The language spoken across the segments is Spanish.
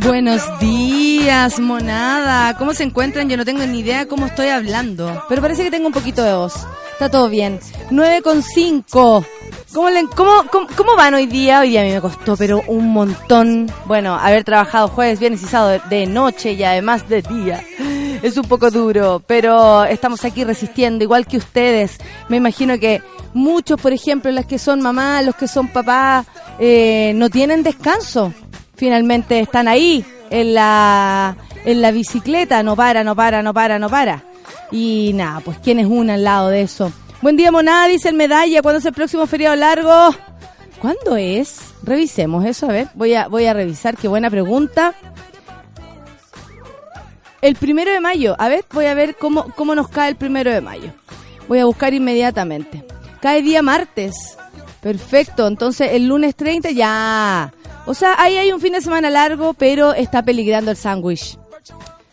Buenos días, monada. ¿Cómo se encuentran? Yo no tengo ni idea cómo estoy hablando, pero parece que tengo un poquito de voz. Está todo bien. 9 con 5. ¿Cómo, le, cómo, cómo, van hoy día? Hoy día a mí me costó, pero un montón. Bueno, haber trabajado jueves, viernes y sábado de noche y además de día. Es un poco duro, pero estamos aquí resistiendo, igual que ustedes. Me imagino que muchos, por ejemplo, las que son mamás, los que son papás, eh, no tienen descanso finalmente están ahí en la, en la bicicleta, no para, no para, no para, no para. Y nada, pues quién es una al lado de eso. Buen día, monada, dice el medalla. ¿Cuándo es el próximo feriado largo? ¿Cuándo es? Revisemos eso, a ver. Voy a, voy a revisar, qué buena pregunta. El primero de mayo. A ver, voy a ver cómo, cómo nos cae el primero de mayo. Voy a buscar inmediatamente. Cae día martes. Perfecto, entonces el lunes 30 ya. O sea, ahí hay un fin de semana largo, pero está peligrando el sándwich.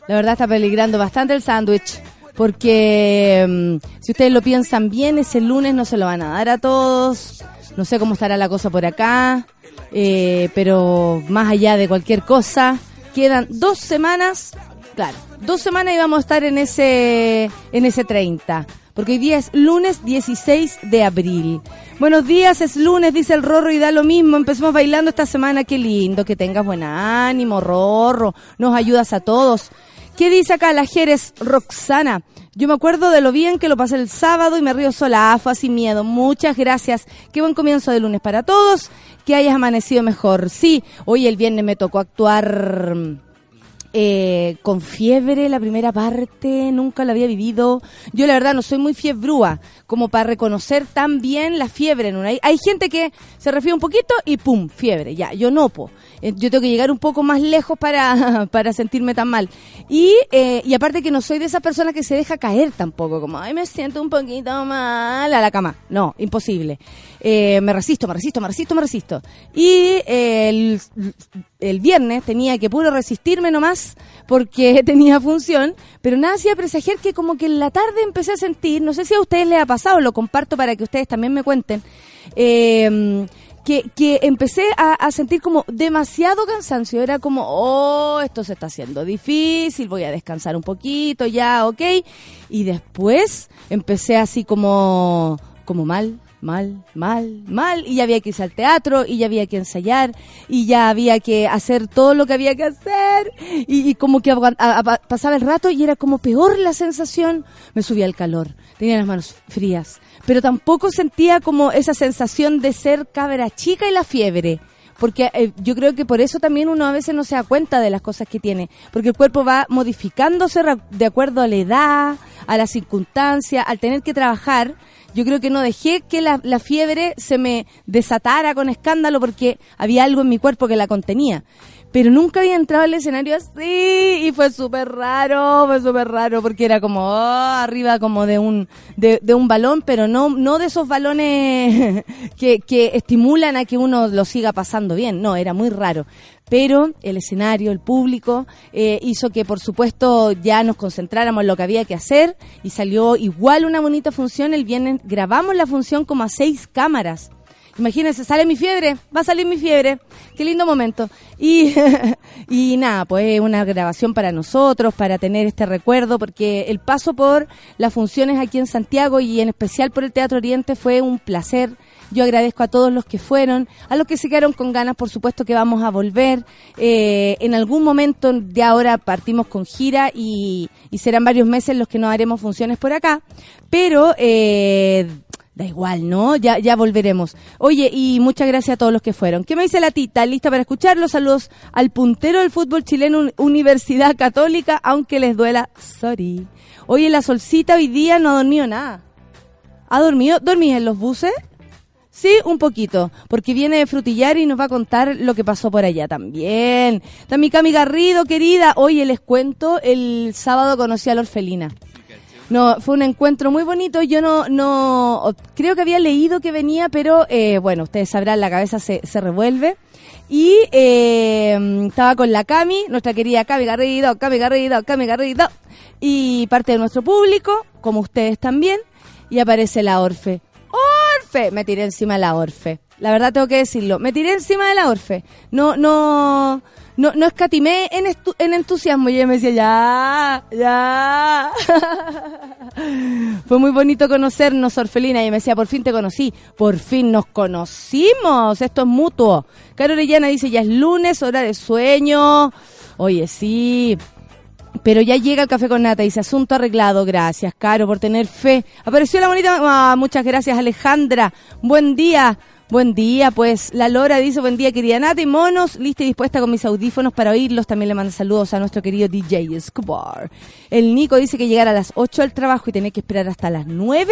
La verdad está peligrando bastante el sándwich. Porque mm, si ustedes lo piensan bien, ese lunes no se lo van a dar a todos. No sé cómo estará la cosa por acá. eh, pero más allá de cualquier cosa, quedan dos semanas. Claro, dos semanas y vamos a estar en ese, en ese 30. Porque hoy día es lunes 16 de abril. Buenos días, es lunes, dice el Rorro y da lo mismo. Empecemos bailando esta semana, qué lindo, que tengas buen ánimo, Rorro. Nos ayudas a todos. ¿Qué dice acá la Jerez Roxana? Yo me acuerdo de lo bien que lo pasé el sábado y me río sola, afa, sin miedo. Muchas gracias. Qué buen comienzo de lunes para todos. Que hayas amanecido mejor. Sí, hoy el viernes me tocó actuar eh, con fiebre la primera parte, nunca la había vivido. Yo la verdad no soy muy fiebrúa como para reconocer tan bien la fiebre en una. Hay gente que se refiere un poquito y pum, fiebre, ya, yo no, po. Eh, Yo tengo que llegar un poco más lejos para, para sentirme tan mal. Y, eh, y aparte que no soy de esa persona que se deja caer tampoco, como, ay, me siento un poquito mal a la cama. No, imposible. Eh, me resisto, me resisto, me resisto, me resisto. Y el, el viernes tenía que puro resistirme nomás porque tenía función, pero nada hacía presagiar que como que en la tarde empecé a sentir, no sé si a ustedes les ha pasado, lo comparto para que ustedes también me cuenten, que, que empecé a, a sentir como demasiado cansancio, era como, oh, esto se está haciendo difícil, voy a descansar un poquito, ya, ok, y después empecé así como, como mal, mal, mal, mal, y ya había que irse al teatro, y ya había que ensayar, y ya había que hacer todo lo que había que hacer, y, como que pasaba el rato y era como peor la sensación, me subía el calor, tenía las manos frías, pero tampoco sentía como esa sensación de ser cabra chica y la fiebre. Porque eh, yo creo que por eso también uno a veces no se da cuenta de las cosas que tiene. Porque el cuerpo va modificándose de acuerdo a la edad, a la circunstancia, al tener que trabajar. Yo creo que no dejé que la, la fiebre se me desatara con escándalo porque había algo en mi cuerpo que la contenía. Pero nunca había entrado al escenario así y fue súper raro, fue súper raro porque era como oh, arriba como de un de, de un balón, pero no no de esos balones que, estimulan a que uno lo siga pasando bien, no, era muy raro. Pero el escenario, el público, eh, hizo que por supuesto ya nos concentráramos en lo que había que hacer y salió igual una bonita función. El viernes grabamos la función como a seis cámaras. Imagínense, sale mi fiebre, va a salir mi fiebre. Qué lindo momento. Y, y nada, pues una grabación para nosotros, para tener este recuerdo, porque el paso por las funciones aquí en Santiago y en especial por el Teatro Oriente fue un placer Yo agradezco a todos los que fueron, a los que se quedaron con ganas, por supuesto que vamos a volver. Eh, en algún momento de ahora partimos con gira y, serán varios meses los que no haremos funciones por acá. Pero eh, Da igual, ¿no? Ya, ya volveremos. Oye, y muchas gracias a todos los que fueron. ¿Qué me dice la tita? ¿Lista para escucharlo? Saludos al puntero del fútbol chileno, Universidad Católica, aunque les duela, sorry. Oye, la solcita hoy día no ha dormido nada. ¿Ha dormido? ¿Dormís en los buses? Sí, un poquito, porque viene de frutillar y nos va a contar lo que pasó por allá también. También Cami Garrido, querida. Oye, les cuento, el sábado conocí a la orfelina. No, fue un encuentro muy bonito. Yo no, no, creo que había leído que venía, pero eh, bueno, ustedes sabrán, la cabeza se, se revuelve. Y eh, estaba con la Cami, nuestra querida Cami Garrido, Cami Garrido, Cami Garrido, y parte de nuestro público, como ustedes también, y aparece la Orfe. ¡Orfe! Me tiré encima de la Orfe. La verdad tengo que decirlo, me tiré encima de la Orfe. No, no, no, no escatimé en, en entusiasmo y ella me decía, ya, ya. Fue muy bonito conocernos, Orfelina, y me decía, por fin te conocí, por fin nos conocimos, esto es mutuo. Caro Orellana dice, ya es lunes, hora de sueño. Oye, sí, pero ya llega el café con nata, dice asunto arreglado, gracias, Caro, por tener fe. Apareció la bonita, ah, muchas gracias, Alejandra. Buen día. Buen día, pues la Lora dice buen día querida Nata y monos, lista y dispuesta con mis audífonos para oírlos. También le manda saludos a nuestro querido DJ Escobar. El Nico dice que llegar a las 8 al trabajo y tener que esperar hasta las 9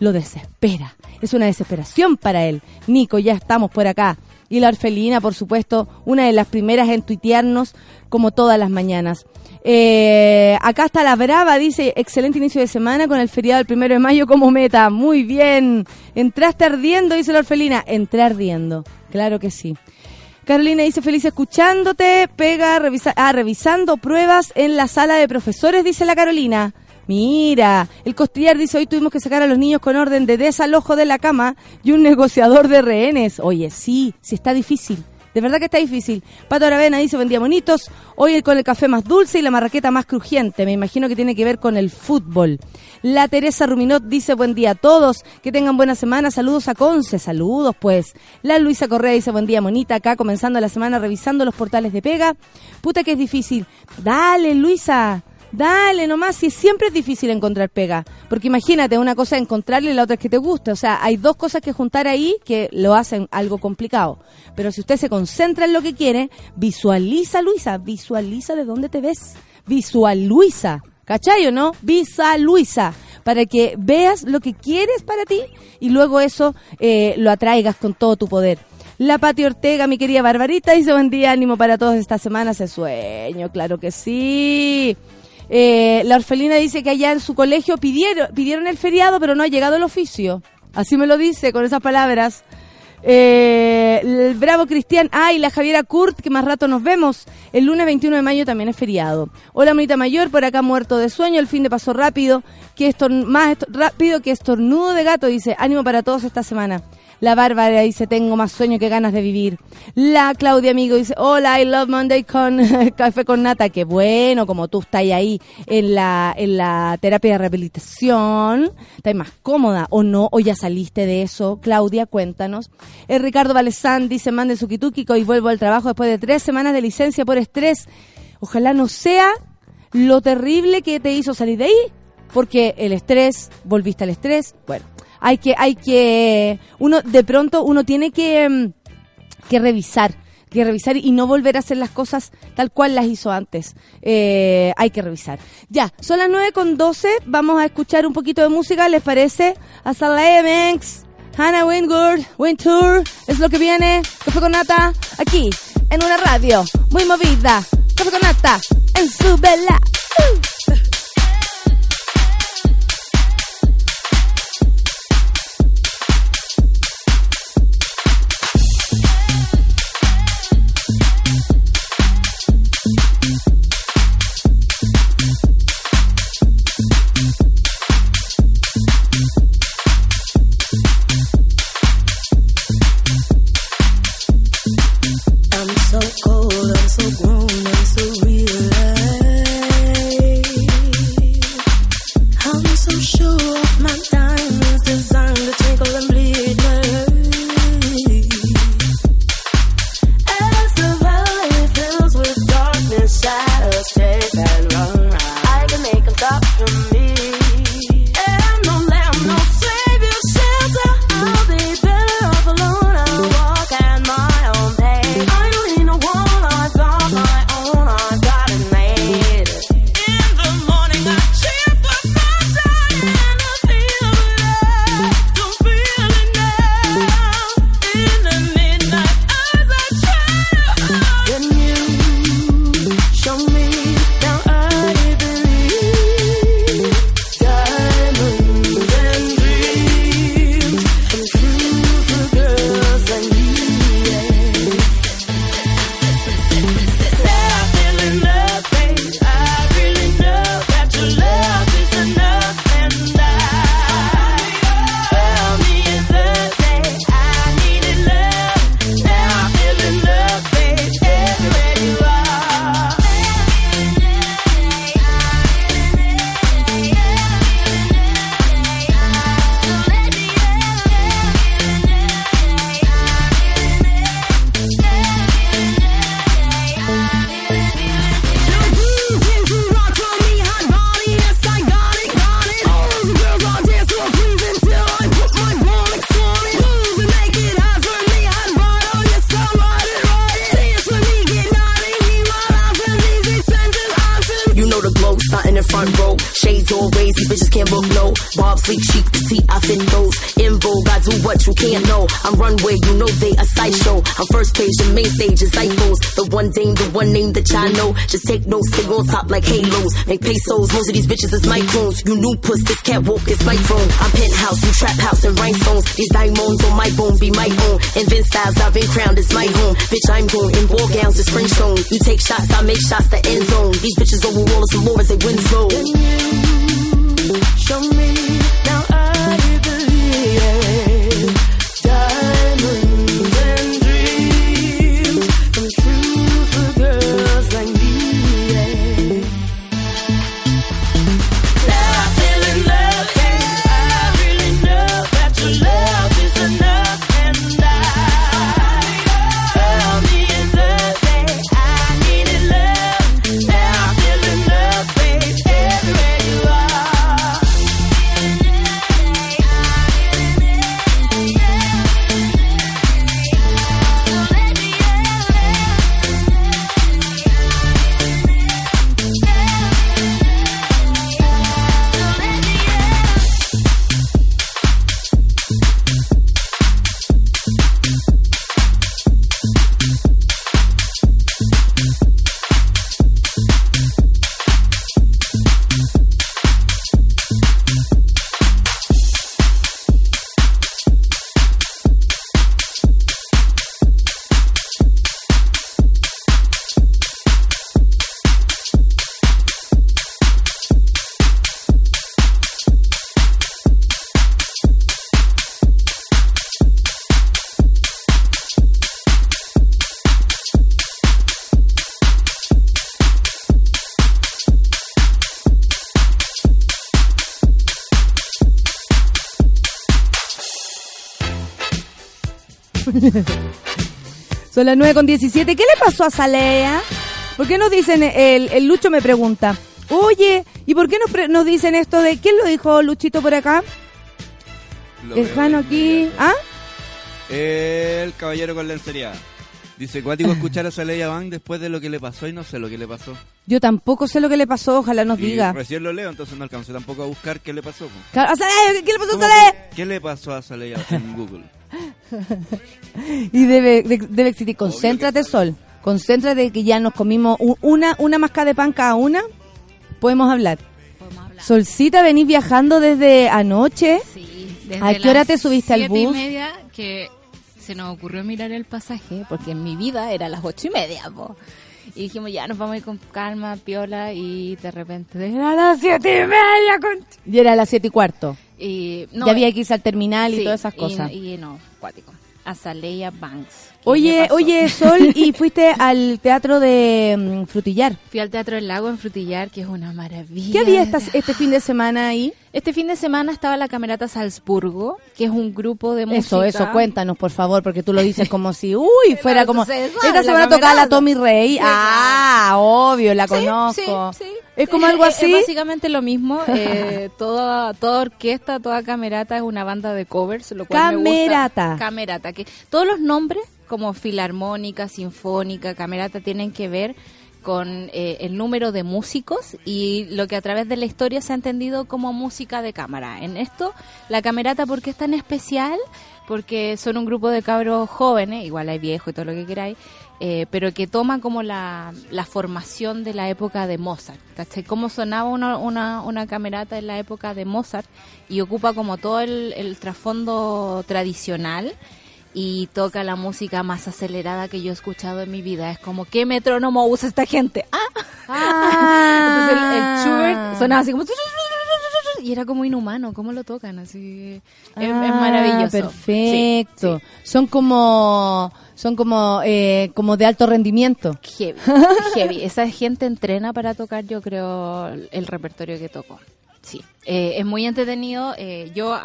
lo desespera. Es una desesperación para él. Nico, ya estamos por acá. Y la orfelina, por supuesto, una de las primeras en tuitearnos como todas las mañanas. Eh, acá está la Brava, dice, excelente inicio de semana con el feriado del primero de mayo como meta. Muy bien. Entraste ardiendo, dice la orfelina. Entré ardiendo. Claro que sí. Carolina dice, feliz escuchándote. Pega, revisa ah, revisando pruebas en la sala de profesores, dice la Carolina. Mira, el costillar dice, hoy tuvimos que sacar a los niños con orden de desalojo de la cama y un negociador de rehenes. Oye, sí, sí está difícil. De verdad que está difícil. Pato Aravena dice, buen día bonitos. Hoy con el café más dulce y la marraqueta más crujiente. Me imagino que tiene que ver con el fútbol. La Teresa Ruminot dice, buen día a todos. Que tengan buena semana. Saludos a Conce. Saludos, pues. La Luisa Correa dice, buen día, monita. Acá comenzando la semana revisando los portales de pega. Puta que es difícil. Dale, Luisa. Dale nomás, si siempre es difícil encontrar pega. Porque imagínate, una cosa es encontrarle y la otra es que te guste. O sea, hay dos cosas que juntar ahí que lo hacen algo complicado. Pero si usted se concentra en lo que quiere, visualiza, Luisa, visualiza de dónde te ves. Visualiza. ¿Cachai o no? Visualiza. Para que veas lo que quieres para ti y luego eso eh, lo atraigas con todo tu poder. La Pati Ortega, mi querida Barbarita, dice buen día, ánimo para todos esta semana, ese sueño, claro que sí. Eh, la orfelina dice que allá en su colegio pidieron, el feriado, pero no ha llegado el oficio. Así me lo dice con esas palabras. Eh, el Bravo Cristian, ay, la Javiera Kurt, que más rato nos vemos. El lunes 21 de mayo también es feriado. Hola, monita mayor, por acá muerto de sueño, el fin de paso rápido, que esto más rápido que estornudo de gato, dice, ánimo para todos esta semana. La Bárbara dice, tengo más sueño que ganas de vivir. La Claudia Amigo dice, hola, I love Monday con café con nata. Qué bueno, como tú estás ahí en la, en la terapia de rehabilitación. Estás más cómoda o no, o ya saliste de eso. Claudia, cuéntanos. El Ricardo Valesán dice, mande su kituki y vuelvo al trabajo después de tres semanas de licencia por estrés. Ojalá no sea lo terrible que te hizo salir de ahí, porque el estrés, volviste al estrés, bueno, hay que, hay que, uno, de pronto uno tiene que, mm, que revisar que revisar y no volver a hacer las cosas tal cual las hizo antes. Eh, hay que revisar. Ya, son las 9 con 12. Vamos a escuchar un poquito de música, ¿les parece? Hasta la MX, Hannah Wingard, Wintour, es lo que viene. Café con nata, aquí, en una radio muy movida. Café con nata, en su vela. Starting in front row. Shades always, these bitches can't look low. Bob sleek chic, see I fit those. In vogue, I do what you can't know. I'm runway, you know they a sideshow. I'm first page, the main stage is icons. The one dame, the one name that y'all know. Just take notes, stay top like halos. Make pesos, most of these bitches is microns. You new puss, this cat walk is my phone. I'm penthouse, you trap house and rhinestones. These diamonds on my bone be my own. Invent styles, I've been crowned, it's my home. Bitch, I'm going in ball gowns, it's French zone. You take shots, I make shots, the end zone. These bitches overall some more as they win slow. Show me now I believe Son las 9 con 17. ¿Qué le pasó a Salea? ¿Por qué nos dicen, el, el Lucho me pregunta, oye, ¿y por qué nos, pre- nos dicen esto de, ¿quién lo dijo Luchito por acá? Lo El Jano aquí. ¿ah? El caballero con lencería. Dice, cuático escuchar a Saleya Van después de lo que le pasó y no sé lo que le pasó. Yo tampoco sé lo que le pasó, ojalá nos Y diga. recién lo leo, entonces no alcancé tampoco a buscar qué le pasó. Claro, ¿Qué le pasó a que- ¿Qué le pasó a Saleya en Google? Y debe, de- debe existir, concéntrate, Sol. Concéntrate que ya nos comimos una, una masca de pan cada una. Podemos hablar. Podemos hablar. Solcita, venís viajando desde anoche. Sí, desde ¿A qué hora te subiste al siete y bus? media que se nos ocurrió mirar el pasaje, porque en mi vida era las ocho y media, po. Y dijimos, ya nos vamos a ir con calma, piola, y de repente era las siete y media. Con... Y era a las siete y cuarto. Y, no, ya había que irse al terminal y todas esas y- cosas. Y, no, cuático. Azalea Banks. ¿Qué Oye, oye, Sol, y fuiste al teatro de mm, Frutillar. Fui al Teatro del Lago en Frutillar, que es una maravilla. ¿Qué había esta- este fin de semana ahí? Este fin de semana estaba la Camerata Salzburgo, que es un grupo de música. Eso, eso, cuéntanos, por favor, porque tú lo dices como si, uy, fuera como... Esta semana tocaba la. Tommy Rey. Sí, Ah, obvio, la conozco. sí, sí. Es como algo así. Es básicamente lo mismo. eh, toda, toda orquesta, toda camerata es una banda de covers, lo cual me gusta. Camerata. Camerata. Que todos los nombres, como filarmónica, sinfónica, camerata, tienen que ver con eh, el número de músicos y lo que a través de la historia se ha entendido como música de cámara. En esto, la camerata, ¿por qué es tan especial? Porque son un grupo de cabros jóvenes, igual hay viejos y todo lo que queráis, eh, pero que toman como la, formación de la época de Mozart. Cómo sonaba una, camerata en la época de Mozart y ocupa como todo el trasfondo tradicional y toca la música más acelerada que yo he escuchado en mi vida. Es como, ¿qué metrónomo usa esta gente? ¡Ah! Entonces el, el Schubert sonaba así como... Y era como inhumano, ¿cómo lo tocan? Así es, es Ah, maravilloso. Perfecto. Sí, Son como son como eh, como de alto rendimiento. Heavy, heavy. Esa gente entrena para tocar, yo creo, el repertorio que tocó. Sí, Eh, es muy entretenido. Eh, yo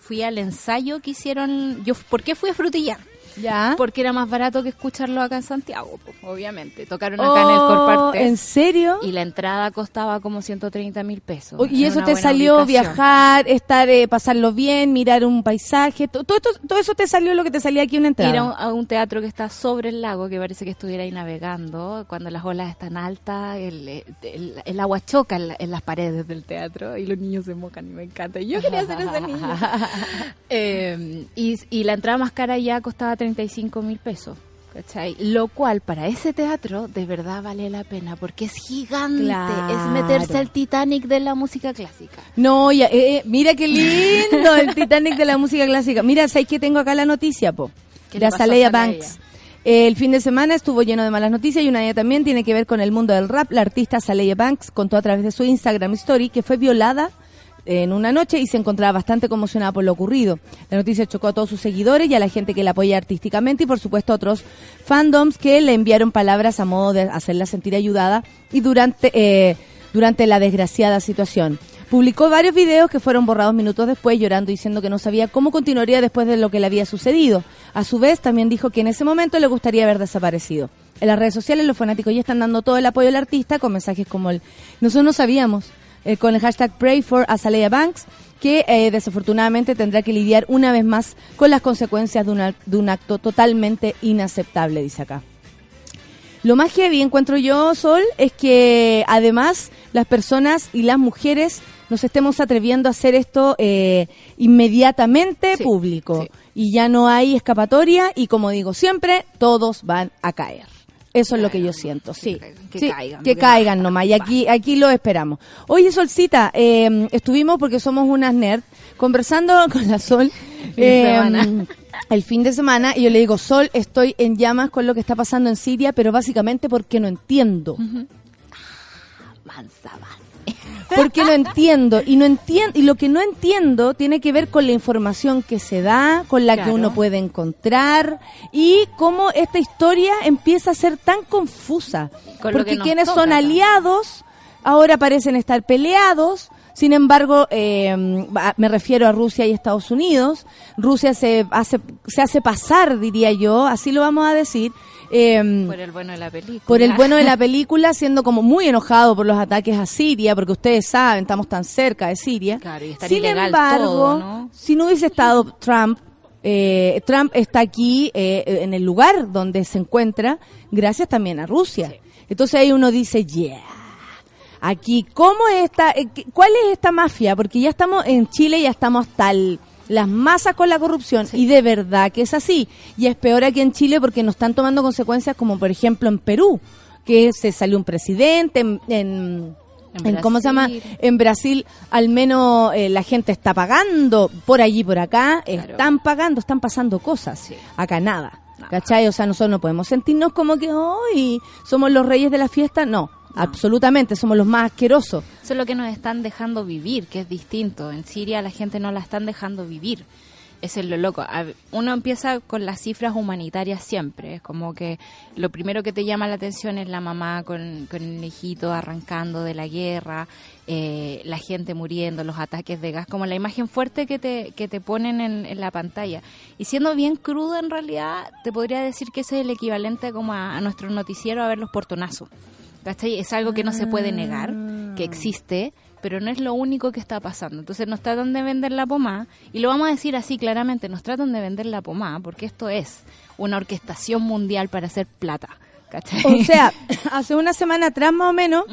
fui al ensayo que hicieron. yo ¿Por qué fui a Frutillar? Ya. porque era más barato que escucharlo acá en Santiago, pues, obviamente. Tocaron acá en el Oh, Corpartes. ¿En serio? Y la entrada costaba como 130 mil pesos. Y Es eso te salió ubicación. viajar, estar, eh, pasarlo bien, mirar un paisaje, to- todo, esto- todo eso te salió lo que te salía aquí una entrada. Ir a un, a un teatro que está sobre el lago, que parece que estuviera ahí navegando. Cuando las olas están altas, el, el- el agua choca en, la- en las paredes del teatro y los niños se mojan y me encanta. Yo quería ser ese niño. Eh, y, y la entrada más cara ya costaba 35 mil pesos. ¿cachai? Lo cual para ese teatro de verdad vale la pena porque es gigante. Claro. Es meterse al Titanic de la música clásica. No, ya, eh, eh, mira qué lindo el Titanic de la música clásica. Mira, ¿sabes que tengo acá la noticia, po? ¿Qué De le pasó a Azalea Azalea? Banks. El fin de semana estuvo lleno de malas noticias y una de ellas también tiene que ver con el mundo del rap. La artista Azalea Banks contó a través de su Instagram Story que fue violada en una noche y se encontraba bastante conmocionada por lo ocurrido. La noticia chocó a todos sus seguidores y a la gente que la apoya artísticamente y por supuesto a otros fandoms que le enviaron palabras a modo de hacerla sentir ayudada y durante, eh, durante la desgraciada situación. Publicó varios videos que fueron borrados minutos después, llorando diciendo que no sabía cómo continuaría después de lo que le había sucedido. A su vez, también dijo que en ese momento le gustaría haber desaparecido. En las redes sociales, los fanáticos ya están dando todo el apoyo al artista con mensajes como el Nosotros no sabíamos, eh, con el hashtag Pray for Azalea Banks, que eh, desafortunadamente tendrá que lidiar una vez más con las consecuencias de, una- de un acto totalmente inaceptable, dice acá. Lo más heavy encuentro yo, Sol, es que además las personas y las mujeres nos estemos atreviendo a hacer esto eh, inmediatamente Sí, público. sí. Y ya no hay escapatoria y como digo siempre, todos van a caer. Eso es lo que yo siento, sí. que Sí, caigan, que caigan nomás. Y aquí, aquí lo esperamos. Oye, Solcita, eh, estuvimos porque somos unas nerds conversando con la Sol eh, semana. el fin de semana y yo le digo, Sol, estoy en llamas con lo que está pasando en Siria, pero básicamente porque no entiendo. Mansa, mansa. Porque no entiendo y no entiendo y lo que no entiendo tiene que ver con la información que se da, con la que uno puede encontrar y cómo esta historia empieza a ser tan confusa. Con lo porque quienes toca son aliados ahora parecen estar peleados. Sin embargo, eh, me refiero a Rusia y Estados Unidos. Rusia se hace, se hace pasar, diría yo, así lo vamos a decir, eh, Por el bueno de la película. por el bueno de la película, siendo como muy enojado por los ataques a Siria, porque ustedes saben, estamos tan cerca de Siria. Claro, y estar Sin embargo, todo, ¿no? si no hubiese estado Trump, eh, Trump está aquí eh, en el lugar donde se encuentra, gracias también a Rusia. Entonces ahí uno dice, yeah. Aquí, ¿cómo es esta, eh, cuál es esta mafia? Porque ya estamos en Chile, ya estamos hasta el- las masas con la corrupción y de verdad que es así. Y es peor aquí en Chile porque nos están tomando consecuencias como por ejemplo en Perú, que se salió un presidente, en, en- En ¿cómo se llama? En Brasil al menos eh, la gente está pagando, por allí, por acá, Claro. están pagando, están pasando cosas. Acá nada. ¿Cachai? O sea, nosotros no podemos sentirnos como que hoy somos los reyes de la fiesta. No, absolutamente, somos los más asquerosos. Eso es lo que nos están dejando vivir, que es distinto. En Siria la gente no la están dejando vivir. Eso es lo loco. Uno empieza con las cifras humanitarias siempre. Es como que lo primero que te llama la atención es la mamá con, con el hijito arrancando de la guerra, eh, la gente muriendo, los ataques de gas, como la imagen fuerte que te, que te ponen en, en la pantalla. Y siendo bien crudo en realidad, te podría decir que ese es el equivalente como a, a nuestro noticiero a ver los portonazos. ¿Cachai? Es algo que no se puede negar, que existe, pero no es lo único que está pasando. Entonces nos tratan de vender la pomada, y lo vamos a decir así claramente, nos tratan de vender la pomada, porque esto es una orquestación mundial para hacer plata. ¿Cachai? O sea, hace una semana atrás más o menos,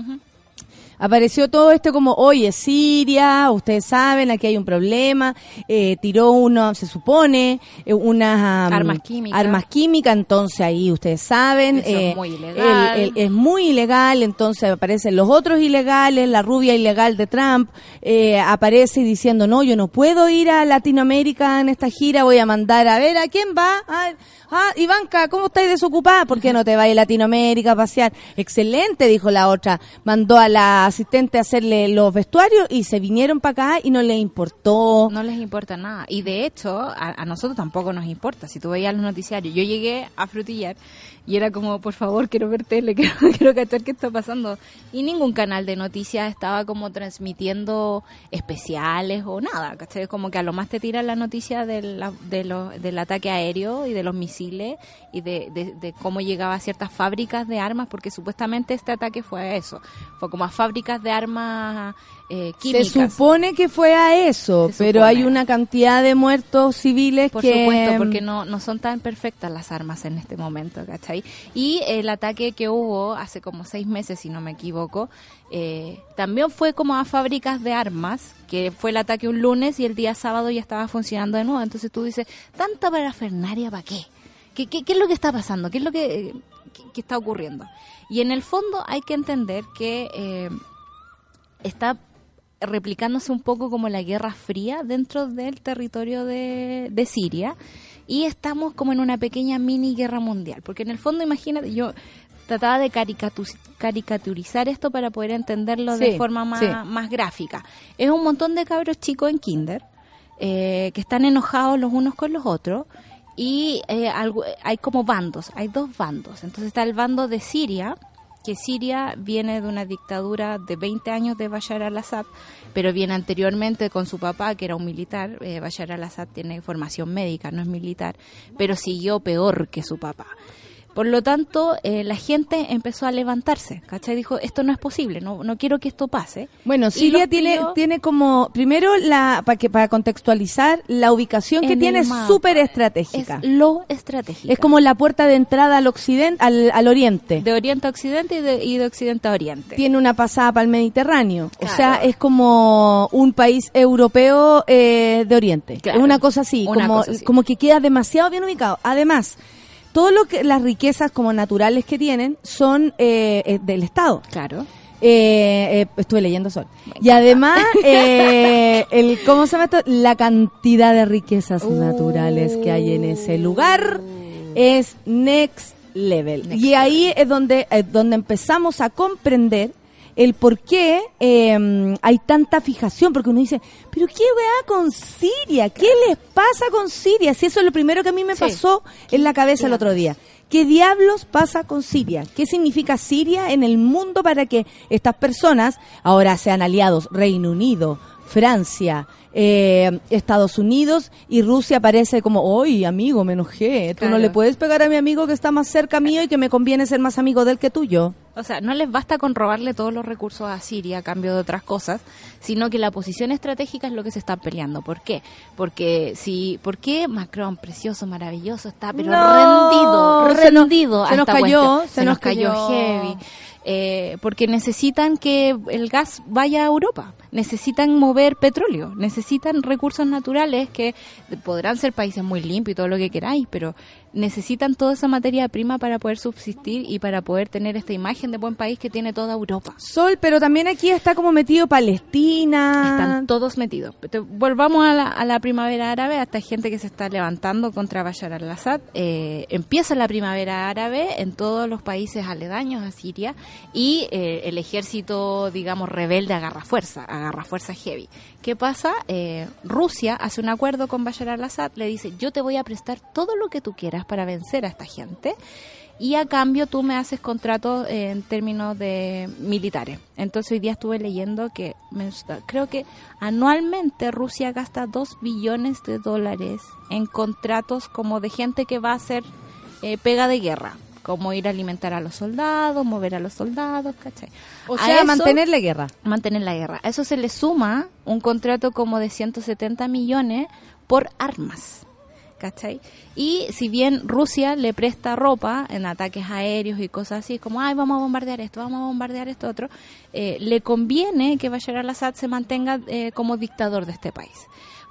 apareció todo esto como, oye, Siria, ustedes saben, aquí hay un problema, eh, tiró uno, se supone, eh, unas am, Armas químicas. armas químicas, entonces ahí ustedes saben, Eso es eh, muy ilegal. el- el- es muy ilegal, entonces aparecen los otros ilegales, la rubia ilegal de Trump, eh, aparece diciendo, no, yo no puedo ir a Latinoamérica en esta gira, voy a mandar a ver a quién va. Ah, ah, Ivanka, ¿cómo estáis desocupada? ¿Por qué no te vas a Latinoamérica a pasear? Excelente, dijo la otra. Mandó a la asistente a hacerle los vestuarios y se vinieron para acá y no le importó. No les importa nada. Y de hecho, a, a nosotros tampoco nos importa. Si tú veías los noticiarios, yo llegué a Frutillar Y era como, por favor, quiero ver tele, quiero, quiero cachar qué está pasando. Y ningún canal de noticias estaba como transmitiendo especiales o nada, ¿cachai? Como que a lo más te tiran la noticia de la- de lo- del ataque aéreo y de los misiles y de, de- de cómo llegaba a ciertas fábricas de armas, porque supuestamente este ataque fue a eso. Fue como a fábricas de armas eh, Se supone que fue a eso, Se pero supone. hay una cantidad de muertos civiles Por que... supuesto, porque no, no son tan perfectas las armas en este momento, ¿cachai? Y el ataque que hubo hace como seis meses, si no me equivoco, eh, también fue como a fábricas de armas, que fue el ataque un lunes y el día sábado ya estaba funcionando de nuevo. Entonces tú dices, ¿tanta parafernaria para qué? ¿Qué, qué, qué es lo que está pasando? ¿Qué es lo que, eh, qué- qué está ocurriendo? Y en el fondo hay que entender que eh, está replicándose un poco como la Guerra Fría dentro del territorio de, de Siria y estamos como en una pequeña mini guerra mundial, porque en el fondo imagínate, yo trataba de caricatu- caricaturizar esto para poder entenderlo de forma más, sí. más gráfica. Es un montón de cabros chicos en kinder eh, que están enojados los unos con los otros y eh, algo- hay como bandos, hay dos bandos. Entonces está el bando de Siria, que Siria viene de una dictadura de 20 años de Bashar al-Assad, pero viene anteriormente con su papá, que era un militar. Eh, Bashar al-Assad tiene formación médica, no es militar, pero siguió peor que su papá. Por lo tanto, eh, la gente empezó a levantarse, ¿cachai? Dijo, esto no es posible, no, no quiero que esto pase. Bueno, Siria tiene tiene como primero la para que para contextualizar la ubicación que En tiene es súper Es estratégica. lo estratégico. Es como la puerta de entrada al occidente al, al oriente. de oriente a occidente y de, y de occidente a oriente. Tiene una pasada para el Mediterráneo. O Claro. sea, es como un país europeo eh, de oriente. Claro. Es una cosa así, Una como, cosa así. como que queda demasiado bien ubicado. Además, todo lo que las riquezas como naturales que tienen son eh, eh, del Estado. Claro. Eh, eh, estuve leyendo Sol. Y además, eh, el, ¿cómo se llama esto? La cantidad de riquezas naturales que hay en ese lugar es next level. Next y ahí es donde, eh, donde empezamos a comprender el por qué eh, hay tanta fijación, porque uno dice, pero qué weá con Siria, ¿qué les pasa con Siria? Si eso es lo primero que a mí me Sí. pasó en la cabeza el otro día. ¿Qué diablos pasa con Siria? ¿Qué significa Siria en el mundo para que estas personas ahora sean aliados? Reino Unido, Francia, eh, Estados Unidos y Rusia parece como, oye, amigo, me enojé. Tú no le puedes pegar a mi amigo que está más cerca mío y que me conviene ser más amigo de él que tuyo. O sea, no les basta con robarle todos los recursos a Siria a cambio de otras cosas, sino que la posición estratégica es lo que se está peleando. ¿Por qué? Porque si, ¿por qué Macron, precioso, maravilloso, está pero No, rendido, rendido se nos cayó, se se, nos cayó. heavy. Eh, porque necesitan que el gas vaya a Europa, necesitan mover petróleo, necesitan recursos naturales que podrán ser países muy limpios y todo lo que queráis, pero necesitan toda esa materia prima para poder subsistir y para poder tener esta imagen de buen país que tiene toda Europa. Sol, pero también aquí está como metido Palestina. Están todos metidos. Volvamos a la, a la primavera árabe, a esta gente que se está levantando contra Bashar al-Assad. Eh, empieza la primavera árabe en todos los países aledaños a Siria y eh, el ejército, digamos, rebelde agarra fuerza, agarra fuerza heavy. ¿Qué pasa? Eh, Rusia hace un acuerdo con Bashar al-Assad, le dice, yo te voy a prestar todo lo que tú quieras para vencer a esta gente y a cambio tú me haces contratos eh, en términos de militares. Entonces hoy día estuve leyendo que me creo que anualmente Rusia gasta 2 billones de dólares en contratos como de gente que va a hacer eh, pega de guerra, como ir a alimentar a los soldados, mover a los soldados, ¿cachai? O sea, eso- mantener la guerra. mantener la guerra. A eso se le suma un contrato como de 170 millones por armas. ¿Cachai? Y si bien Rusia le presta ropa en ataques aéreos y cosas así, como, ay, vamos a bombardear esto, vamos a bombardear esto otro, eh, le conviene que Bashar al-Assad se mantenga eh, como dictador de este país.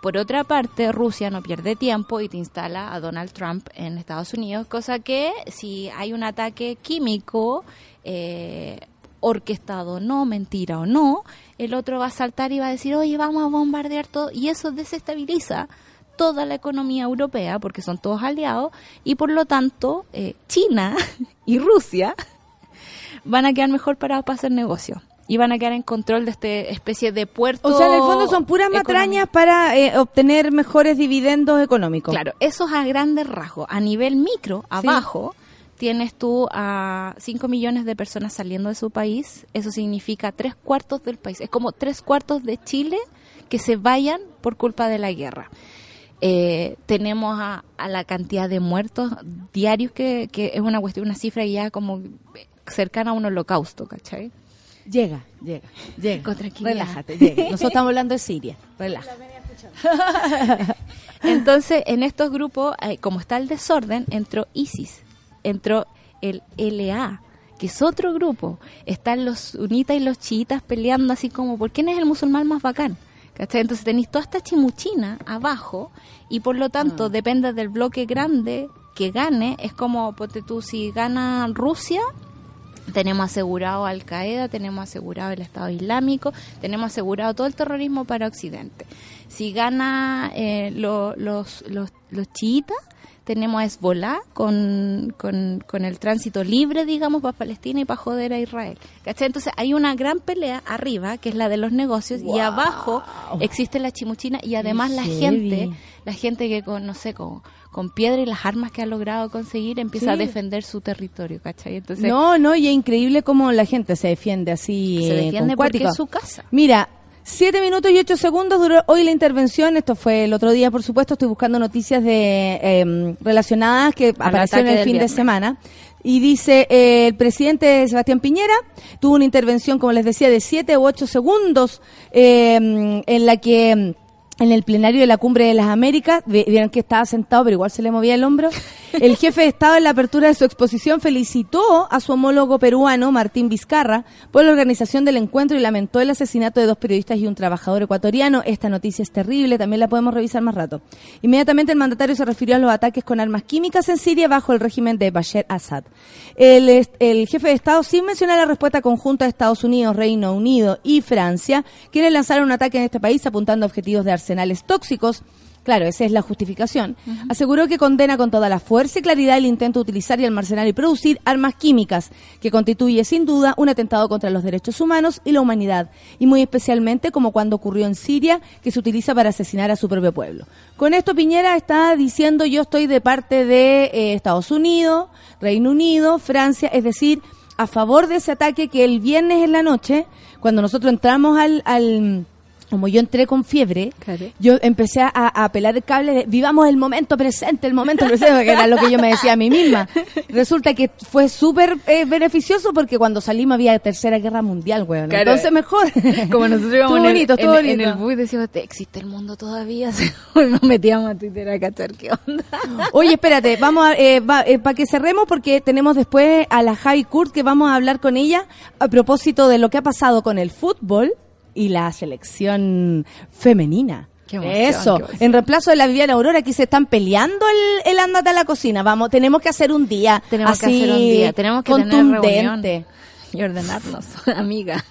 Por otra parte, Rusia no pierde tiempo y te instala a Donald Trump en Estados Unidos, cosa que si hay un ataque químico eh, orquestado no, mentira o no, el otro va a saltar y va a decir, oye, vamos a bombardear todo, y eso desestabiliza toda la economía europea, porque son todos aliados, y por lo tanto, eh, China y Rusia van a quedar mejor parados para hacer negocio. Y van a quedar en control de esta especie de puerto. O sea, en el fondo son puras económico. matrañas para eh, obtener mejores dividendos económicos. Claro, eso es a grandes rasgos. A nivel micro, abajo, tienes tú a 5 millones de personas saliendo de su país, eso significa tres cuartos del país. Es como tres cuartos de Chile que se vayan por culpa de la guerra. Eh, tenemos a, a la cantidad de muertos diarios que, que es una cuestión, una cifra ya como cercana a un holocausto, ¿cachai? Llega, llega, llega. Con tranquilidad. Relájate, llega. Nosotros estamos hablando de Siria. Relájate. Entonces, en estos grupos, eh, como está el desorden, entró ISIS, entró el LA, que es otro grupo. Están los sunitas y los chiitas peleando así como, ¿por quién es el musulmán más bacán? ¿Cachai? Entonces tenéis toda esta chimuchina abajo y por lo tanto depende del bloque grande que gane. Es como, ponte tú, si gana Rusia, tenemos asegurado Al Qaeda, tenemos asegurado el Estado Islámico, tenemos asegurado todo el terrorismo para Occidente. Si gana eh, lo- los, los, los chiitas, tenemos a Hezbollah con, con, con el tránsito libre, digamos, para Palestina y para joder a Israel. ¿Cachai? Entonces hay una gran pelea arriba, que es la de los negocios, y abajo existe la chimuchina y además la heavy. gente, la gente que con, no sé, con, con piedra y las armas que ha logrado conseguir empieza a defender su territorio, ¿cachai? Entonces No, no, y es increíble cómo la gente se defiende así. se defiende porque es su casa. Mira, siete minutos y ocho segundos duró hoy la intervención. Esto fue el otro día, por supuesto. Estoy buscando noticias de eh, relacionadas que aparecieron el fin de semana. Y dice, eh, el presidente Sebastián Piñera tuvo una intervención, como les decía, de siete u ocho segundos, eh, en la que... En el plenario de la Cumbre de las Américas, vi- vieron que estaba sentado, pero igual se le movía el hombro. El jefe de Estado en la apertura de su exposición felicitó a su homólogo peruano, Martín Vizcarra, por la organización del encuentro y lamentó el asesinato de dos periodistas y un trabajador ecuatoriano. Esta noticia es terrible, también la podemos revisar más rato. Inmediatamente el mandatario se refirió a los ataques con armas químicas en Siria bajo el régimen de Bashar Assad. El, el jefe de Estado, sin mencionar la respuesta conjunta de Estados Unidos, Reino Unido y Francia, quienes lanzaron un ataque en este país apuntando a objetivos de arsenales tóxicos. Claro, esa es la justificación. Aseguró que condena con toda la fuerza y claridad el intento de utilizar y almacenar y producir armas químicas, que constituye sin duda un atentado contra los derechos humanos y la humanidad, y muy especialmente como cuando ocurrió en Siria, que se utiliza para asesinar a su propio pueblo. Con esto Piñera está diciendo yo estoy de parte de eh, Estados Unidos, Reino Unido, Francia, es decir, a favor de ese ataque que el viernes en la noche, cuando nosotros entramos al... al como yo entré con fiebre, Claro. yo empecé a, a pelar el cable de vivamos el momento presente, el momento presente, que era lo que yo me decía a mí misma. Resulta que fue súper eh, beneficioso porque cuando salimos había tercera guerra mundial, weón. Claro. Entonces mejor. Como nosotros íbamos en bonito, en, en bonito. el bus y decíamos, ¿existe el mundo todavía? Nos metíamos a Twitter a cachar qué onda. Oye, espérate, vamos a, eh, para que cerremos porque tenemos después a la Javi Kurt que vamos a hablar con ella a propósito de lo que ha pasado con el fútbol y la selección femenina. Qué emoción, Eso, qué en reemplazo de la Viviana Aurora, aquí se están peleando el, el andate a la cocina. Vamos, tenemos que hacer un día Tenemos que así hacer un día, tenemos que tener contundente. reunión. Y ordenarnos, amiga.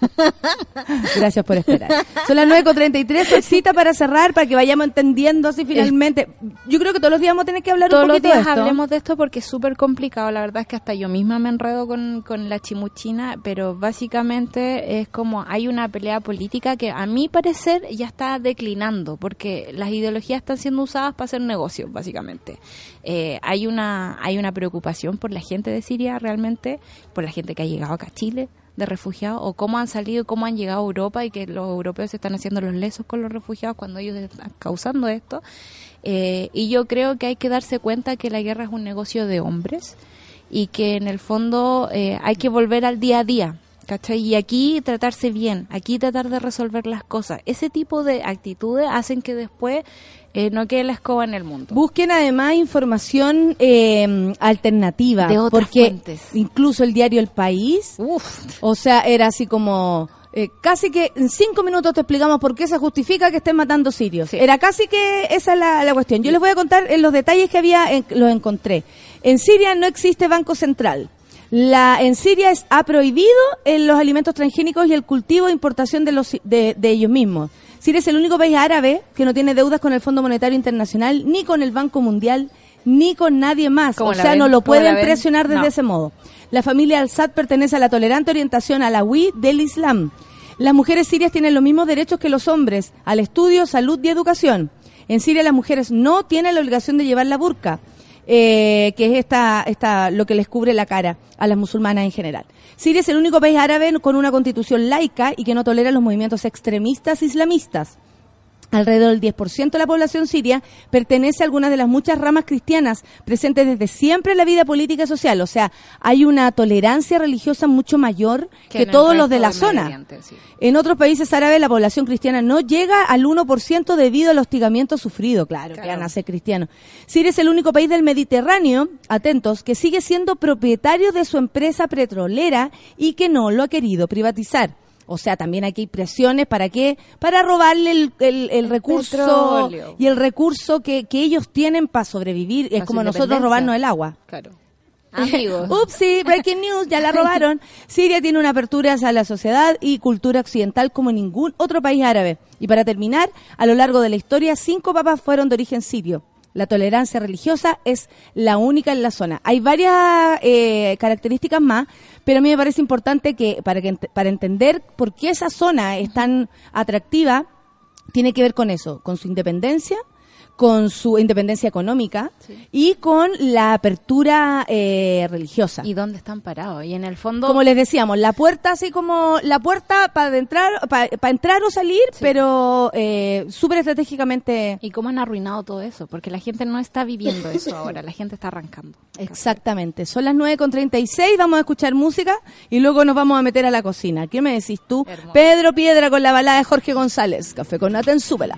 Gracias por esperar. Son las 9.33, solcita para cerrar, para que vayamos entendiendo así finalmente. Yo creo que todos los días vamos a tener que hablar Todos un los poquito de días esto. hablemos de esto porque es súper complicado. La verdad es que hasta yo misma me enredo con, con la chimuchina, pero básicamente es como hay una pelea política que a mi parecer ya está declinando porque las ideologías están siendo usadas para hacer negocios, básicamente. Eh, hay una hay una preocupación por la gente de Siria realmente, por la gente que ha llegado acá a Chile de refugiados o cómo han salido y cómo han llegado a Europa y que los europeos se están haciendo los lesos con los refugiados cuando ellos están causando esto. Eh, y yo creo que hay que darse cuenta que la guerra es un negocio de hombres y que en el fondo eh, hay que volver al día a día. ¿Cachai? Y aquí tratarse bien, aquí tratar de resolver las cosas. Ese tipo de actitudes hacen que después eh, no quede la escoba en el mundo. Busquen además información eh, alternativa. De otras porque fuentes. incluso el diario El País, Uf, o sea, era así como... eh, casi que en cinco minutos te explicamos por qué se justifica que estén matando sirios. Sí. Era casi que esa es la, la cuestión. Yo les voy a contar en los detalles que había, en- los encontré. En Siria no existe banco central. La, en Siria es, ha prohibido eh, los alimentos transgénicos y el cultivo e importación de, los, de, de ellos mismos. Siria es el único país árabe que no tiene deudas con el Fondo Monetario Internacional, ni con el Banco Mundial, ni con nadie más. ¿Cómo O sea, ven? no lo ¿Cómo la pueden presionar desde No. ese modo. La familia Al-Sad pertenece a la tolerante orientación alawí del Islam. Las mujeres sirias tienen los mismos derechos que los hombres al estudio, salud y educación. En Siria las mujeres no tienen la obligación de llevar la burka. Eh, que es esta, esta, lo que les cubre la cara a las musulmanas en general. Siria es el único país árabe con una constitución laica y que no tolera los movimientos extremistas islamistas. Alrededor del 10% de la población siria pertenece a algunas de las muchas ramas cristianas presentes desde siempre en la vida política y social. O sea, hay una tolerancia religiosa mucho mayor que, todos los de la zona. Sí. En otros países árabes la población cristiana no llega al 1% debido al hostigamiento sufrido, claro, que Claro. van a ser cristianos. Siria es el único país del Mediterráneo, atentos, que sigue siendo propietario de su empresa petrolera y que no lo ha querido privatizar. O sea, también aquí hay presiones para qué? Para robarle el, el- el recurso petróleo. y el recurso que, que ellos tienen para sobrevivir. Es como nosotros robarnos el agua. Claro. Amigos. Upsi, breaking news, ya la robaron. Siria tiene una apertura hacia la sociedad y cultura occidental como ningún otro país árabe. Y para terminar, a lo largo de la historia, cinco papas fueron de origen sirio. La tolerancia religiosa es la única en la zona. Hay varias eh, características más, pero a mí me parece importante que para, que para entender por qué esa zona es tan atractiva, tiene que ver con eso, con su independencia, con su independencia económica y con la apertura eh, religiosa. ¿Y dónde están parados? Y en el fondo... Como les decíamos, la puerta así como la puerta para entrar, para entrar o salir, pero eh, súper estratégicamente. ¿Y cómo han arruinado todo eso? Porque la gente no está viviendo eso ahora, la gente está arrancando. Exactamente. Son las 9.36, vamos a escuchar música y luego nos vamos a meter a la cocina. ¿Qué me decís tú? Hermoso. Pedro Piedra con la balada de Jorge González. Café con nata en súbela.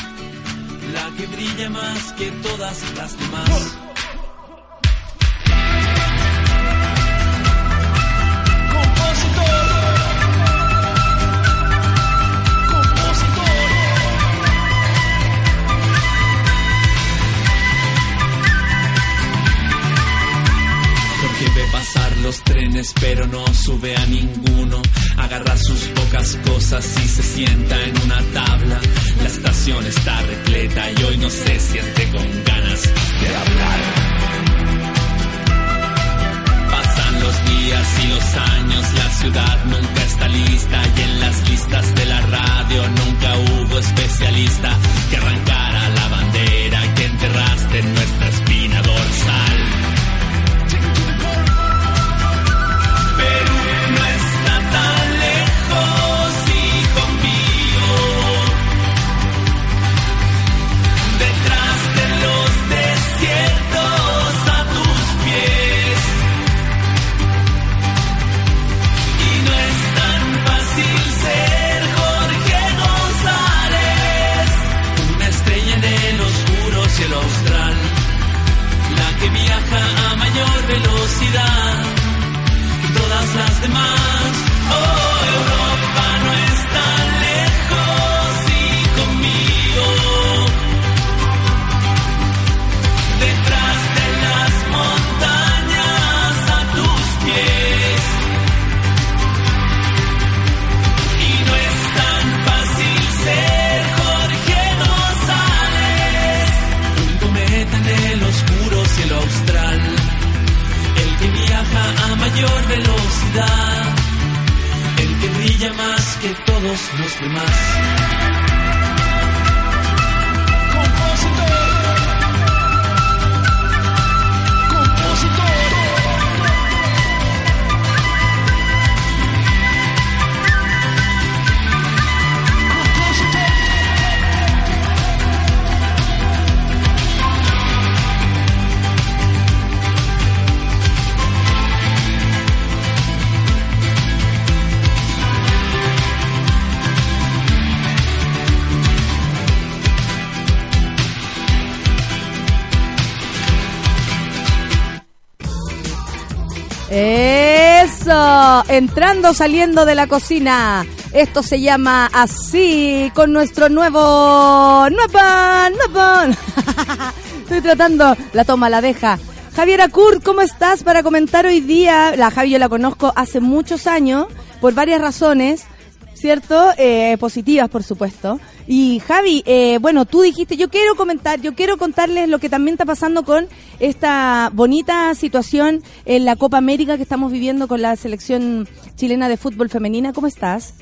la que brilla más que todas las demás. Los trenes pero no sube a ninguno. Agarra sus pocas cosas y se sienta en una tabla. La estación está repleta y hoy no se siente con ganas de hablar. Pasan los días y los años, la ciudad nunca está lista y en las listas de la radio nunca hubo especialista que arrancara la bandera que enterraste en nuestra espina dorsal. Entrando, saliendo de la cocina. Esto se llama así, con nuestro nuevo... ¡Nuevo! ¡Nuevo! Estoy tratando, la toma, la deja. Javiera Kurt, ¿cómo estás para comentar hoy día? La Javi yo la conozco hace muchos años, por varias razones, ¿cierto? Eh, positivas, por supuesto. Y Javi, eh, bueno, tú dijiste, yo quiero comentar, yo quiero contarles lo que también está pasando con esta bonita situación en la Copa América que estamos viviendo con la selección chilena de fútbol femenina. ¿Cómo estás?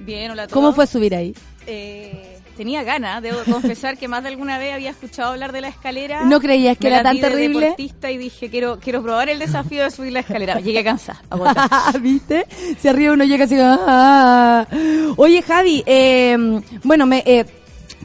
Bien, hola a todos. ¿Cómo fue subir ahí? Eh, tenía ganas, debo confesar que más de alguna vez había escuchado hablar de la escalera. ¿No creías que Me era tan de terrible? deportista y dije, quiero quiero probar el desafío de subir la escalera. Llegué cansada, agotada. ¿Viste? Si arriba uno llega así. ah. Oye, Javi, eh, bueno, me, eh,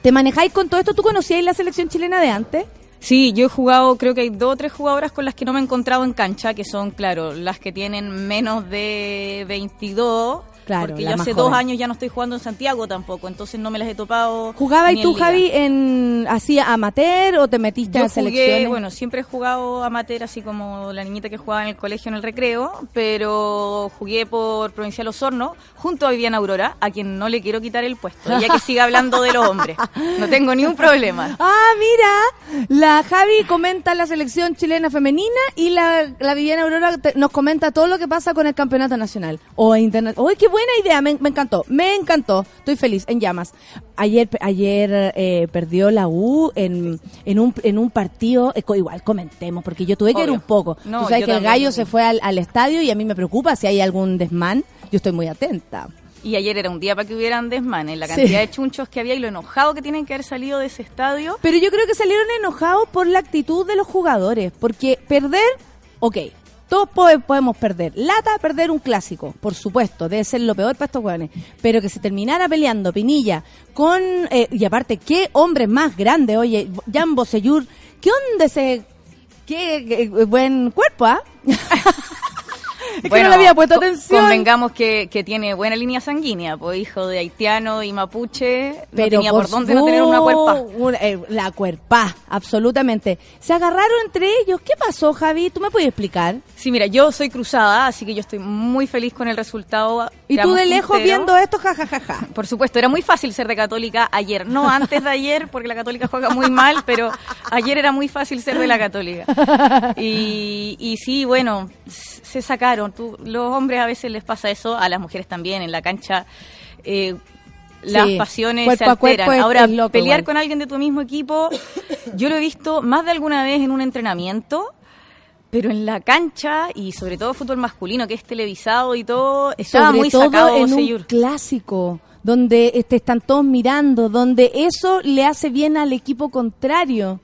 ¿te manejáis con todo esto? ¿Tú conocías la selección chilena de antes? Sí, yo he jugado, creo que hay dos o tres jugadoras con las que no me he encontrado en cancha, que son, claro, las que tienen menos de 22. Claro, porque yo hace joven. dos años ya no estoy jugando en Santiago tampoco, entonces no me las he topado. ¿Jugabas tú. Javi, en así amateur o te metiste Yo a selecciones? jugué, bueno, siempre he jugado amateur, así como la niñita que jugaba en el colegio en el recreo, pero jugué por Provincial Osorno, junto a Viviana Aurora, a quien no le quiero quitar el puesto, ya que siga hablando de los hombres. No tengo ni un problema. Ah, mira, la Javi comenta la selección chilena femenina y la, la Viviana Aurora te- nos comenta todo lo que pasa con el campeonato nacional o internet. ¡Uy, qué buena idea! Me, me encantó, me encantó. Estoy feliz, en llamas. Ayer ayer eh, perdió la U en, en, un, en un partido, eh, igual comentemos, porque yo tuve que ir un poco. No, Tú sabes que el gallo se fue al, al estadio y a mí me preocupa si hay algún desmán. Yo estoy muy atenta. Y ayer era un día para que hubieran desmanes, la Sí. cantidad de chunchos que había y lo enojado que tienen que haber salido de ese estadio. Pero yo creo que salieron enojados por la actitud de los jugadores. Porque perder, ok, todos po- podemos perder. Lata, perder un clásico, por supuesto, debe ser lo peor para estos jóvenes. Pero que se terminara peleando Pinilla con. eh, y aparte, qué hombres más grandes, oye, Jan Bosellur, ¿qué onda ese. Qué, qué buen cuerpo, ¿ah? es que no le había puesto atención. Convengamos que, que tiene buena línea sanguínea, pues hijo de haitiano y mapuche, no Pero tenía por, por dónde no tener una cuerpa. una- eh, la cuerpa, absolutamente. Se agarraron entre ellos. ¿Qué pasó, Javi? ¿Tú me puedes explicar? Sí, mira, yo soy cruzada, así que yo estoy muy feliz con el resultado. Y tú de lejos punteros. viendo esto, jajajaja. Por supuesto, era muy fácil ser de católica ayer, no antes de ayer, porque la católica juega muy mal, pero ayer era muy fácil ser de la católica. Y, y sí, bueno, se sacaron. Tú, los hombres a veces les pasa eso, a las mujeres también, en la cancha. eh, las Sí, pasiones cuerpo se cuerpo alteran. es- Ahora, loco pelear igual. con alguien de tu mismo equipo, yo lo he visto más de alguna vez en un entrenamiento, pero en la cancha y sobre todo fútbol masculino, que es televisado y todo, estaba Sobre muy todo sacado en un clásico, donde este, están todos mirando, donde eso le hace bien al equipo contrario.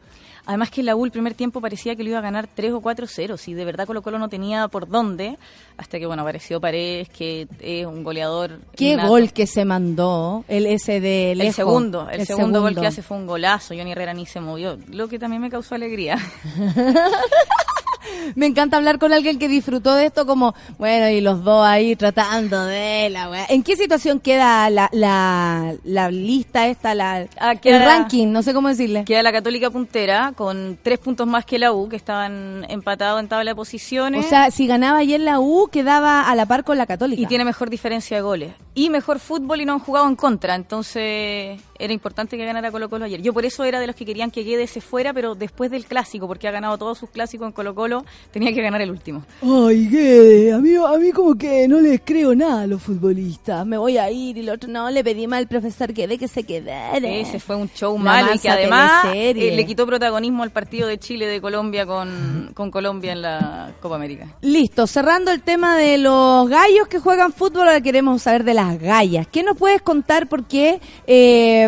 Además que la U el primer tiempo parecía que lo iba a ganar 3 o 4-0, si de verdad Colo Colo no tenía por dónde, hasta que bueno, apareció Paredes, que es un goleador. Qué innato. gol que se mandó el ese de El segundo, el, segundo, gol que hace fue un golazo, Johnny Herrera ni se movió, lo que también me causó alegría. Me encanta hablar con alguien que disfrutó de esto como, bueno, y los dos ahí tratando de la weá. ¿En qué situación queda la, la, la lista esta, la, Ah, el ranking? No sé cómo decirle. Queda la Católica puntera con tres puntos más que la U, que estaban empatados en tabla de O posiciones. sea, si ganaba ayer la U, quedaba a la par con la Católica. y tiene mejor diferencia de goles. Y mejor fútbol y no han jugado en contra. Entonces era importante que ganara Colo Colo ayer. Yo por eso era de los que querían que Guedes se fuera, pero después del clásico, porque ha ganado todos sus clásicos en Colo Colo, tenía que ganar el último. Ay, Guede, a mí, a mí como que no les creo nada a los futbolistas. Me voy a ir y el otro no, le pedí mal al profesor Guede que se quedara. Ese fue un show malo y que además eh, le quitó protagonismo al partido de Chile de Colombia con, con Colombia en la Copa América. Listo, cerrando el tema de los gallos que juegan fútbol, ahora queremos saber de las gallas. ¿Qué nos puedes contar por qué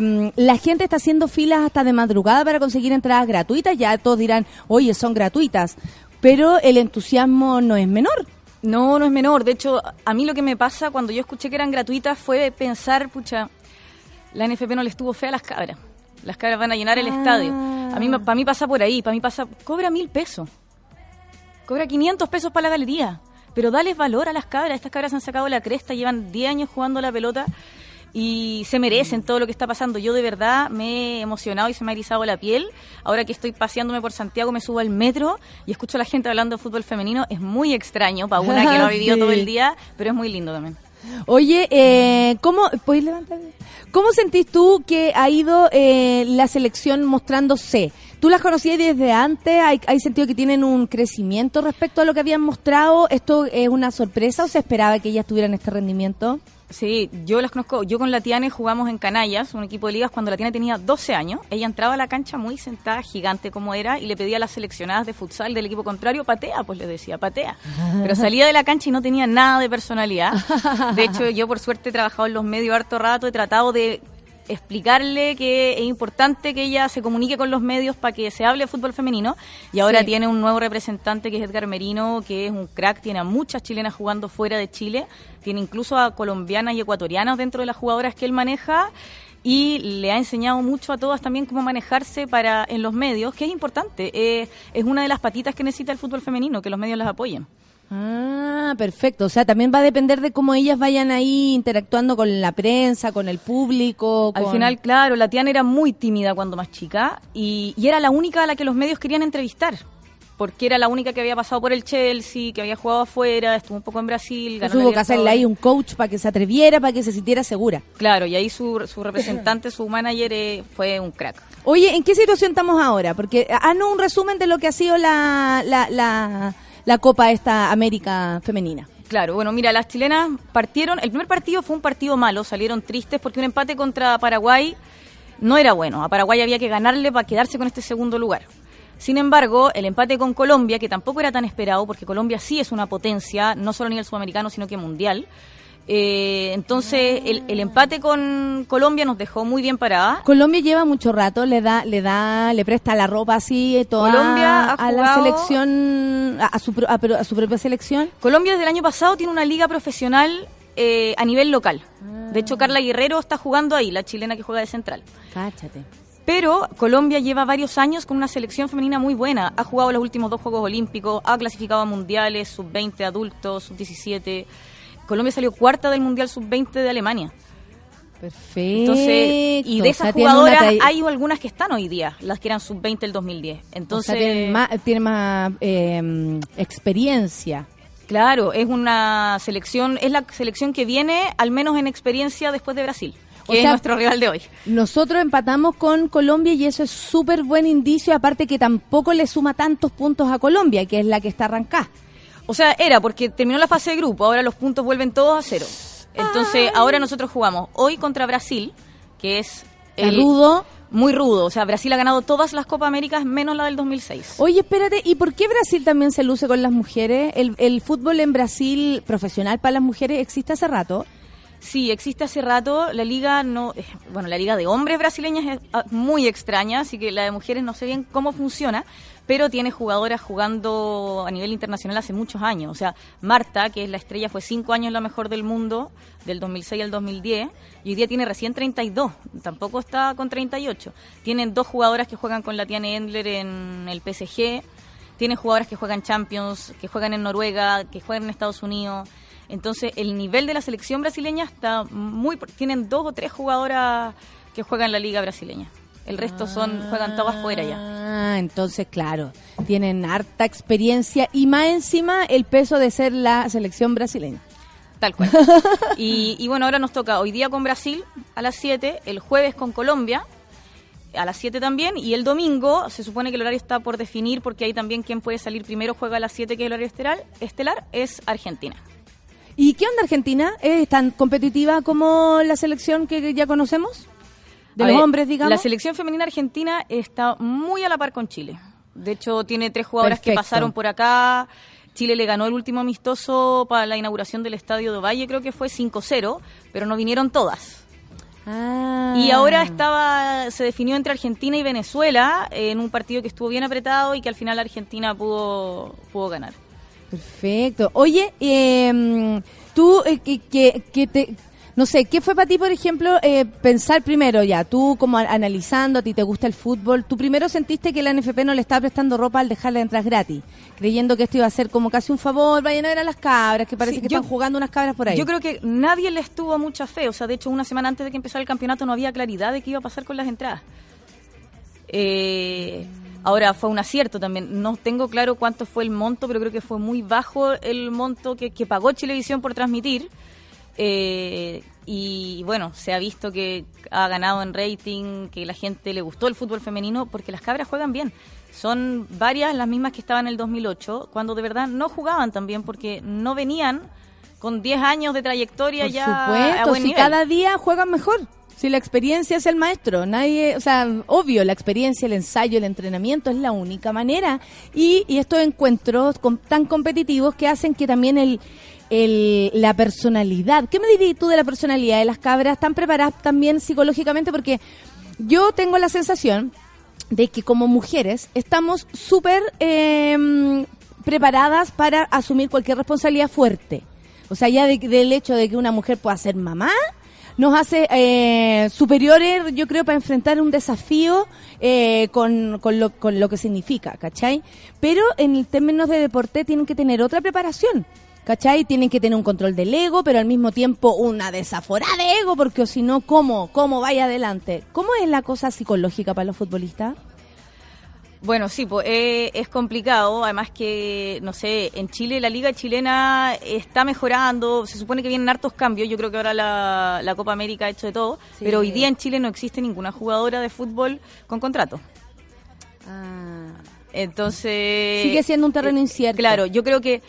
eh, la gente está haciendo filas hasta de madrugada para conseguir entradas gratuitas? Ya todos dirán, oye, son gratuitas, pero el entusiasmo no es menor. No, no es menor. De hecho, a mí lo que me pasa cuando yo escuché que eran gratuitas fue pensar, pucha, la NFP no les estuvo fea a las cabras. Las cabras van a llenar el Ah. estadio. A mí, para mí pasa por ahí. Para mí pasa, cobra mil pesos. Cobra 500 pesos para la galería. Pero dales valor a las cabras. Estas cabras han sacado la cresta, llevan 10 años jugando la pelota. Y se merecen todo lo que está pasando. Yo de verdad me he emocionado y se me ha erizado la piel. Ahora que estoy paseándome por Santiago, me subo al metro y escucho a la gente hablando de fútbol femenino. Es muy extraño para una que lo ha vivido Sí. todo el día, pero es muy lindo también. Oye, eh, ¿cómo, ¿puedes levantar? ¿Cómo sentís tú que ha ido eh, la selección mostrándose? ¿Tú las conocías desde antes? ¿Hay, ¿Hay sentido que tienen un crecimiento respecto a lo que habían mostrado? ¿Esto es una sorpresa o se esperaba que ellas tuvieran este rendimiento? Sí, yo las conozco. Yo con la Tiane jugamos en Canallas, un equipo de ligas, cuando la Tiane tenía 12 años. Ella entraba a la cancha muy sentada, gigante como era, y le pedía a las seleccionadas de futsal del equipo contrario, patea, pues le decía, patea. Pero salía de la cancha y no tenía nada de personalidad. De hecho, yo por suerte he trabajado en los medios harto rato, he tratado de explicarle que es importante que ella se comunique con los medios para que se hable de fútbol femenino y ahora Sí. tiene un nuevo representante que es Edgar Merino, que es un crack, tiene a muchas chilenas jugando fuera de Chile, tiene incluso a colombianas y ecuatorianas dentro de las jugadoras que él maneja y le ha enseñado mucho a todas también cómo manejarse para en los medios, que es importante, eh, es una de las patitas que necesita el fútbol femenino, que los medios las apoyen. Ah, perfecto. O sea, también va a depender de cómo ellas vayan ahí interactuando con la prensa, con el público. Al final, claro, la Tiana era muy tímida cuando más chica y, y era la única a la que los medios querían entrevistar. Porque era la única que había pasado por el Chelsea, que había jugado afuera, estuvo un poco en Brasil. ganó Entonces hubo que hacerle ahí un coach para que se atreviera, para que se sintiera segura. Claro, y ahí su, su representante, su manager, eh, fue un crack. Oye, ¿en qué situación estamos ahora? Porque haznos un resumen de lo que ha sido la, la, la, la Copa esta América femenina. Claro, bueno, mira, las chilenas partieron. El primer partido fue un partido malo, salieron tristes porque un empate contra Paraguay no era bueno. A Paraguay había que ganarle para quedarse con este segundo lugar. Sin embargo, el empate con Colombia, que tampoco era tan esperado, porque Colombia sí es una potencia, no solo a nivel sudamericano, sino que mundial. Eh, entonces, el, el empate con Colombia nos dejó muy bien parada. Colombia lleva mucho rato, le da, le da, le presta la ropa así eh, toda Colombia ha a la selección, a, a su, a, a su propia selección. Colombia desde el año pasado tiene una liga profesional eh, a nivel local. De hecho, Carla Guerrero está jugando ahí, la chilena que juega de central. Cáchate. Pero Colombia lleva varios años con una selección femenina muy buena. Ha jugado los últimos dos Juegos Olímpicos, ha clasificado a mundiales, sub-20 adultos, sub-17. Colombia salió cuarta del Mundial sub-20 de Alemania. Perfecto. Entonces, y de O esas sea, jugadoras hay algunas que están hoy día, las que eran sub-20 el 2010. o sea, Entonces, tiene más, eh, experiencia. claro, es una selección, es la selección que viene al menos en experiencia después de Brasil, que O es nuestro rival de hoy. Nosotros empatamos con Colombia y eso es súper buen indicio, aparte que tampoco le suma tantos puntos a Colombia, que es la que está arrancada. O sea, era porque terminó la fase de grupo, ahora los puntos vuelven todos a cero. Entonces, ahora nosotros jugamos hoy contra Brasil, que es el- rudo. muy rudo. O sea, Brasil ha ganado todas las Copas Américas menos la del 2006. Oye, espérate, ¿y por qué Brasil también se luce con las mujeres? ¿El, el fútbol en Brasil profesional para las mujeres existe hace rato? Sí, existe hace rato. La liga no, eh, bueno, la liga de hombres brasileñas es ah, muy extraña, así que la de mujeres no sé bien cómo funciona, pero tiene jugadoras jugando a nivel internacional hace muchos años. O sea, Marta, que es la estrella, fue cinco años la mejor del mundo, del 2006 al 2010, y hoy día tiene recién 32, tampoco está con 38. Tienen dos jugadoras que juegan con la Tiane Endler en el PSG, tienen jugadoras que juegan Champions, que juegan en Noruega, que juegan en Estados Unidos. Entonces, el nivel de la selección brasileña está muy... Tienen dos o tres jugadoras que juegan en la liga brasileña. El resto son juegan todas fuera ya. Ah, entonces, claro, tienen harta experiencia y más encima el peso de ser la selección brasileña. Tal cual. Y, y bueno, ahora nos toca hoy día con Brasil a las 7, el jueves con Colombia a las 7 también, y el domingo se supone que el horario está por definir porque ahí también quien puede salir primero juega a las 7, que es el horario estelar, estelar es Argentina. ¿Y qué onda Argentina? ¿Es tan competitiva como la selección que ya conocemos? De A los ver, hombres, digamos. La selección femenina argentina está muy a la par con Chile. De hecho, tiene tres jugadoras que pasaron por acá. Chile le ganó el último amistoso para la inauguración del Estadio de Valle, creo que fue 5-0, pero no vinieron todas. Ah. Y ahora estaba se definió entre Argentina y Venezuela en un partido que estuvo bien apretado y que al final Argentina pudo, pudo ganar. Perfecto. Oye, eh, tú, eh, que, que, que te... No sé, ¿qué fue para ti, por ejemplo, eh, pensar primero ya, tú como analizando, a ti te gusta el fútbol, tú primero sentiste que la NFP no le estaba prestando ropa al dejarla entrar gratis, creyendo que esto iba a ser como casi un favor, vayan a ver a las cabras, que parece Sí, que yo- están jugando unas cabras por ahí. Yo creo que nadie les tuvo mucha fe. O sea, de hecho, una semana antes de que empezara el campeonato no había claridad de qué iba a pasar con las entradas. Eh, ahora, fue un acierto también. No tengo claro cuánto fue el monto, pero creo que fue muy bajo el monto que, que pagó Chilevisión por transmitir. Eh, y bueno, se ha visto que ha ganado en rating, que la gente le gustó el fútbol femenino, porque las cabras juegan bien. Son varias las mismas que estaban en el 2008, cuando de verdad no jugaban tan bien, porque no venían con 10 años de trayectoria Por ya a supuesto, buen si nivel. cada día juegan mejor. Si la experiencia es el maestro, nadie, o sea, obvio, la experiencia, el ensayo, el entrenamiento es la única manera. Y, y estos encuentros com- tan competitivos que hacen que también el, el, la personalidad, ¿qué me dirías tú de la personalidad de las cabras? ¿Están preparadas también psicológicamente? Porque yo tengo la sensación de que como mujeres estamos súper eh, preparadas para asumir cualquier responsabilidad fuerte. O sea, ya de- del hecho de que una mujer pueda ser mamá, nos hace eh, superiores, yo creo, para enfrentar un desafío eh, con, con, lo, con lo que significa, ¿cachai? Pero en términos de deporte tienen que tener otra preparación. ¿Cachai? Tienen que tener un control del ego, pero al mismo tiempo una desaforada de ego, porque si no, ¿cómo? ¿Cómo vaya adelante? ¿Cómo es la cosa psicológica para los futbolistas? Bueno, sí, pues eh, es complicado. Además que, no sé, en Chile la liga chilena está mejorando. Se supone que vienen hartos cambios. Yo creo que ahora la, la Copa América ha hecho de todo. Sí. Pero hoy día en Chile no existe ninguna jugadora de fútbol con contrato. Entonces... Sigue siendo un terreno eh, incierto. Claro, yo creo que,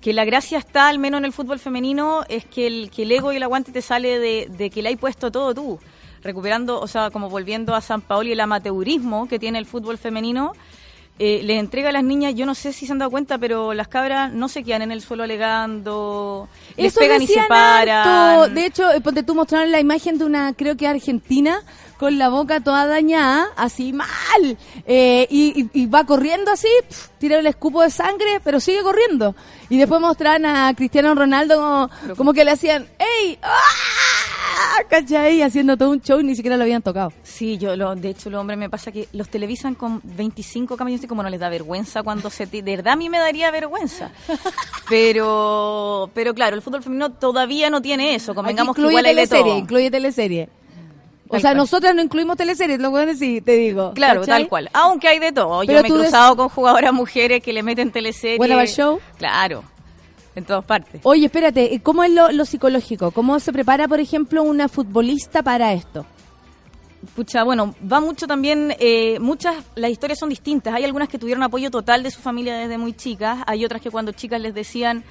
que la gracia está, al menos en el fútbol femenino, es que el, que el ego y el aguante te sale de, de que le hay puesto todo tú. Recuperando, o sea, como volviendo a San Paolo y el amateurismo que tiene el fútbol femenino, eh, les entrega a las niñas, yo no sé si se han dado cuenta, pero las cabras no se quedan en el suelo alegando, les Eso pegan y se paran. De hecho, eh, ponte tú mostraron la imagen de una, creo que argentina, con la boca toda dañada, así mal. Eh, y, y- y va corriendo así, pf, tira el escupo de sangre, pero sigue corriendo. Y después mostraron a Cristiano Ronaldo como, como que le hacían, ¡Ey! ¡Ah! ¿Cachai? Haciendo todo un show y ni siquiera lo habían tocado. Sí, yo lo, de hecho los hombres me pasa que los televisan con 25 camellos y como no les da vergüenza cuando se ti- de verdad a mí me daría vergüenza. Pero pero claro, el fútbol femenino todavía no tiene eso, convengamos Aquí que igual teleserie, todo. incluye teleserie. O Tal sea, cual. nosotras no incluimos teleseries, lo puedo decir, te digo. Claro, ¿cachai? tal cual. Aunque hay de todo. Pero Yo me he des- cruzado con jugadoras mujeres que le meten teleseries. About show? Claro. En todas partes. Oye, espérate, ¿cómo es lo, lo psicológico? ¿Cómo se prepara, por ejemplo, una futbolista para esto? Pucha, bueno, va mucho también, eh, muchas, las historias son distintas. Hay algunas que tuvieron apoyo total de su familia desde muy chicas, hay otras que cuando chicas les decían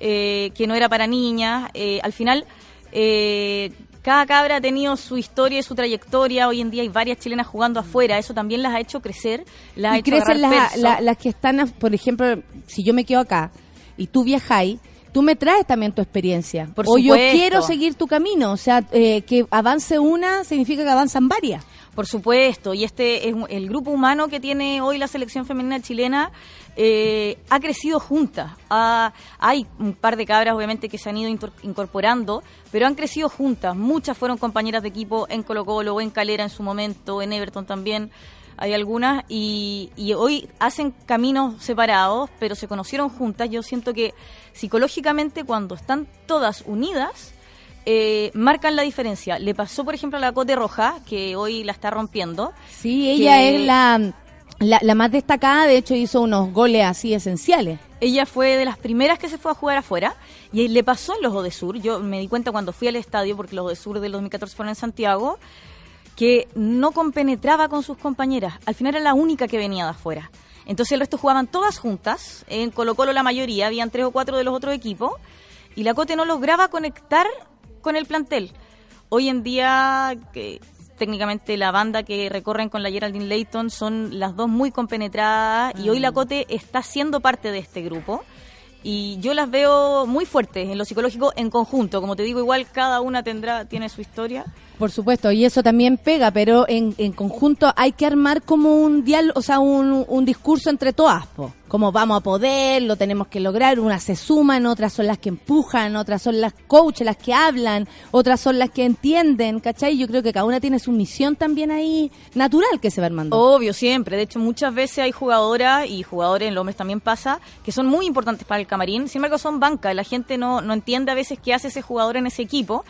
eh, que no era para niñas. Eh, al final, eh, cada cabra ha tenido su historia y su trayectoria. Hoy en día hay varias chilenas jugando afuera, eso también las ha hecho crecer, las ha y hecho crecen las, perso. la- las que están, por ejemplo, si yo me quedo acá y tú viajáis, tú me traes también tu experiencia. Por o yo quiero seguir tu camino. O sea, eh, que avance una significa que avanzan varias. Por supuesto, y este es el grupo humano que tiene hoy la selección femenina chilena eh, ha crecido juntas. Ha- hay un par de cabras, obviamente, que se han ido incorporando, pero han crecido juntas. Muchas fueron compañeras de equipo en Colo Colo, en Calera en su momento, en Everton también. Hay algunas y, y hoy hacen caminos separados, pero se conocieron juntas. Yo siento que psicológicamente cuando están todas unidas, eh, marcan la diferencia. Le pasó, por ejemplo, a la Cote Roja, que hoy la está rompiendo. Sí, ella Que- es la, la, la más destacada, de hecho hizo unos goles así esenciales. Ella fue de las primeras que se fue a jugar afuera y le pasó en los Odesur. Yo me di cuenta cuando fui al estadio, porque los Odesur del 2014 fueron en Santiago, que no compenetraba con sus compañeras. Al final era la única que venía de afuera. Entonces el resto jugaban todas juntas. En Colo Colo la mayoría, habían tres o cuatro de los otros equipos. Y la Cote no lograba conectar con el plantel. Hoy en día, que técnicamente la banda que recorren con la Geraldine Layton son las dos muy compenetradas y hoy la Cote está siendo parte de este grupo. Y yo las veo muy fuertes en lo psicológico en conjunto. Como te digo, igual cada una tendrá, tiene su historia. Por supuesto, y eso también pega, pero en, en conjunto hay que armar como un diálogo, o sea, un, discurso entre todas, como vamos a poder, lo tenemos que lograr, unas se suman, otras son las que empujan, otras son las coaches, las que hablan, otras son las que entienden, ¿cachai? Yo creo que cada una tiene su misión también ahí natural que se va armando. Obvio, siempre. De hecho, muchas veces hay jugadoras y jugadores, en los hombres también pasa, que son muy importantes para el camarín. Sin embargo, son banca. La gente no, no entiende a veces qué hace ese jugador en ese equipo.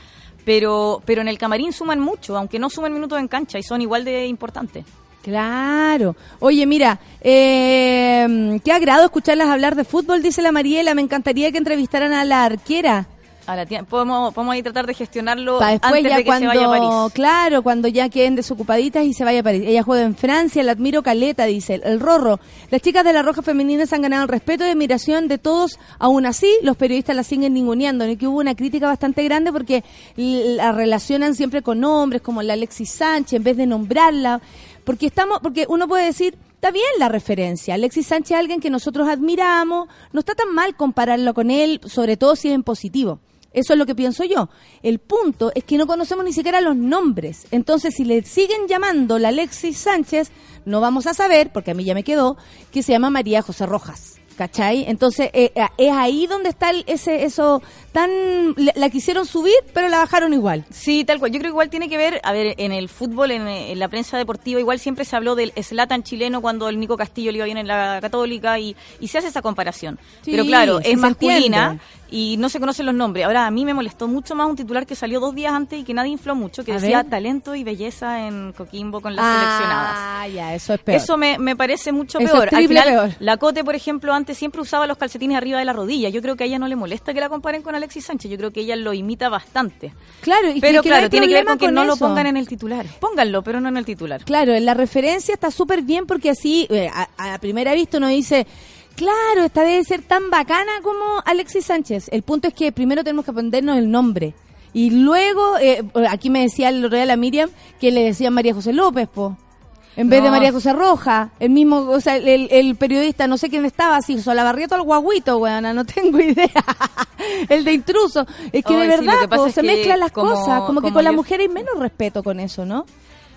Pero, pero en el camarín suman mucho, aunque no suman minutos en cancha y son igual de importantes. Claro. Oye, mira, eh, qué agrado escucharlas hablar de fútbol, dice la Mariela. Me encantaría que entrevistaran a la arquera. A la tía- podemos, podemos ahí tratar de gestionarlo después antes ya de que cuando, se vaya a París. claro, cuando ya queden desocupaditas y se vaya a París. Ella juega en Francia, la admiro caleta, dice el Rorro. Las chicas de la Roja Femeninas han ganado el respeto y admiración de todos, aún así los periodistas la siguen ninguneando, ¿no? Y que hubo una crítica bastante grande porque la relacionan siempre con hombres, como la Alexis Sánchez, en vez de nombrarla, porque estamos, porque uno puede decir, Está bien la referencia. Alexis Sánchez es alguien que nosotros admiramos. No está tan mal compararlo con él, sobre todo si es en positivo. Eso es lo que pienso yo. El punto es que no conocemos ni siquiera los nombres. Entonces, si le siguen llamando la Alexis Sánchez, no vamos a saber, porque a mí ya me quedó, que se llama María José Rojas. ¿Cachai? Entonces, eh, eh, es ahí donde está el- ese eso tan... La, la quisieron subir, pero la bajaron igual. Sí, tal cual. Yo creo que igual tiene que ver, a ver, en el fútbol, en, en la prensa deportiva, igual siempre se habló del Slatan chileno cuando el Nico Castillo le iba bien en la Católica y, y se hace esa comparación. Sí, Pero claro, es masculina y no se conocen los nombres. Ahora, a mí me molestó mucho más un titular que salió dos días antes y que nadie infló mucho, que A decía ver. talento y belleza en Coquimbo con las ah, seleccionadas. ya, eso es peor. Eso me, me parece mucho Eso es peor. Al triple final, peor. la Cote, por ejemplo, antes siempre usaba los calcetines arriba de la rodilla. Yo creo que a ella no le molesta que la comparen con Alexis Sánchez. Yo creo que ella lo imita bastante. Claro, y Pero que no claro, hay tiene que ver con que no lo pongan en el titular. Pónganlo, pero no en el titular. Claro, en la referencia está súper bien porque así, eh, a, a primera vista uno dice, claro, esta debe ser tan bacana como Alexis Sánchez. El punto es que primero tenemos que aprendernos el nombre. Y luego, eh, aquí me decía el real a Miriam que le decían María José López, po. En vez de. María José Roja, el mismo, o sea, el, el periodista, no sé quién estaba, si Solabarrieto o el guaguito, weona, no tengo idea. el de intruso. Es que de sí, verdad, que pasa po, es se que mezclan las como- cosas. Como que con la yo- mujer hay menos respeto con eso, ¿no?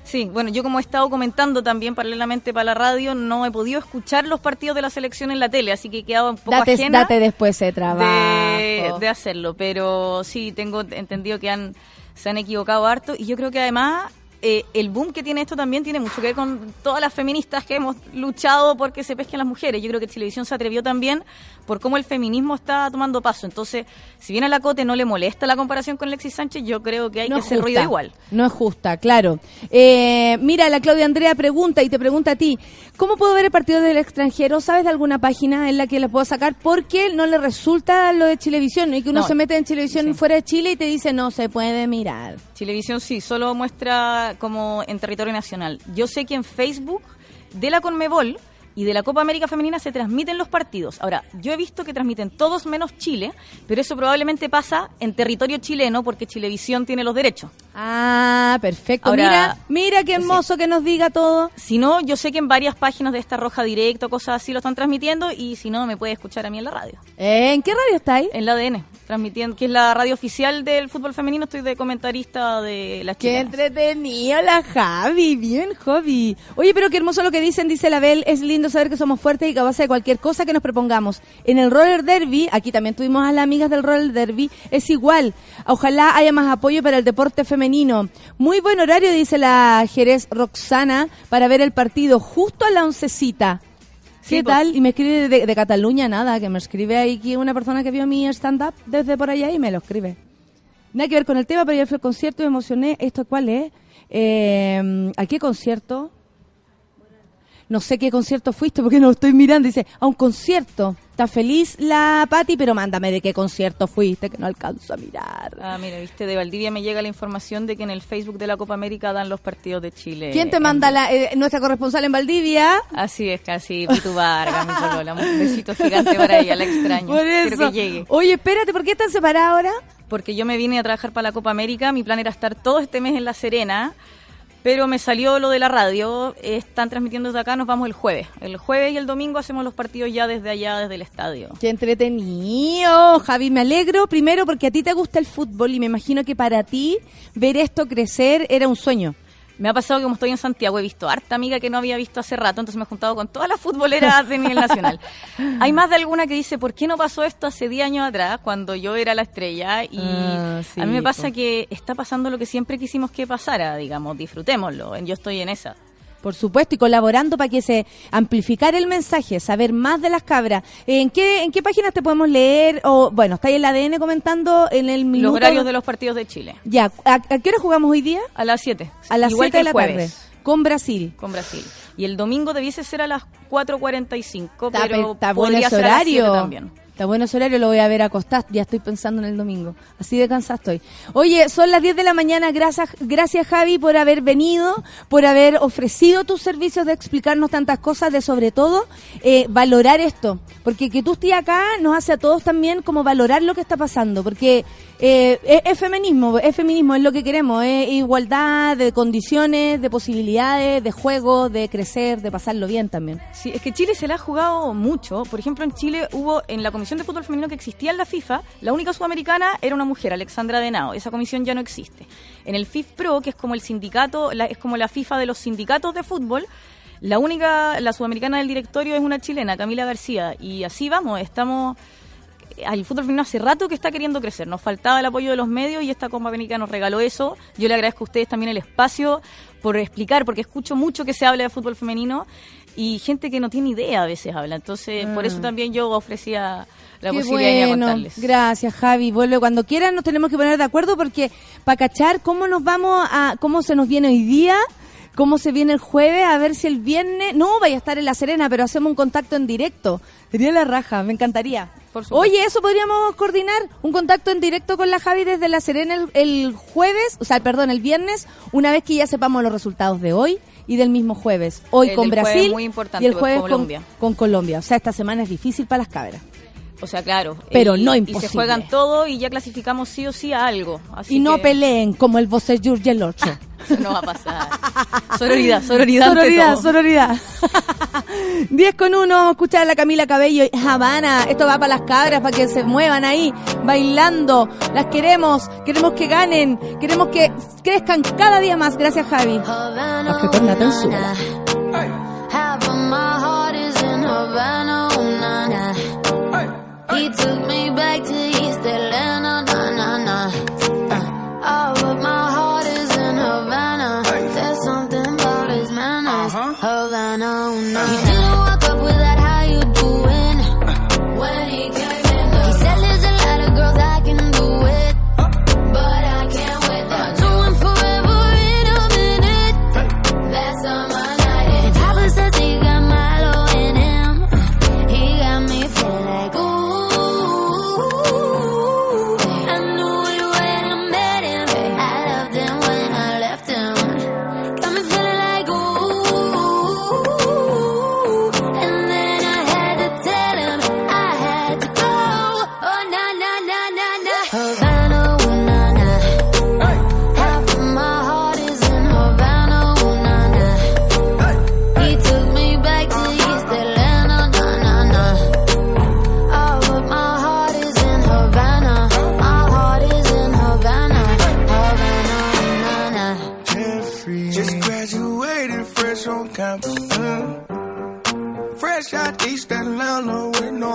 Sí, bueno, yo como he estado comentando también paralelamente para la radio, no he podido escuchar los partidos de la selección en la tele, así que he quedado un poco Date, ajena date después ese trabajo. de, de hacerlo. Pero sí, tengo entendido que han se han equivocado harto y yo creo que además eh, el boom que tiene esto también tiene mucho que ver con todas las feministas que hemos luchado porque se pesquen las mujeres. Yo creo que Televisión se atrevió también por cómo el feminismo está tomando paso. Entonces, si bien a la Cote no le molesta la comparación con Alexis Sánchez, yo creo que hay No que hacer ruido igual. No es justa, claro. Eh, mira, la Claudia Andrea pregunta y te pregunta a ti, ¿cómo puedo ver el partido del extranjero? ¿Sabes de alguna página en la que la puedo sacar? Porque no le resulta lo de Chilevisión y que uno No. se mete en Chilevisión Sí. fuera de Chile y te dice no se puede mirar. Televisión sí, solo muestra como en territorio nacional. Yo sé que en Facebook de la Conmebol y de la Copa América Femenina se transmiten los partidos. Ahora, yo he visto que transmiten todos menos Chile, pero eso probablemente pasa en territorio chileno porque Chilevisión tiene los derechos. Ah, perfecto. Ahora- mira, mira qué hermoso que nos diga todo. Si no, yo sé que en varias páginas de esta Roja Directo, cosas así, lo están transmitiendo y si no, me puede escuchar a mí en la radio. Eh, ¿En qué radio estáis? En la ADN, transmitiendo, que es la radio oficial del fútbol femenino, estoy de comentarista de las Qué chilenas. entretenido la Javi, bien Javi. Oye, pero qué hermoso lo que dicen, dice la Bel, es lindo saber que somos fuertes y capaces de cualquier cosa que nos propongamos. En el roller derby, aquí también tuvimos a las amigas del roller derby, es igual. Ojalá haya más apoyo para el deporte femenino. Muy buen horario, dice la Jerez Roxana, para ver el partido justo a la oncecita. ¿Qué pues. tal? Y me escribe de, de Cataluña, nada, que me escribe ahí que una persona que vio mi stand-up desde por allá y me lo escribe. Nada que ver con el tema, pero yo fui al concierto y me emocioné. ¿Esto cuál es? Eh, ¿A qué concierto? No sé qué concierto fuiste porque no lo estoy mirando. Dice, a un concierto. Está feliz la Patti, pero mándame de qué concierto fuiste, que no alcanzo a mirar. Ah, mira, viste, de Valdivia me llega la información de que en el Facebook de la Copa América dan los partidos de Chile. ¿Quién te manda la, eh, nuestra corresponsal en Valdivia? Así es, casi, Pitu Vargas, mi polola. Un besito gigante para ella, la extraño. Por eso. Quiero que llegue. Oye, espérate, ¿por qué están separadas ahora? Porque yo me vine a trabajar para la Copa América, mi plan era estar todo este mes en La Serena, pero me salió lo de la radio, están transmitiendo desde acá, nos vamos el jueves. El jueves y el domingo hacemos los partidos ya desde allá, desde el estadio. Qué entretenido, Javi, me alegro primero porque a ti te gusta el fútbol y me imagino que para ti ver esto crecer era un sueño. Me ha pasado que como estoy en Santiago he visto harta amiga que no había visto hace rato, entonces me he juntado con todas las futboleras de nivel nacional. Hay más de alguna que dice, ¿por qué no pasó esto hace 10 años atrás, cuando yo era la estrella? Y Ah, sí, a mí me pasa que está pasando lo que siempre quisimos que pasara, digamos, disfrutémoslo. Yo estoy en esa. Por supuesto, y colaborando para que se amplificar el mensaje, saber más de las cabras. ¿En qué, en qué páginas te podemos leer? O bueno, está ahí el ADN comentando en el minuto. Los horarios de los partidos de Chile. Ya, ¿a, a qué hora jugamos hoy día? A las 7. A las Igual 7 que de la jueves. tarde. Con Brasil. Con Brasil. Y el domingo debiese ser a las 4.45, Está, pero está podría ese ser a las 7 horario. también. Está bueno ese horario, lo voy a ver acostado. Ya estoy pensando en el domingo. Así de cansada estoy. Oye, son las 10 de la mañana. Gracias, gracias Javi por haber venido, por haber ofrecido tus servicios de explicarnos tantas cosas, de sobre todo eh, valorar esto. Porque que tú estés acá nos hace a todos también como valorar lo que está pasando. Porque eh, es, feminismo, es feminismo, es lo que queremos. Es igualdad de condiciones, de posibilidades, de juego, de crecer, de pasarlo bien también. Sí, es que Chile se la ha jugado mucho. Por ejemplo, en Chile hubo, en la Comisión de Fútbol Femenino que existía en la FIFA, la única sudamericana era una mujer, Alexandra Denao. Esa comisión ya no existe. En el FIF Pro, que es como el sindicato, la- es como la FIFA de los sindicatos de fútbol, la única, la sudamericana del directorio es una chilena, Camila García. Y así vamos, estamos... El fútbol femenino hace rato que está queriendo crecer. Nos faltaba el apoyo de los medios y esta Copa América nos regaló eso. Yo le agradezco a ustedes también el espacio por explicar, porque escucho mucho que se habla de fútbol femenino y gente que no tiene idea a veces habla. Entonces, por eso también yo ofrecía la Ah. Qué posibilidad de bueno. contarles. Gracias, Javi. Vuelve cuando quieran, nos tenemos que poner de acuerdo porque para cachar cómo nos vamos a, cómo se nos viene hoy día, cómo se viene el jueves, a ver si el viernes, no vaya a estar en La Serena, pero hacemos un contacto en directo. Sería la raja, me encantaría. Oye, eso podríamos coordinar, un contacto en directo con la Javi desde La Serena el, el jueves, o sea, perdón, el viernes, una vez que ya sepamos los resultados de hoy y del mismo jueves. Hoy El con Brasil muy importante, y el jueves con Colombia. con Colombia. O sea, esta semana es difícil para las cabras. O sea, claro. Pero y- no Y imposible. se juegan todo y ya clasificamos sí o sí a algo. Así y no que peleen como el Voces y el 8. Eso no va a pasar. Sororidad, sororidad. ante Sororidad, todo. sororidad. 10 con 1, vamos a escuchar a la Camila Cabello y Habana. Esto va para las cabras, para que se muevan ahí, bailando. Las queremos, queremos que ganen, queremos que crezcan cada día más. Gracias, Javi. Bajo con la tensura. He took me back to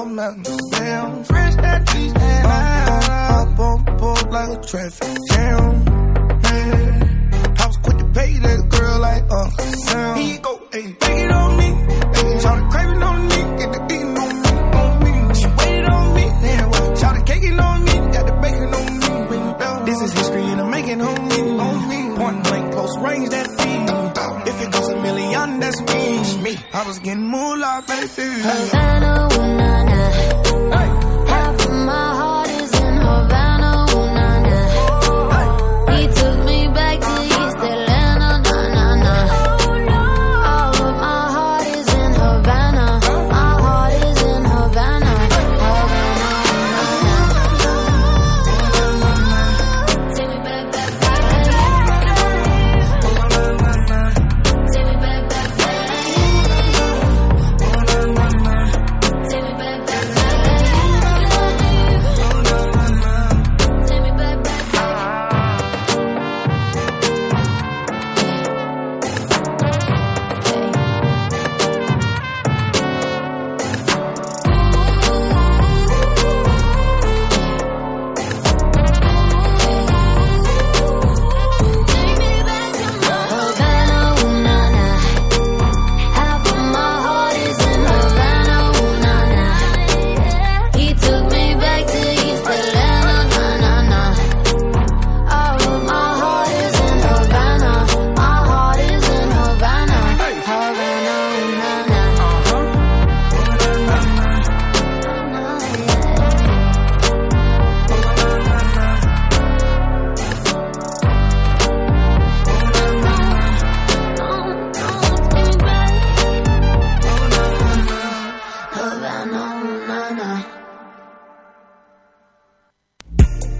no mountains. Damn, fresh out East Atlanta. Up on board like a traffic jam. I was quick to pay that girl like Uncle Sam. You go, hey, take it on me. Hey, shout the craving on me, get the eating on me, on me. She waited on me, what? Shout the caking on me, got the bacon on me. This is history and I'm making on me, on me. Point blank, close range, that feed. If it goes a million, that's me. me. I was getting moolah, baby. Havana,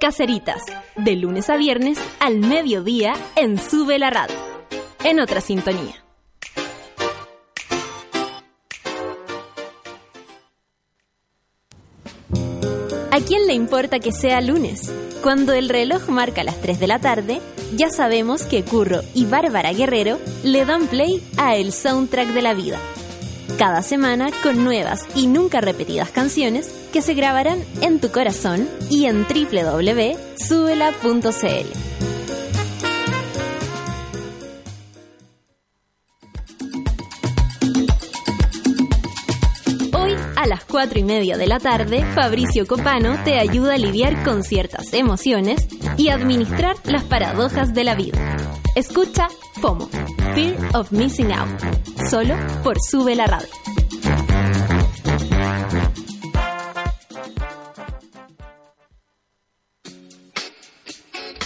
Caseritas, de lunes a viernes al mediodía en Sube la Radio. En otra sintonía. ¿A quién le importa que sea lunes? Cuando el reloj marca las 3 de la tarde, ya sabemos que Curro y Bárbara Guerrero le dan play a El Soundtrack de la Vida. Cada semana con nuevas y nunca repetidas canciones que se grabarán en tu corazón y en www.subela.cl. Hoy, a las 4 y media de la tarde, Fabricio Copano te ayuda a lidiar con ciertas emociones y administrar las paradojas de la vida. Escucha FOMO, Fear of Missing Out, solo por Sube la Radio.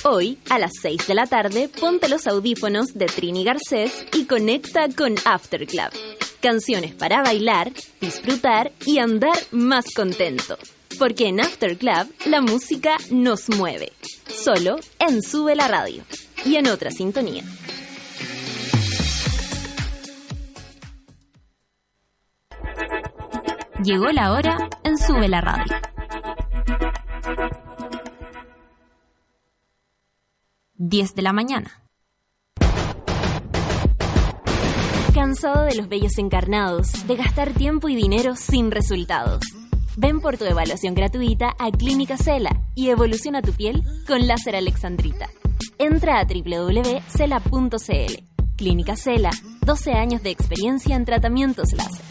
Hoy, a las 6 de la tarde, ponte los audífonos de Trini Garcés y conecta con After Club. Canciones para bailar, disfrutar y andar más contento. Porque en After Club la música nos mueve. Solo en Sube la Radio y en otra sintonía. Llegó la hora en Sube la Radio. 10 de la mañana. ¿Cansado de los bellos encarnados, de gastar tiempo y dinero sin resultados? Ven por tu evaluación gratuita a Clínica Cela y evoluciona tu piel con láser alexandrita. Entra a www.cela.cl. Clínica Cela, 12 años de experiencia en tratamientos láser.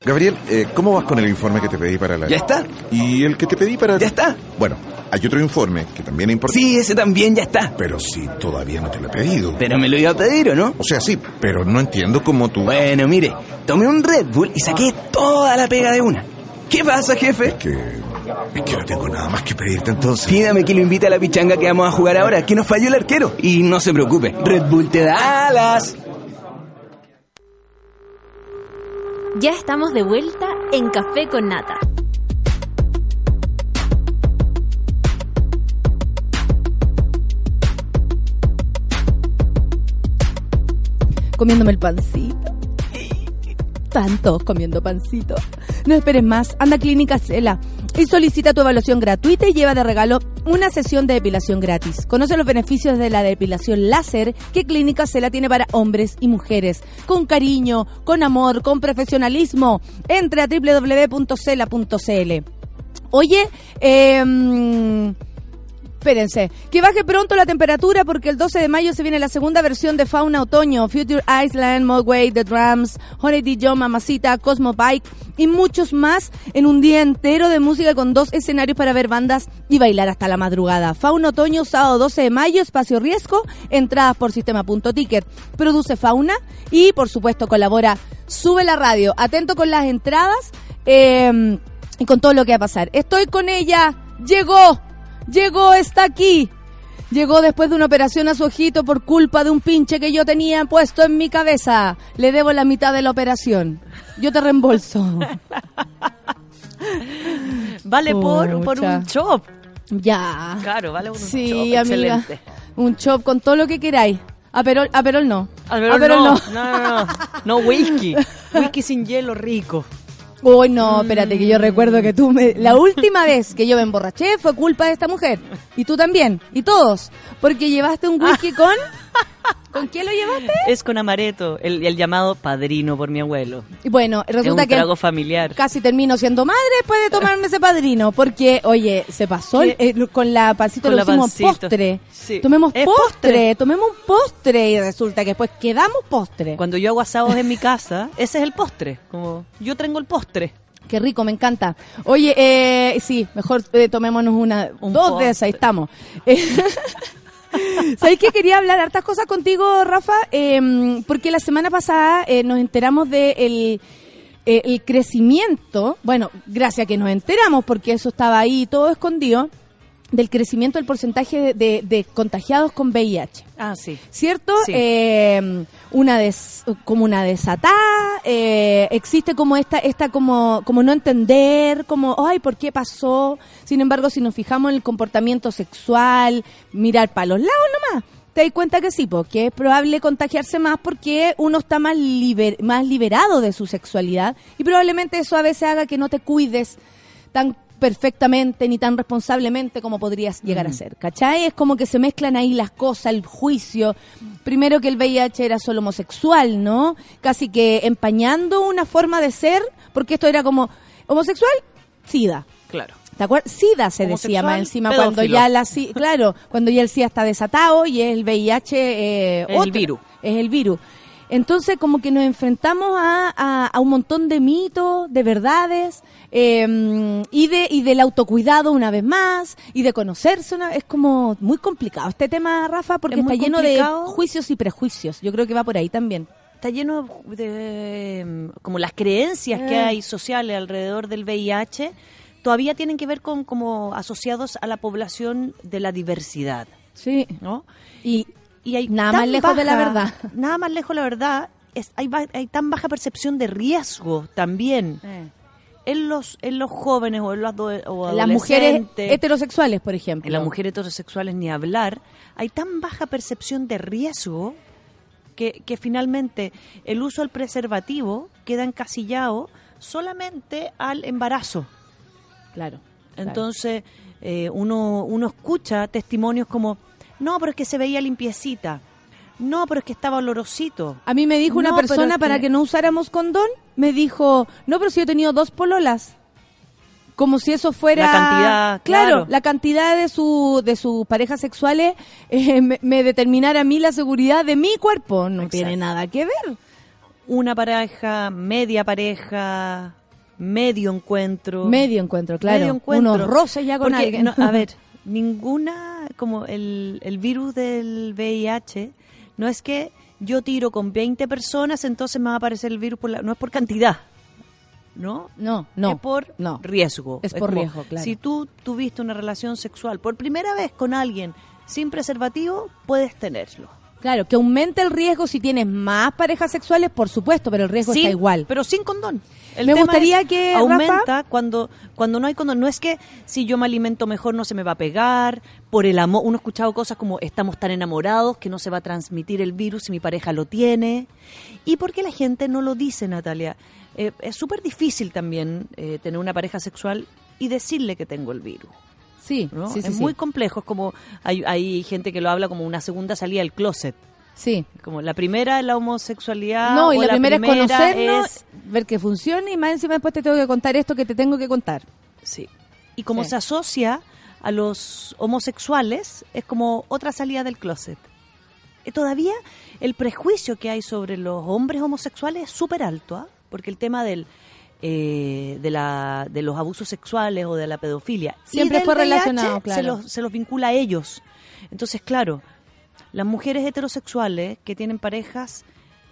Gabriel, eh, ¿cómo vas con el informe que te pedí para la... ¿Ya está? ¿Y el que te pedí para... ¿Ya está? Bueno, hay otro informe que también es importante. Sí, ese también ya está. Pero si todavía no te lo he pedido. Pero me lo iba a pedir, ¿o no? O sea, sí, pero no entiendo cómo tú... Bueno, mire, tomé un Red Bull y saqué toda la pega de una. ¿Qué pasa, jefe? Es que... Es que no tengo nada más que pedirte entonces. Pídame que lo invite a la pichanga que vamos a jugar ahora, que nos falló el arquero. Y no se preocupe, Red Bull te da alas. Ya estamos de vuelta en Café con Nata. comiéndome el pancito. Comiendo pancito. No esperes más, anda a Clínica Cela y solicita tu evaluación gratuita y lleva de regalo una sesión de depilación gratis. Conoce los beneficios de la depilación láser que Clínica Cela tiene para hombres y mujeres. Con cariño, con amor, con profesionalismo. Entra a www.cela.cl. Oye, eh, Espérense, que baje pronto la temperatura porque el 12 de mayo se viene la segunda versión de Fauna Otoño, Future Island, Mogwai, The Drums, Honey Dijon, Mamacita, Cosmo Bike y muchos más en un día entero de música con dos escenarios para ver bandas y bailar hasta la madrugada. Fauna Otoño, sábado 12 de mayo, espacio riesgo, entradas por sistema.ticket. Produce Fauna y por supuesto colabora Sube la Radio. Atento con las entradas eh, y con todo lo que va a pasar. Estoy con ella, llegó. Llegó, está aquí. Llegó después de una operación a su ojito por culpa de un pinche que yo tenía puesto en mi cabeza. Le debo la mitad de la operación. Yo te reembolso. Vale por, por un chop. Ya. Claro, vale por un Sí, chop. amiga. Excelente. Un chop con todo lo que queráis. Aperol, Aperol no. Aperol Aperol no. no. No, no, no. No whisky. Whisky sin hielo rico. Uy, no, espérate, que yo recuerdo que tú me... La última vez que yo me emborraché fue culpa de esta mujer. Y tú también. Y todos. Porque llevaste un whisky con... ¿Con quién lo llevaste? Es con amaretto, el, el llamado padrino por mi abuelo. Y bueno, resulta es un que trago familiar. casi termino siendo madre después de tomarme ese padrino. Porque, oye, se pasó eh, con la pancito, Con lo la hicimos pancito. postre. Sí. Tomemos postre, postre. tomemos un postre. Y resulta que después quedamos postre. Cuando yo hago asados en mi casa, ese es el postre. Como yo tengo el postre. Qué rico, me encanta. Oye, eh, sí, mejor eh, tomémonos una, Un dos de esas, ahí estamos. Eh, ¿Sabes que quería hablar hartas cosas contigo, Rafa? Eh, porque la semana pasada eh, nos enteramos de eh, crecimiento, bueno, gracias que nos enteramos, porque eso estaba ahí todo escondido, del crecimiento del porcentaje de, de- de contagiados con VIH. Ah, sí. ¿Cierto? Sí. Eh, una des- como una desatada, eh, existe como esta, esta como, como no entender, como, ay, ¿por qué pasó? Sin embargo, si nos fijamos en el comportamiento sexual, mirar para los lados nomás, te das cuenta que sí, porque es probable contagiarse más porque uno está más, liber- más liberado de su sexualidad y probablemente eso a veces haga que no te cuides tan perfectamente ni tan responsablemente como podrías llegar a ser, ¿cachai? Es como que se mezclan ahí las cosas, el juicio. Primero que el VIH era solo homosexual, ¿no? Casi que empañando una forma de ser, porque esto era como homosexual, SIDA. Claro. ¿Te acuerdas? SIDA se decía más encima cuando ya la si- claro, cuando ya el SIDA está desatado y el VIH eh, El otro, virus. es el virus. Entonces como que nos enfrentamos a, a- a un montón de mitos, de verdades eh, y de y del autocuidado una vez más y de conocerse una es como muy complicado este tema Rafa porque Es está lleno complicado. de juicios y prejuicios. Yo creo que va por ahí también. Está lleno de mm, como las creencias que Eh. hay sociales alrededor del VIH todavía tienen que ver con como asociados a la población de la diversidad, Sí. ¿no? Y Y hay Nada más lejos de la verdad. Nada más lejos de la verdad. Es, hay, tan baja percepción de riesgo también en los en los jóvenes o en los o las mujeres heterosexuales, por ejemplo. En las mujeres heterosexuales ni hablar, hay tan baja percepción de riesgo que, que finalmente el uso del preservativo queda encasillado solamente al embarazo. Claro. Entonces, eh, uno, uno escucha testimonios como, no, pero es que se veía limpiecita, no, pero es que estaba olorosito. A mí me dijo una No, persona es para que- que no usáramos condón, me dijo, no, pero si yo he tenido dos pololas. Como si eso fuera... La cantidad, claro. la cantidad de su de sus parejas sexuales eh, me, me determinara a mí la seguridad de mi cuerpo. No Exacto. tiene nada que ver. Una pareja, media pareja, medio encuentro. Medio encuentro, claro. Medio encuentro. Unos roces ya con Porque, alguien. no, a ver, ninguna, como el, el virus del VIH, no es que yo tiro con 20 personas, entonces me va a aparecer el virus, por la, no es por cantidad, ¿no? No, no. es por no. riesgo. Es por como, riesgo, claro. Si tú tuviste una relación sexual por primera vez con alguien sin preservativo, puedes tenerlo. Claro, que aumente el riesgo si tienes más parejas sexuales, por supuesto, pero el riesgo está igual. Pero sin condón. El Me gustaría que, aumenta Rafa- cuando cuando no hay condón. No es que si yo me alimento mejor no se me va a pegar, por el amor. Uno ha escuchado cosas como estamos tan enamorados que no se va a transmitir el virus si mi pareja lo tiene. ¿Y por qué la gente no lo dice, Natalia? Eh, es súper difícil también eh, tener una pareja sexual y decirle que tengo el virus. Sí, ¿no? sí, sí, es sí. muy complejo. Es como hay, hay gente que lo habla como una segunda salida del closet. Sí. Como la primera es la homosexualidad. No, y o la, primera, es conocernos, es- ver que funcione y más encima después te tengo que contar esto que te tengo que contar. Sí. Y como Sí. se asocia a los homosexuales, es como otra salida del closet. Eh, Todavía el prejuicio que hay sobre los hombres homosexuales es súper alto, ¿ah? porque el tema del, eh, de, la, de los abusos sexuales o de la pedofilia Siempre fue relacionado, se claro. los, se los vincula a ellos. Entonces, claro, las mujeres heterosexuales que tienen parejas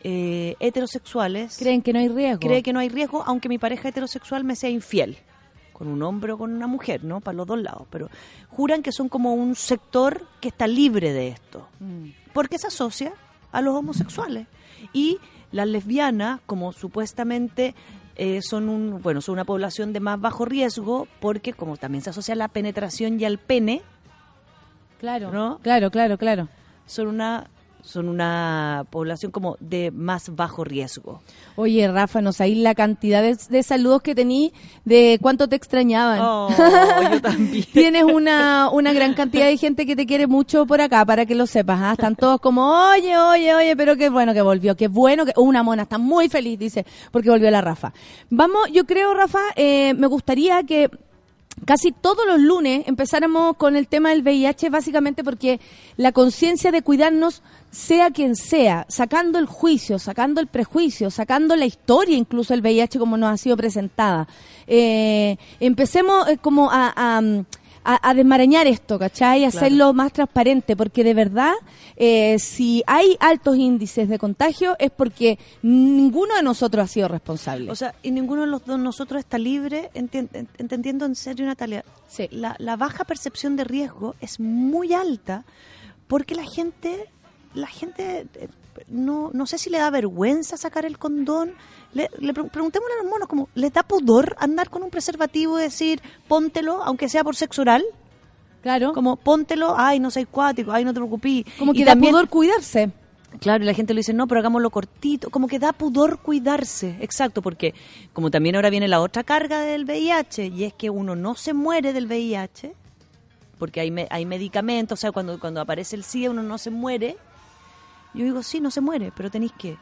eh, heterosexuales Creen que no hay riesgo. cree que no hay riesgo, aunque mi pareja heterosexual me sea infiel, con un hombre o con una mujer, ¿no? Para los dos lados, pero juran que son como un sector que está libre de esto, Mm. porque se asocia a los homosexuales. Y las lesbianas, como supuestamente eh, son un, bueno, son una población de más bajo riesgo, porque como también se asocia a la penetración y al pene, Claro, ¿no? claro, claro, claro. son una son una población como de más bajo riesgo. Oye, Rafa, no sabéis la cantidad de, de saludos que tení, de cuánto te extrañaban. Oh, yo también. Tienes una, una gran cantidad de gente que te quiere mucho por acá, para que lo sepas. ¿ah? Están todos como, oye, oye, oye, pero qué bueno que volvió, qué bueno que... Una mona está muy feliz, dice, porque volvió la Rafa. Vamos, yo creo, Rafa, eh, me gustaría que casi todos los lunes empezáramos con el tema del VIH, básicamente porque la conciencia de cuidarnos, sea quien sea, sacando el juicio, sacando el prejuicio, sacando la historia incluso del VIH como nos ha sido presentada. Eh, empecemos eh, como a, a, a- a desmarañar esto, ¿cachai? A hacerlo más transparente, porque de verdad, eh, si hay altos índices de contagio es porque ninguno de nosotros ha sido responsable. O sea, y ninguno de los dos nosotros está libre, entendiendo en serio, Natalia. La, la baja percepción de riesgo es muy alta porque la gente, la gente, eh, no, no sé si le da vergüenza sacar el condón. Le, le pre- preguntémosle a los monos, como, ¿les da pudor andar con un preservativo y decir, póntelo, aunque sea por sexo oral? Claro. Como, póntelo, ay, no soy cuático, ay, no te preocupes. Como Y que da también- pudor cuidarse. Claro, y la gente lo dice, no, pero hagámoslo cortito. Como que da pudor cuidarse. Exacto, porque como también ahora viene la otra carga del VIH, y es que uno no se muere del VIH, porque hay, me- hay medicamentos, o sea, cuando, cuando aparece el SIDA uno no se muere. Yo digo, sí, no se muere, pero tenéis que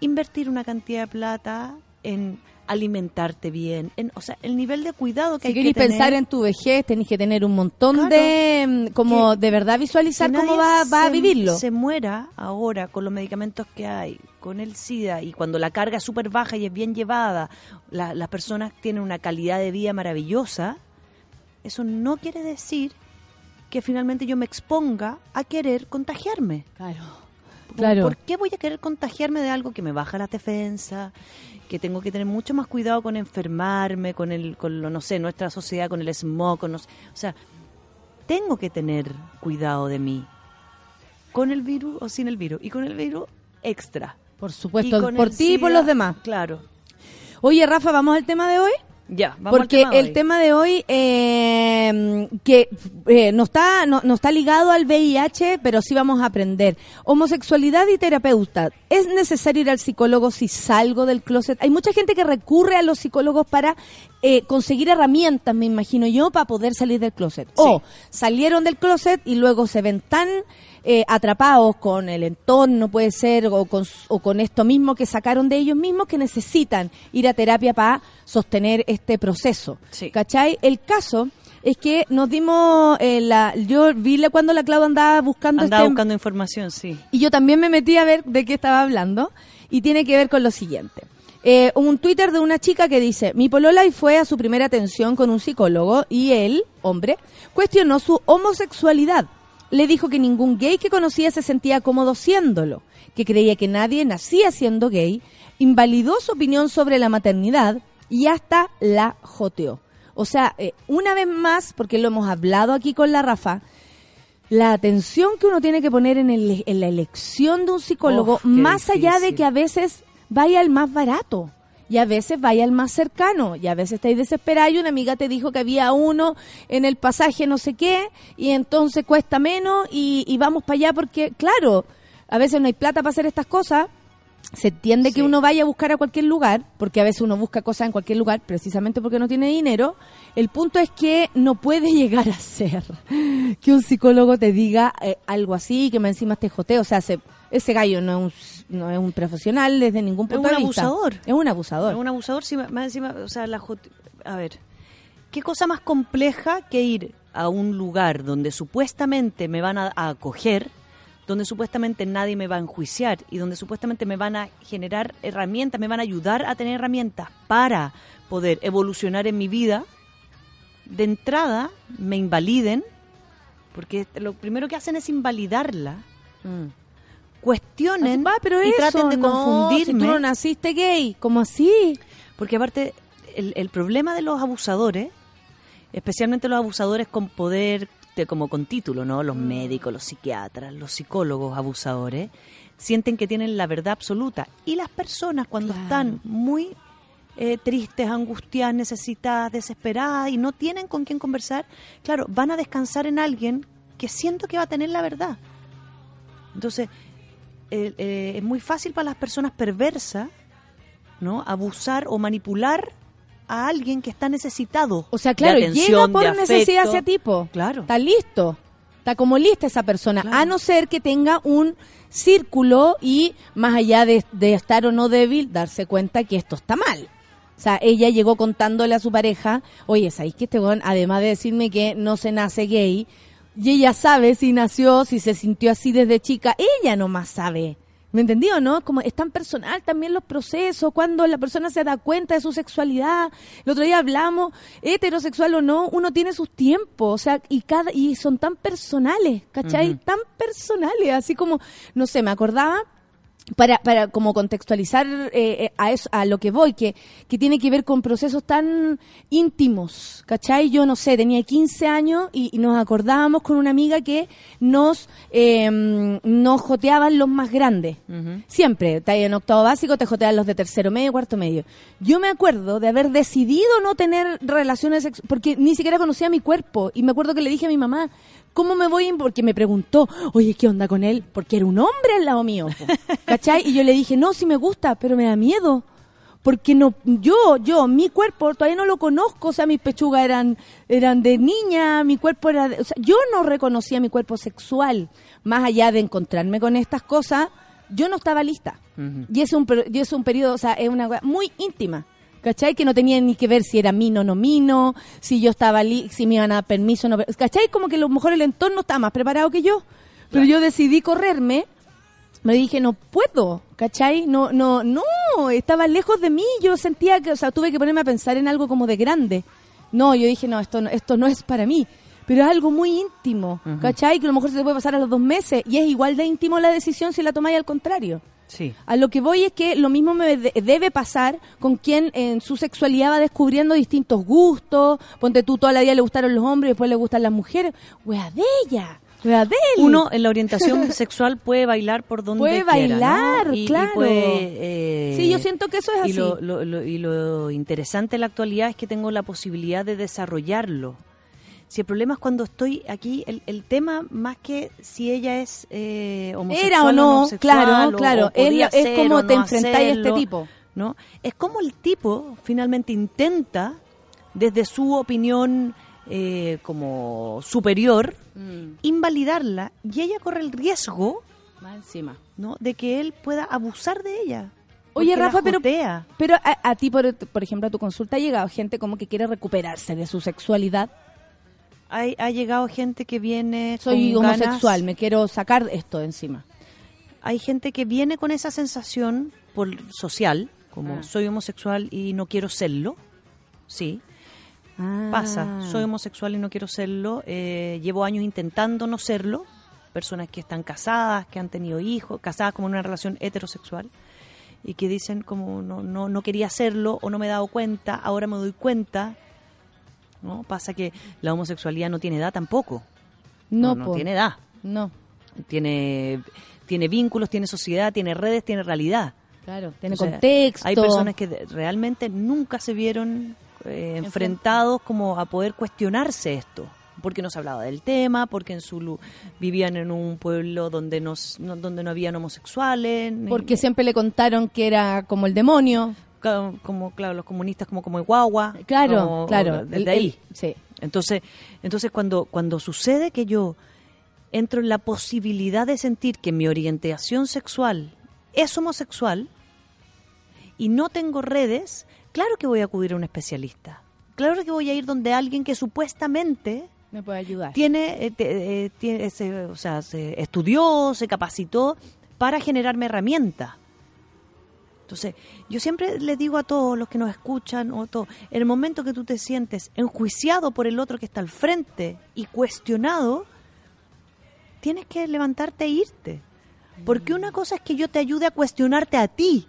invertir una cantidad de plata en alimentarte bien, en, o sea, el nivel de cuidado que Si hay que tener. pensar en tu vejez, tenéis que tener un montón Claro. de, mm, como de verdad visualizar cómo va, va a vivirlo. Se muera ahora con los medicamentos que hay, con el SIDA, y cuando la carga es súper baja y es bien llevada, la- las personas tienen una calidad de vida maravillosa, eso no quiere decir que finalmente yo me exponga a querer contagiarme. Claro. Claro. ¿Por qué voy a querer contagiarme de algo que me baja la defensa? Que tengo que tener mucho más cuidado con enfermarme, con el, con lo, no sé, nuestra sociedad, con el smog, con no sé- o sea, tengo que tener cuidado de mí. Con el virus o sin el virus. Y con el virus, extra. Por supuesto, por ti y por los demás. Claro. Oye, Rafa, ¿vamos al tema de hoy? Ya, vamos Porque al tema el tema de hoy eh, que eh, no está no, no está ligado al VIH, pero sí vamos a aprender. Homosexualidad y terapeuta. ¿Es necesario ir al psicólogo si salgo del closet? Hay mucha gente que recurre a los psicólogos para eh, conseguir herramientas, me imagino yo, para poder salir del closet. O salieron del closet y luego se ven tan eh, atrapados con el entorno, puede ser, o con, o con esto mismo que sacaron de ellos mismos, que necesitan ir a terapia para sostener este proceso. ¿Cachai? El caso es que nos dimos, eh, la, yo vi la, cuando la Clau andaba buscando Andaba este- buscando información, sí. y yo también me metí a ver de qué estaba hablando y tiene que ver con lo siguiente. Eh, un Twitter de una chica que dice, mi polola y fue a su primera atención con un psicólogo y él, hombre, cuestionó su homosexualidad. Le dijo que ningún gay que conocía se sentía cómodo siéndolo, que creía que nadie nacía siendo gay, invalidó su opinión sobre la maternidad y hasta la joteó. O sea, eh, una vez más, porque lo hemos hablado aquí con la Rafa, la atención que uno tiene que poner en, el- en la elección de un psicólogo, Uf, más allá de que a veces vaya el más barato y a veces vaya el más cercano y a veces estáis desesperada y una amiga te dijo que había uno en el pasaje no sé qué y entonces cuesta menos y, y vamos para allá porque, claro, a veces no hay plata para hacer estas cosas. Se entiende que uno vaya a buscar a cualquier lugar, porque a veces uno busca cosas en cualquier lugar precisamente porque no tiene dinero. El punto es que no puede llegar a ser que un psicólogo te diga eh, algo así, que me encima te joteo. O sea, se- ese gallo no es, un, no es un profesional desde ningún Es punto un de vista. abusador. Es un abusador. Es un abusador, sí, más encima, o sea, la a ver, ¿qué cosa más compleja que ir a un lugar donde supuestamente me van a, a acoger, donde supuestamente nadie me va a enjuiciar y donde supuestamente me van a generar herramientas, me van a ayudar a tener herramientas para poder evolucionar en mi vida? De entrada, me invaliden, porque lo primero que hacen es invalidarla. Cuestionen "Ah, pero y eso, traten de no, confundirme. si tú no naciste gay, ¿cómo así? Porque aparte, el, el problema de los abusadores, especialmente los abusadores con poder, como con título, ¿no? Los médicos, los psiquiatras, los psicólogos abusadores, sienten que tienen la verdad absoluta. Y las personas cuando están muy eh, tristes, angustiadas, necesitadas, desesperadas y no tienen con quién conversar, claro, van a descansar en alguien que siento que va a tener la verdad. Entonces, eh, eh, es muy fácil para las personas perversas ¿no? abusar o manipular a alguien que está necesitado. O sea, claro, de atención, llega por de necesidad afecto. ese tipo. Claro. Está listo. Está como lista esa persona. A no ser que tenga un círculo y, más allá de, de estar o no débil, darse cuenta que esto está mal. O sea, ella llegó contándole a su pareja, oye, ¿sabéis que este weón, además de decirme que no se nace gay, y ella sabe si nació, si se sintió así desde chica, ella nomás sabe. ¿Me entendió, no? Como es tan personal también los procesos, cuando la persona se da cuenta de su sexualidad. El otro día hablamos, heterosexual o no, uno tiene sus tiempos, o sea, y cada y son tan personales, ¿cachai? Tan personales, así como, no sé, me acordaba para, para como contextualizar eh, eh, a eso, a lo que voy, que, que tiene que ver con procesos tan íntimos, ¿cachai? Yo no sé, tenía 15 años y, y nos acordábamos con una amiga que nos, eh, nos joteaban los más grandes. Siempre, está ahí en octavo básico, te jotean los de tercero medio, cuarto medio. Yo me acuerdo de haber decidido no tener relaciones sexuales, porque ni siquiera conocía mi cuerpo. Y me acuerdo que le dije a mi mamá, ¿cómo me voy? a in-?" Porque me preguntó, oye, ¿qué onda con él? Porque era un hombre al lado mío. ¿Cachai? Y yo le dije, no, sí me gusta, pero me da miedo. Porque no, yo, yo, mi cuerpo todavía no lo conozco, o sea, mis pechugas eran, eran de niña, mi cuerpo era, de- o sea, yo no reconocía mi cuerpo sexual, más allá de encontrarme con estas cosas, yo no estaba lista. Y es un, y es un periodo, o sea, es una muy íntima. ¿Cachai? Que no tenía ni que ver si era mino o no mino, si yo estaba, li si me iban a dar permiso o no. ¿Cachai? Como que a lo mejor el entorno estaba más preparado que yo. Pero yo decidí correrme, me dije, no puedo, ¿cachai? No, no, no, estaba lejos de mí, yo sentía que, o sea, tuve que ponerme a pensar en algo como de grande. No, yo dije, no, esto no, esto no es para mí. Pero es algo muy íntimo, ¿cachai? Que a lo mejor se te puede pasar a los dos meses. Y es igual de íntimo la decisión si la tomáis al contrario. Sí. A lo que voy es que lo mismo me de- debe pasar con quien en su sexualidad va descubriendo distintos gustos. Ponte tú, toda la vida le gustaron los hombres y después le gustan las mujeres. Wea de ella. Uno en la orientación sexual puede bailar por donde Puede quiera, ¿no? bailar, Y- y claro. puede, eh, Sí, yo siento que eso es y así. Lo, lo- lo- y lo interesante en la actualidad es que tengo la posibilidad de desarrollarlo. Si el problema es cuando estoy aquí, el, el tema más que si ella es eh, homosexual Era o no, claro, o- claro. o Es como te no enfrentáis a este tipo. ¿no? Es como el tipo finalmente intenta, desde su opinión eh, como superior, invalidarla y ella corre el riesgo Más encima. ¿no? de que él pueda abusar de ella. Oye, Rafa, pero, a, a ti, por, por ejemplo, a tu consulta ha llegado gente como que quiere recuperarse de su sexualidad. Hay, ha llegado gente que viene Soy con ganas- homosexual, me quiero sacar esto de encima. Hay gente que viene con esa sensación por social, como Ah. soy homosexual y no quiero serlo. Sí. Ah. Pasa, soy homosexual y no quiero serlo. eh, llevo años intentando no serlo. Personas que están casadas, que han tenido hijos, casadas como en una relación heterosexual y que dicen como no, no, no quería hacerlo o no me he dado cuenta, ahora me doy cuenta. ¿no? Pasa que la homosexualidad no tiene edad tampoco. No, no, tiene edad. No. Tiene, tiene vínculos, tiene sociedad, tiene redes, tiene realidad. Claro, tiene O sea, contexto. Hay personas que realmente nunca se vieron eh, enfrentados como a poder cuestionarse esto. Porque no se hablaba del tema, porque en su lu- vivían en un pueblo donde, no, donde no habían homosexuales. ni- Porque siempre le contaron que era como el demonio. ca- como claro los comunistas como como el guagua Claro, como- claro. desde el- ahí el- sí. entonces entonces cuando cuando sucede que yo entro en la posibilidad de sentir que mi orientación sexual es homosexual y no tengo redes claro que voy a acudir a un especialista claro que voy a ir donde alguien que supuestamente Me puede ayudar. tiene, eh, eh, tiene se- o sea, se estudió, se capacitó para generarme herramientas. Entonces, yo siempre les digo a todos los que nos escuchan, o todo, en el momento que tú te sientes enjuiciado por el otro que está al frente y cuestionado, tienes que levantarte e irte. Porque una cosa es que yo te ayude a cuestionarte a ti,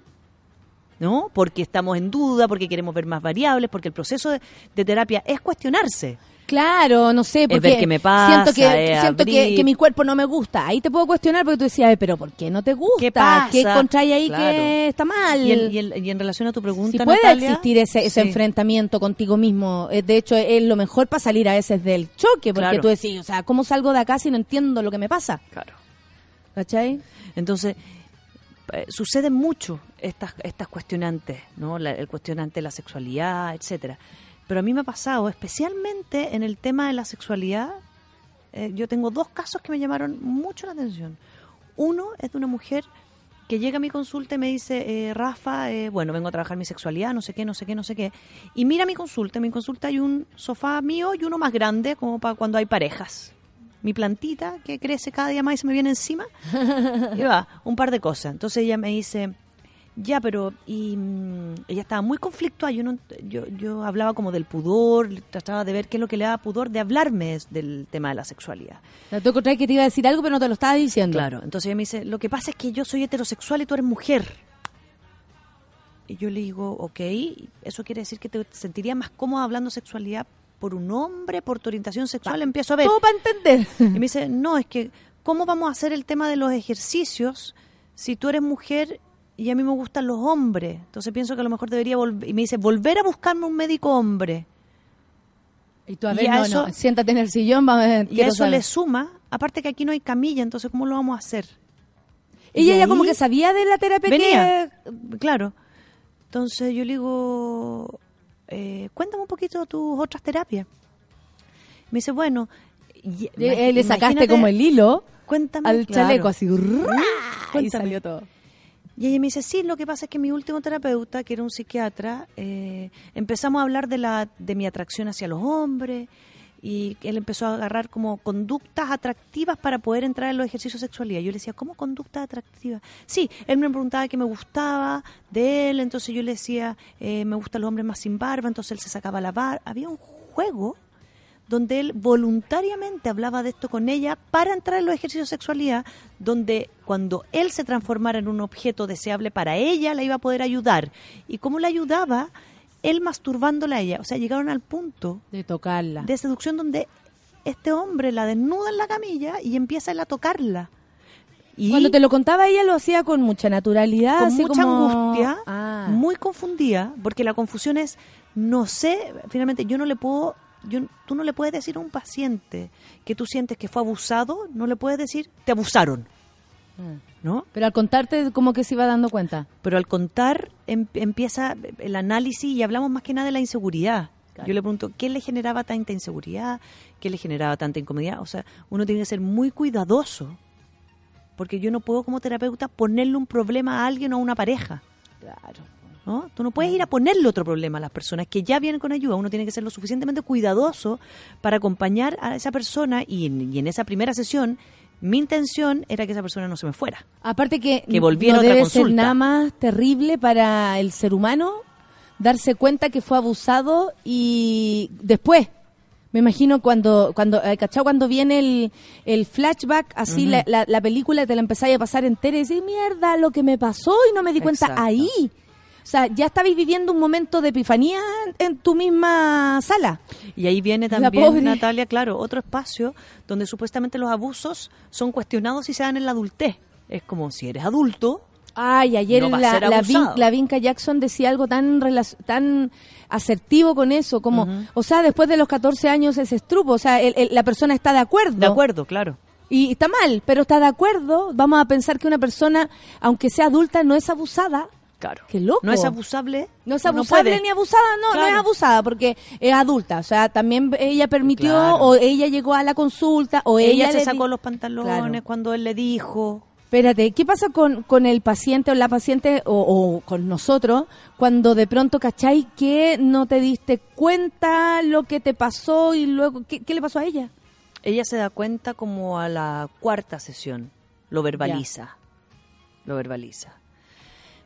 ¿no? Porque estamos en duda, porque queremos ver más variables, porque el proceso de, de terapia es cuestionarse. Claro, no sé, Es porque ver qué me pasa, siento que siento que, que mi cuerpo no me gusta. Ahí te puedo cuestionar porque tú decías, "Ay, pero ¿por qué no te gusta? ¿Qué pasa? encontráis ahí Claro. que está mal? Y, en- y en- y en relación a tu pregunta, si puede Natalia, existir ese, ese sí. enfrentamiento contigo mismo, eh, de hecho es lo mejor para salir a veces del choque, porque Claro. tú decís, o sea, ¿cómo salgo de acá si no entiendo lo que me pasa? Claro. ¿Cachai? Entonces, eh, suceden mucho estas, estas cuestionantes, ¿no? La- el cuestionante de la sexualidad, etcétera. Pero a mí me ha pasado, especialmente en el tema de la sexualidad, eh, yo tengo dos casos que me llamaron mucho la atención. Uno es de una mujer que llega a mi consulta y me dice, eh, Rafa, eh, bueno, vengo a trabajar mi sexualidad, no sé qué, no sé qué, no sé qué. Y mira mi consulta, en mi consulta hay un sofá mío y uno más grande, como para cuando hay parejas. Mi plantita que crece cada día más y se me viene encima. y va, un par de cosas. Entonces ella me dice, ya, pero y mm, ella estaba muy conflictuada. Yo, no, yo, yo hablaba como del pudor, trataba de ver qué es lo que le daba pudor de hablarme del tema de la sexualidad. La encontrás que te iba a decir algo, pero no te lo estaba diciendo. Claro, entonces ella me dice, lo que pasa es que yo soy heterosexual y tú eres mujer. Y yo le digo, ok, ¿eso quiere decir que te sentirías más cómoda hablando sexualidad por un hombre, por tu orientación sexual? Empiezo a ver. Todo para entender. Y me dice, no, es que, ¿cómo vamos a hacer el tema de los ejercicios si tú eres mujer y a mí me gustan los hombres? Entonces pienso que a lo mejor debería volver. Y me dice, volver a buscarme un médico hombre. Y tú, a Y ver, a no, eso- no, siéntate en el sillón, vamos a ver, Y a eso saber. le suma, aparte que aquí no hay camilla, entonces ¿cómo lo vamos a hacer? Ella Y ya como que sabía de la terapia venía, que... claro. Entonces yo le digo, eh, cuéntame un poquito tus otras terapias. Me dice, bueno, y- Eh, le sacaste como el hilo Cuéntame, al claro. chaleco, así. Y salió todo. Y ella me dice, sí, lo que pasa es que mi último terapeuta, que era un psiquiatra, eh, empezamos a hablar de, la, de mi atracción hacia los hombres y él empezó a agarrar como conductas atractivas para poder entrar en los ejercicios de sexualidad. Yo le decía, ¿cómo conductas atractivas? Sí, él me preguntaba qué me gustaba de él, entonces yo le decía, eh, me gustan los hombres más sin barba, entonces él se sacaba la barba. Había un juego donde él voluntariamente hablaba de esto con ella para entrar en los ejercicios de sexualidad, donde cuando él se transformara en un objeto deseable para ella, la iba a poder ayudar. ¿Y cómo la ayudaba? Él masturbándola a ella. O sea, llegaron al punto De tocarla. de seducción donde este hombre la desnuda en la camilla y empieza él a tocarla. Y Cuando te lo contaba ella lo hacía con mucha naturalidad, con así mucha como- angustia, Ah. muy confundida, porque la confusión es, no sé, finalmente yo no le puedo, yo, tú no le puedes decir a un paciente que tú sientes que fue abusado, no le puedes decir, te abusaron, ¿no? Pero al contarte como que se iba dando cuenta. Pero al contar em- empieza el análisis y hablamos más que nada de la inseguridad. Yo le pregunto, ¿qué le generaba tanta inseguridad? ¿Qué le generaba tanta incomodidad? O sea, uno tiene que ser muy cuidadoso, porque yo no puedo como terapeuta ponerle un problema a alguien o a una pareja. Claro. ¿no? Tú no puedes ir a ponerle otro problema a las personas que ya vienen con ayuda. Uno tiene que ser lo suficientemente cuidadoso para acompañar a esa persona y en, y en esa primera sesión mi intención era que esa persona no se me fuera. Aparte que, Que volviera no otra debe ser nada más terrible para el ser humano darse cuenta que fue abusado y después. Me imagino cuando, cuando, eh, ¿cachao? Cuando viene el, el flashback, así la, la, la película te la empezáis a pasar entera y decís, mierda, lo que me pasó y no me di cuenta Exacto. ahí. O sea, ya estabais viviendo un momento de epifanía en, tu misma sala. Y ahí viene también. Natalia, claro, otro espacio donde supuestamente los abusos son cuestionados y se dan en la adultez. Es como si eres adulto, Ay, ayer No la, la, Vin- abusado. la Vinca Jackson decía algo tan tan asertivo con eso, como, o sea, después de los 14 años es estrupo, o sea, el- el- la persona está de acuerdo. de acuerdo, claro. Y está mal, pero está de acuerdo. Vamos a pensar que una persona, aunque sea adulta, no es abusada. Claro. Qué loco. No es abusable. No es abusable ni abusada, no, no es abusada porque es adulta. O sea, también ella permitió Claro. o ella llegó a la consulta o Ella, ella, se sacó los pantalones Claro. cuando él le dijo. Espérate, ¿qué pasa con, con el paciente o la paciente o, o con nosotros cuando de pronto, cachai, que no te diste cuenta lo que te pasó y luego, ¿qué, qué le pasó a ella? Ella se da cuenta como a la cuarta sesión. Lo verbaliza. Lo verbaliza.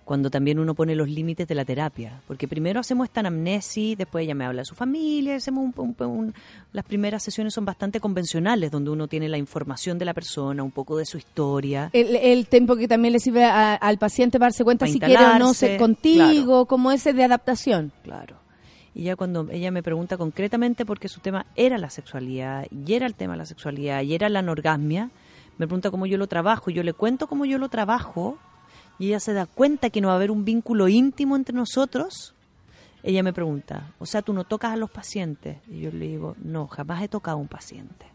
Cuando también uno pone los límites de la terapia. Porque primero hacemos esta anamnesis, después ella me habla de su familia, hacemos un- un- un- las primeras sesiones son bastante convencionales, donde uno tiene la información de la persona, un poco de su historia. El, el tiempo que también le sirve a- al paciente para darse cuenta Para si quiere o no ser contigo, como ese de adaptación. Claro. Y ya cuando ella me pregunta concretamente porque su tema era la sexualidad, y era el tema de la sexualidad, y era la anorgasmia, me pregunta cómo yo lo trabajo, yo le cuento cómo yo lo trabajo, y ella se da cuenta que no va a haber un vínculo íntimo entre nosotros, ella me pregunta, o sea, tú no tocas a los pacientes. Y yo le digo, no, jamás he tocado a un paciente.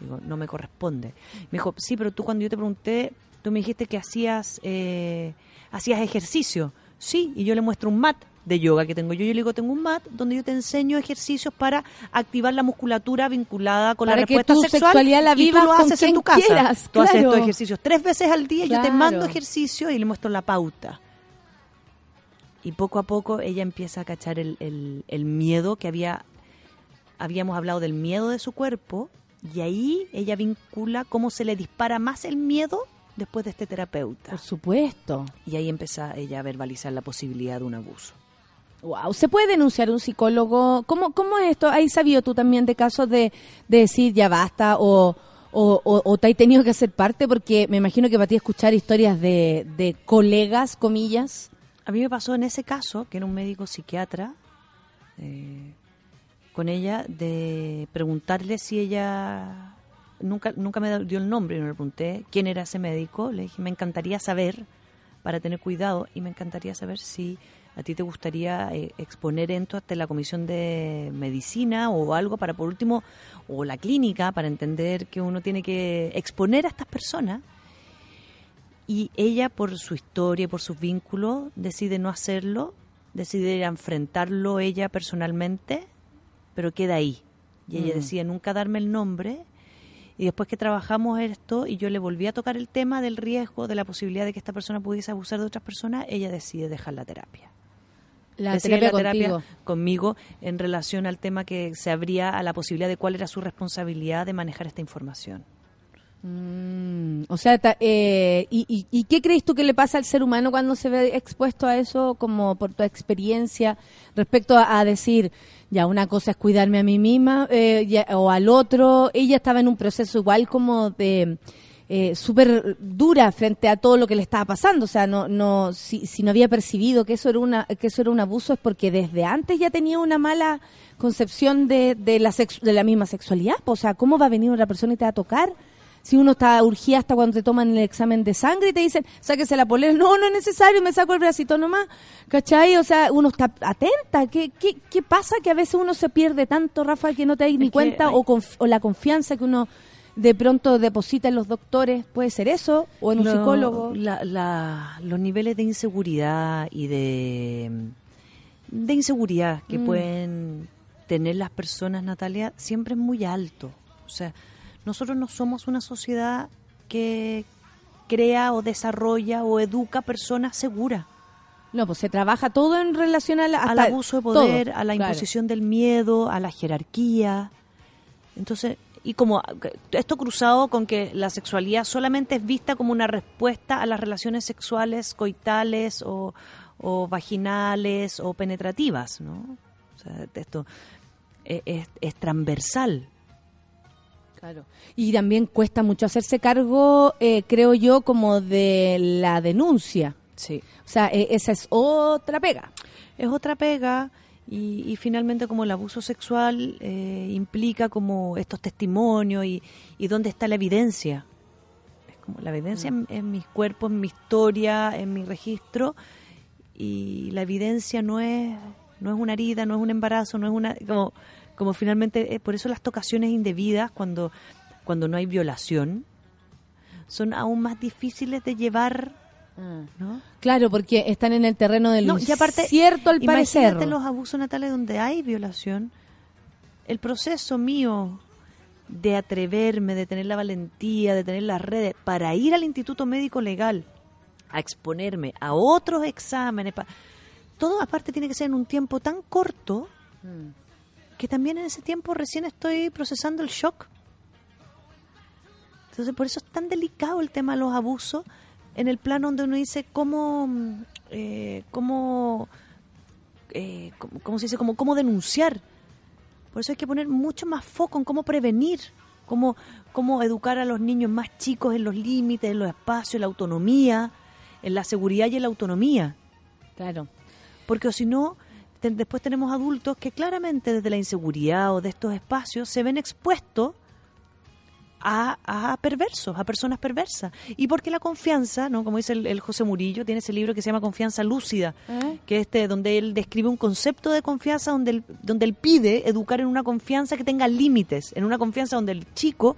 Digo, no me corresponde. Me dijo, sí, pero tú cuando yo te pregunté, tú me dijiste que hacías, eh, hacías ejercicio. Sí, y yo le muestro un mat de yoga que tengo yo. Yo le digo, tengo un mat donde yo te enseño ejercicios para activar la musculatura vinculada con Para la que respuesta tu sexual. sexualidad la y tú vivas lo haces en tu casa. quieras, Tú haces claro. estos ejercicios tres veces al día. Yo te mando ejercicios y le muestro la pauta. Y poco a poco ella empieza a cachar el, el- el miedo que había, habíamos hablado del miedo de su cuerpo y ahí ella vincula cómo se le dispara más el miedo después de este terapeuta. Por supuesto. Y ahí empieza ella a verbalizar la posibilidad de un abuso. Wow, ¿se puede denunciar un psicólogo? ¿Cómo, cómo es esto? ¿Hay sabido tú también de casos de, de decir ya basta o, o, o- te has tenido que hacer parte? Porque me imagino que para ti escuchar historias de, de colegas, comillas. A mí me pasó en ese caso, que era un médico psiquiatra, eh, con ella, de preguntarle si ella. Nunca, nunca me dio el nombre, no le pregunté quién era ese médico. Le dije, me encantaría saber, para tener cuidado, y me encantaría saber si a ti te gustaría eh, exponer esto ante la comisión de medicina o algo para, por último, o la clínica, para entender que uno tiene que exponer a estas personas y ella, por su historia y por sus vínculos, decide no hacerlo, decide enfrentarlo ella personalmente, pero queda ahí. Y ella Mm. decide nunca darme el nombre. Y después que trabajamos esto y yo le volví a tocar el tema del riesgo, de la posibilidad de que esta persona pudiese abusar de otras personas, ella decide dejar la terapia. La terapia la terapia contigo. conmigo en relación al tema que se abría a la posibilidad de cuál era su responsabilidad de manejar esta información. Mm, o sea, ta- eh, y, y- y qué crees tú que le pasa al ser humano cuando se ve expuesto a eso, como por tu experiencia, respecto a, a decir, ya una cosa es cuidarme a mí misma eh, ya- o al otro? Ella estaba en un proceso igual como de eh, súper dura frente a todo lo que le estaba pasando, o sea, no, no, si, si no había percibido que eso era una, que eso era un abuso es porque desde antes ya tenía una mala concepción de, de la sex- de la misma sexualidad, o sea, ¿cómo va a venir una persona y te va a tocar? Si uno está urgida hasta cuando te toman el examen de sangre y te dicen, sáquese la polera, no, no es necesario, me saco el bracito nomás, ¿cachai? O sea, uno está atenta. ¿Qué, qué, qué pasa que a veces uno se pierde tanto, Rafa, que no te das ni cuenta o, conf- o la confianza que uno de pronto deposita en los doctores? ¿Puede ser eso? ¿O en un Lo- psicólogo? la- la- los niveles de inseguridad y de, de inseguridad que Mm. pueden tener las personas, Natalia, siempre es muy alto. O sea, nosotros no somos una sociedad que crea o desarrolla o educa personas seguras. No, pues se trabaja todo en relación a la- al abuso de poder, todo, a la claro. imposición del miedo, a la jerarquía. Entonces, y como esto cruzado con que la sexualidad solamente es vista como una respuesta a las relaciones sexuales coitales o, o vaginales o penetrativas, ¿no? O sea, esto es, es- es transversal. Claro. Y también cuesta mucho hacerse cargo, eh, creo yo, como de la denuncia. Sí. O sea, eh, esa es otra pega. es otra pega y, y finalmente como el abuso sexual eh, implica como estos testimonios y, y dónde está la evidencia. Es como la evidencia en, en mis cuerpos, en mi historia, en mi registro y la evidencia no es no es una herida, no es un embarazo, no es una como como finalmente eh, por eso las tocaciones indebidas cuando cuando no hay violación son aún más difíciles de llevar, ¿no? Claro, porque están en el terreno del No, y aparte, cierto al parecer. los abusos natales donde hay violación. El proceso mío de atreverme, de tener la valentía, de tener las redes para ir al Instituto Médico Legal a exponerme a otros exámenes, pa- todo aparte tiene que ser en un tiempo tan corto que también en ese tiempo recién estoy procesando el shock. Entonces, por eso es tan delicado el tema de los abusos en el plano donde uno dice cómo, mm, eh, cómo, eh, cómo, cómo se dice, cómo, cómo denunciar. Por eso hay que poner mucho más foco en cómo prevenir, cómo, cómo educar a los niños más chicos en los límites, en los espacios, en la autonomía, en la seguridad y en la autonomía. Claro. Porque o si no, después tenemos adultos que claramente desde la inseguridad o de estos espacios se ven expuestos a, a perversos, a personas perversas. Y porque la confianza, ¿no? como dice el, el José Murillo, tiene ese libro que se llama Confianza Lúcida, ¿Eh? que es este, donde él describe un concepto de confianza donde él, donde él pide educar en una confianza que tenga límites, en una confianza donde el chico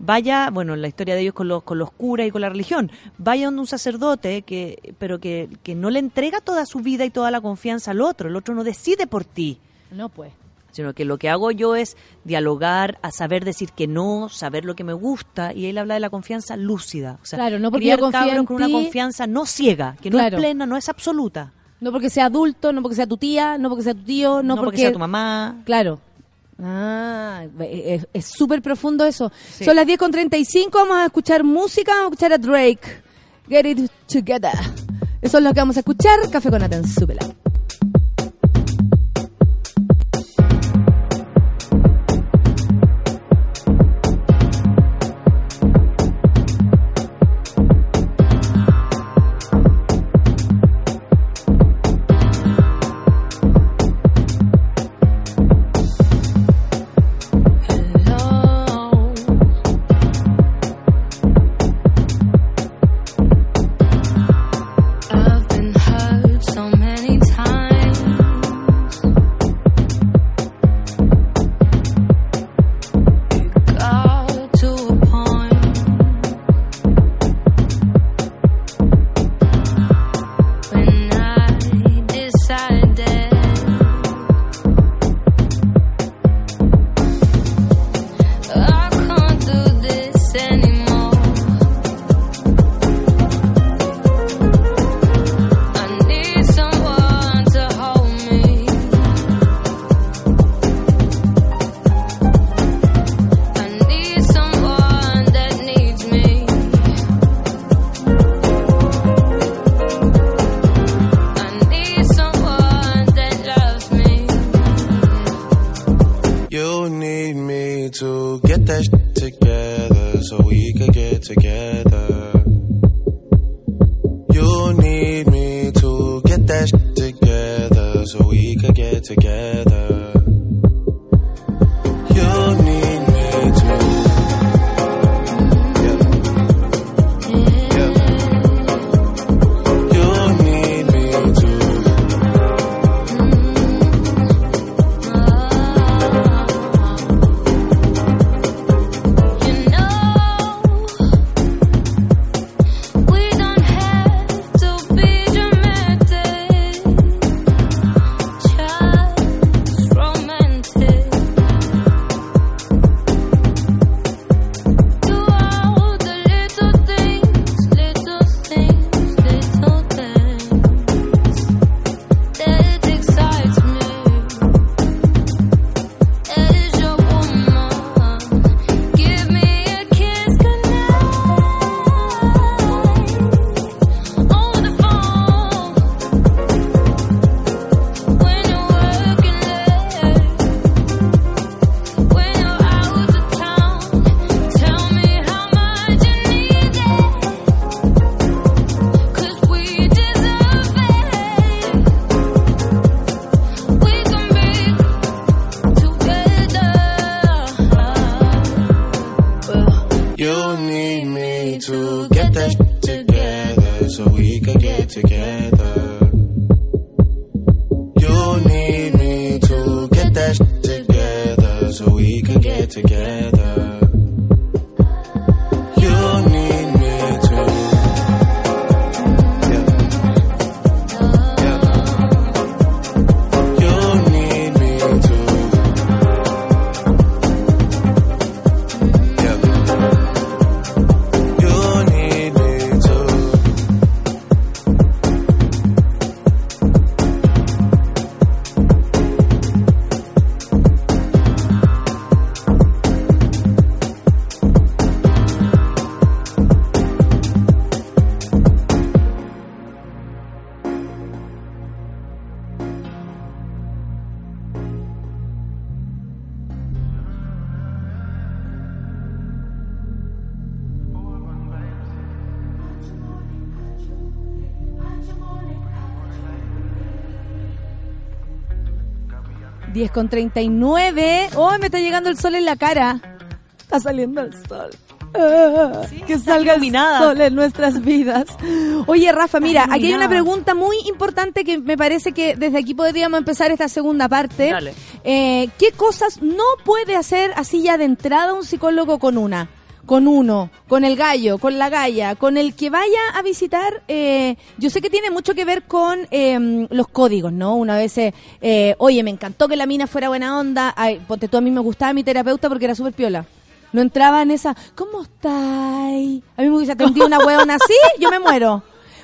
vaya, bueno, la historia de ellos con los, con los curas y con la religión, vaya donde un sacerdote, que, pero que, que no le entrega toda su vida y toda la confianza al otro, el otro no decide por ti, No, pues. Sino que lo que hago yo es dialogar, a saber decir que no, saber lo que me gusta, y él habla de la confianza lúcida. O sea, Claro, no porque criar yo confío en con una confianza no ciega, que no es plena, no es absoluta. No porque sea adulto, no porque sea tu tía, no porque sea tu tío, no, No, porque, porque sea tu mamá. Claro. Ah, es súper profundo eso. Sí. Son las 10 con 35, vamos a escuchar música, vamos a escuchar a Drake. Get it together. Eso es lo que vamos a escuchar. Café con Aten, 10 con 39. ¡Oh, me está llegando el sol en la cara! Está saliendo el sol. Ah, que salga el sol en nuestras vidas. Oye, Rafa, mira, aquí hay una iluminada. pregunta muy importante que me parece que desde aquí podríamos empezar esta segunda parte. Dale. Eh, ¿Qué cosas no puede hacer así ya de entrada un psicólogo con una? con uno, con el gallo, con la galla, con el que vaya a visitar, eh, yo sé que tiene mucho que ver con eh, los códigos, ¿no? Una vez, eh, eh, oye, me encantó que la mina fuera buena onda, ay, ponte tú, a mí me gustaba mi terapeuta porque era súper piola. No entraba en esa, ¿cómo estáis? A mí me hubiese atendido una hueona así, yo me muero.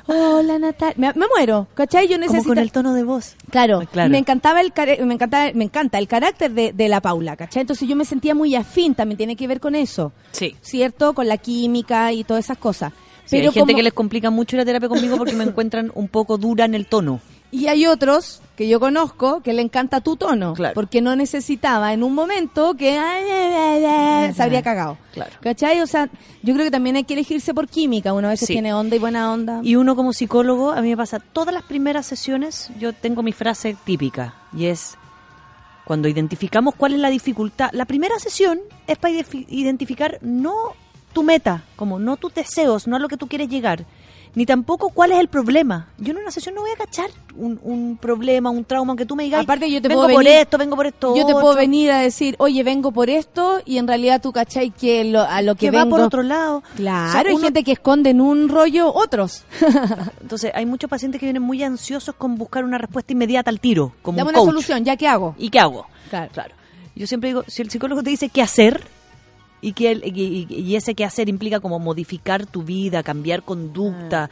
Hola Natalia, me, me muero, ¿cachai? Yo Como necesito... con el tono de voz. Claro, Claro. me encantaba el me encantaba, me encanta el carácter de, de la Paula, ¿cachai? Entonces yo me sentía muy afín, también tiene que ver con eso, Sí. ¿cierto? Con la química y todas esas cosas. Sí, Pero hay gente como- que les complica mucho ir a terapia conmigo porque me encuentran un poco dura en el tono. Y hay otros que yo conozco que le encanta tu tono, Claro. porque no necesitaba en un momento que ay, ay, ay, ay, se habría cagado. Claro. ¿Cachai? O sea, yo creo que también hay que elegirse por química. Uno a veces Sí. tiene onda y buena onda. Y uno como psicólogo, a mí me pasa, todas las primeras sesiones, yo tengo mi frase típica, y es, cuando identificamos cuál es la dificultad, la primera sesión es para identificar no tu meta, como no tus deseos, no a lo que tú quieres llegar, ni tampoco cuál es el problema. Yo en una sesión no voy a cachar un, un problema, un trauma, aunque tú me digas, Aparte yo te vengo puedo por venir- esto, vengo por esto Yo te puedo otro". venir a decir, oye, vengo por esto, y en realidad tú cachai que lo- a lo que, que va por otro lado. Claro, O sea, hay uno- gente que esconde en un rollo otros. Entonces, hay muchos pacientes que vienen muy ansiosos con buscar una respuesta inmediata al tiro, como Dame un una coach. solución, ¿ya qué hago? ¿Y qué hago? Claro. Claro. Yo siempre digo, si el psicólogo te dice qué hacer y que el- y, y- ese qué hacer implica como modificar tu vida, cambiar conducta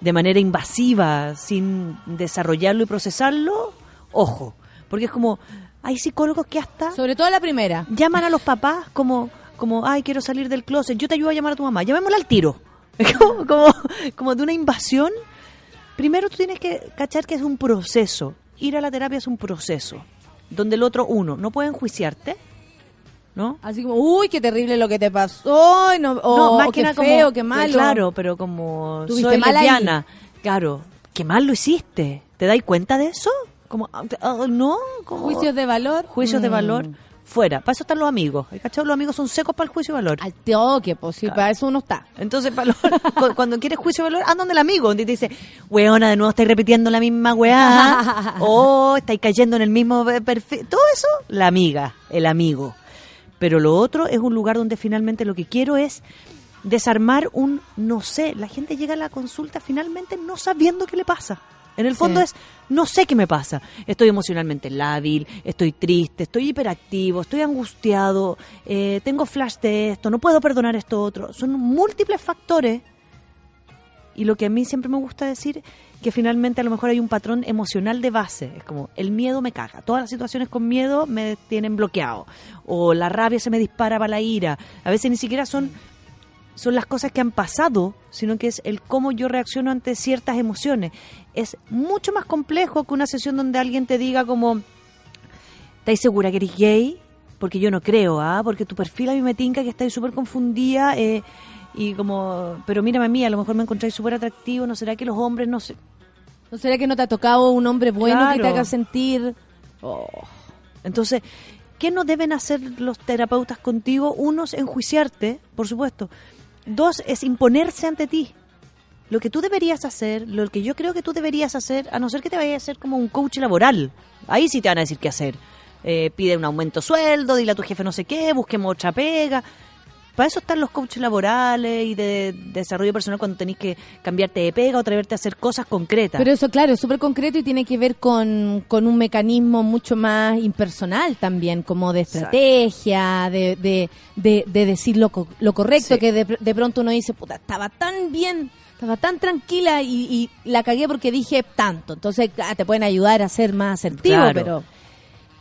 de manera invasiva, sin desarrollarlo y procesarlo, ojo, porque es como hay psicólogos que hasta Sobre todo la primera. llaman a los papás como como ay quiero salir del closet, yo te ayudo a llamar a tu mamá, llamémosla al tiro, Es como, como como de una invasión. Primero tú tienes que cachar que es un proceso. Ir a la terapia es un proceso donde el otro uno no puede enjuiciarte, ¿no? Así como, uy, qué terrible lo que te pasó, no, o, no, más o que qué feo, como, qué malo. Claro, pero como Tuviste soy lesbiana, claro, qué mal lo hiciste. ¿Te dais cuenta de eso? Como ah, ah, no, como Juicios de valor. juicios de Mm. valor fuera. Para eso están los amigos. ¿Hay cachado? Los amigos son secos para el juicio de valor. Al toque, pues sí, para eso uno está. Entonces, para los- cu- cuando quieres juicio de valor, anda donde el amigo, donde te dice, weona, de nuevo estáis repitiendo la misma weá, o estáis cayendo en el mismo eh, perfil. Todo eso, la amiga, el amigo. Pero lo otro es un lugar donde finalmente lo que quiero es desarmar un no sé. La gente llega a la consulta finalmente no sabiendo qué le pasa. En el fondo Sí. es, no sé qué me pasa. Estoy emocionalmente lábil, estoy triste, estoy hiperactivo, estoy angustiado, eh, tengo flash de esto, no puedo perdonar esto otro. Son múltiples factores. Y lo que a mí siempre me gusta decir, que finalmente a lo mejor hay un patrón emocional de base. Es como, el miedo me caga. Todas las situaciones con miedo me tienen bloqueado. O la rabia se me dispara para la ira. A veces ni siquiera son son las cosas que han pasado, sino que es el cómo yo reacciono ante ciertas emociones. Es mucho más complejo que una sesión donde alguien te diga como, ¿estáis segura que eres gay? Porque yo no creo, ¿ah? Porque tu perfil a mí me tinca que estáis súper confundida eh, y como, pero mírame a mí, a lo mejor me encontráis súper atractivo, ¿no será que los hombres no sé? ¿No será que no te ha tocado un hombre bueno que te haga sentir... Oh. Entonces, ¿qué no deben hacer los terapeutas contigo? Uno es enjuiciarte, por supuesto. Dos es imponerse ante ti. Lo que tú deberías hacer, lo que yo creo que tú deberías hacer, a no ser que te vayas a hacer como un coach laboral. Ahí sí te van a decir qué hacer. Eh, pide un aumento de sueldo, dile a tu jefe no sé qué, busquemos otra pega. Para eso están los coaches laborales y de, desarrollo personal cuando tenéis que cambiarte de pega o atreverte a hacer cosas concretas. Pero eso, claro, es súper concreto y tiene que ver con, con un mecanismo mucho más impersonal también, como de estrategia, de, de, de, de decir lo, co- lo correcto, Sí. que de, de pronto uno dice, puta, estaba tan bien, estaba tan tranquila y, y la cagué porque dije tanto. Entonces, ah, te pueden ayudar a ser más asertivo, Claro. pero...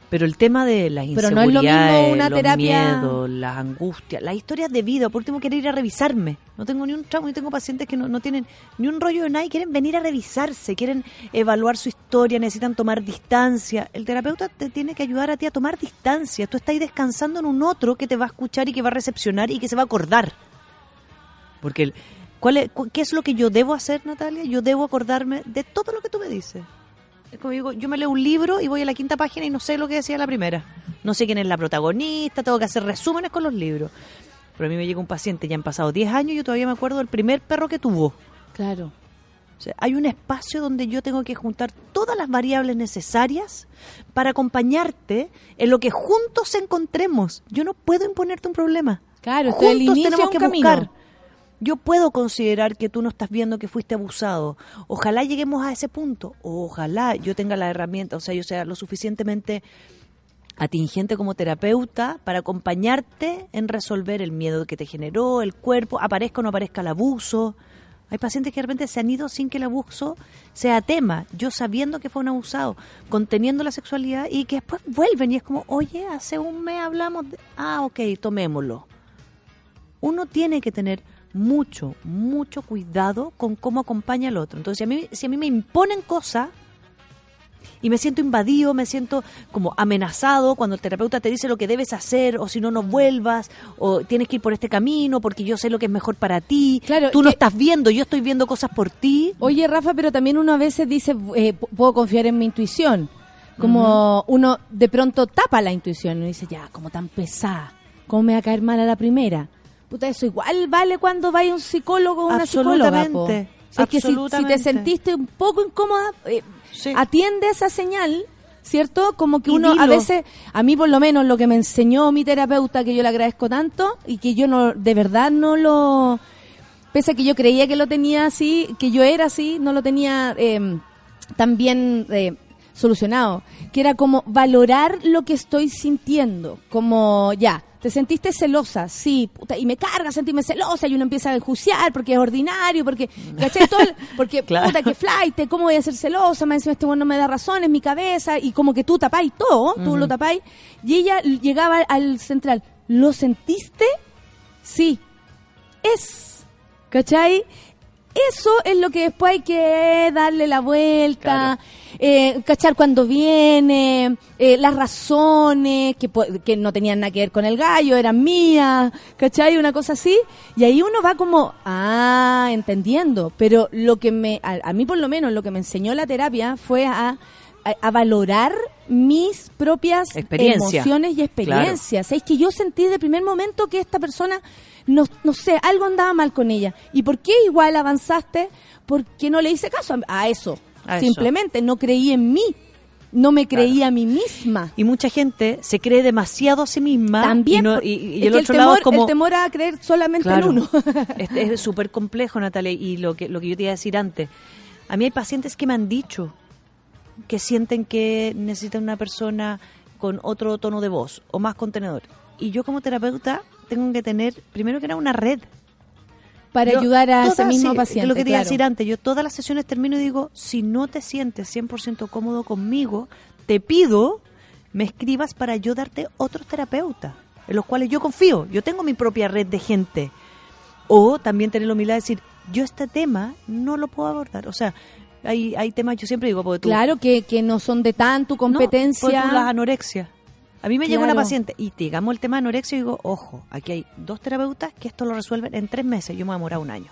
Pero el tema de las Pero no es lo mismo inseguridades, una los terapia- miedos, las angustias, las historias de vida. Por último, quiero ir a revisarme. No tengo ni un trauma y tengo pacientes que no, no tienen ni un rollo de nada y quieren venir a revisarse, quieren evaluar su historia, necesitan tomar distancia. El terapeuta te tiene que ayudar a ti a tomar distancia. Tú estás ahí descansando en un otro que te va a escuchar y que va a recepcionar y que se va a acordar. Porque, el- ¿cuál es, cu- ¿qué es lo que yo debo hacer, Natalia? Yo debo acordarme de todo lo que tú me dices. Es como digo, yo me leo un libro y voy a la quinta página y no sé lo que decía la primera. No sé quién es la protagonista, tengo que hacer resúmenes con los libros. Pero a mí me llega un paciente, ya han pasado 10 años y yo todavía me acuerdo del primer perro que tuvo. Claro. O sea, hay un espacio donde yo tengo que juntar todas las variables necesarias para acompañarte en lo que juntos encontremos. Yo no puedo imponerte un problema. Claro, es el Juntos inicio tenemos que camino. buscar. Yo puedo considerar que tú no estás viendo que fuiste abusado. Ojalá lleguemos a ese punto. Ojalá yo tenga la herramienta, o sea, yo sea lo suficientemente atingente como terapeuta para acompañarte en resolver el miedo que te generó, el cuerpo, aparezca o no aparezca el abuso. Hay pacientes que de repente se han ido sin que el abuso sea tema, yo sabiendo que fue un abusado, conteniendo la sexualidad y que después vuelven y es como, oye, hace un mes hablamos, de... ah, ok, tomémoslo. Uno tiene que tener mucho, mucho cuidado con cómo acompaña al otro. Entonces, si a mí, si a mí me imponen cosas y me siento invadido, me siento como amenazado cuando el terapeuta te dice lo que debes hacer o si no, no vuelvas o tienes que ir por este camino porque yo sé lo que es mejor para ti. Claro, Tú no estás viendo, yo estoy viendo cosas por ti. Oye, Rafa, pero también uno a veces dice, eh, puedo confiar en mi intuición. Como uno de pronto tapa la intuición y dice, ya, como tan pesada, ¿cómo me va a caer mal a la primera? Puta, eso igual vale cuando vaya un psicólogo o una psicóloga. po. Es que si- si, te sentiste un poco incómoda, eh, atiende esa señal, ¿cierto? Como que Y uno a veces, a mí por lo menos lo que me enseñó mi terapeuta, que yo le agradezco tanto y que yo no, de verdad no lo pese a que yo creía que lo tenía así, que yo era así, no lo tenía eh, tan bien eh, solucionado, que era como valorar lo que estoy sintiendo, como ya, te sentiste celosa, sí, puta, y me carga sentirme celosa y uno empieza a enjuiciar porque es ordinario, porque, ¿cachai? Todo el- porque, Claro. puta, que flight, ¿cómo voy a ser celosa? Me encima este bueno no me da razón, es mi cabeza, y como que tú tapáis todo, tú lo tapáis, y ella llegaba al central, ¿lo sentiste? Sí, es, ¿cachai? Eso es lo que después hay que darle la vuelta, eh, cachar cuando viene, eh, las razones que, que no tenían nada que ver con el gallo, eran mías, ¿cachai? Una cosa así. Y ahí uno va como, ah, entendiendo. Pero lo que me, a, a mí por lo menos, lo que me enseñó la terapia fue a, a, a valorar mis propias emociones y experiencias. Es que yo sentí de primer momento que esta persona, no, no sé, algo andaba mal con ella. ¿Y por qué igual avanzaste? Porque no le hice caso a, a eso. A eso. Simplemente no creí en mí. No me creí a mí misma. Y mucha gente se cree demasiado a sí misma. También. Y, no- por- y- y el otro el lado es como. el temor a creer solamente Claro. en uno. es es súper complejo, Natalia. Y lo que, lo que yo te iba a decir antes. A mí hay pacientes que me han dicho que sienten que necesitan una persona con otro tono de voz o más contenedor. Y yo como terapeuta tengo que tener, primero que era una red. Para Yo ayudar a ese mismo sí, paciente. Lo que te iba a decir antes, yo todas las sesiones termino y digo, si no te sientes 100% cómodo conmigo, te pido me escribas para yo darte otros terapeutas, en los cuales yo confío. Yo tengo mi propia red de gente. O también tener la humildad de decir, yo este tema no lo puedo abordar. O sea, hay, hay temas, yo siempre digo, porque tú, Claro que, que no son de tan tu no, porque competencia. tú las anorexia. A mí me llega una Claro. paciente y digamos el tema de anorexia y digo, ojo, aquí hay dos terapeutas que esto lo resuelven en tres meses. Yo me voy a demorar un año.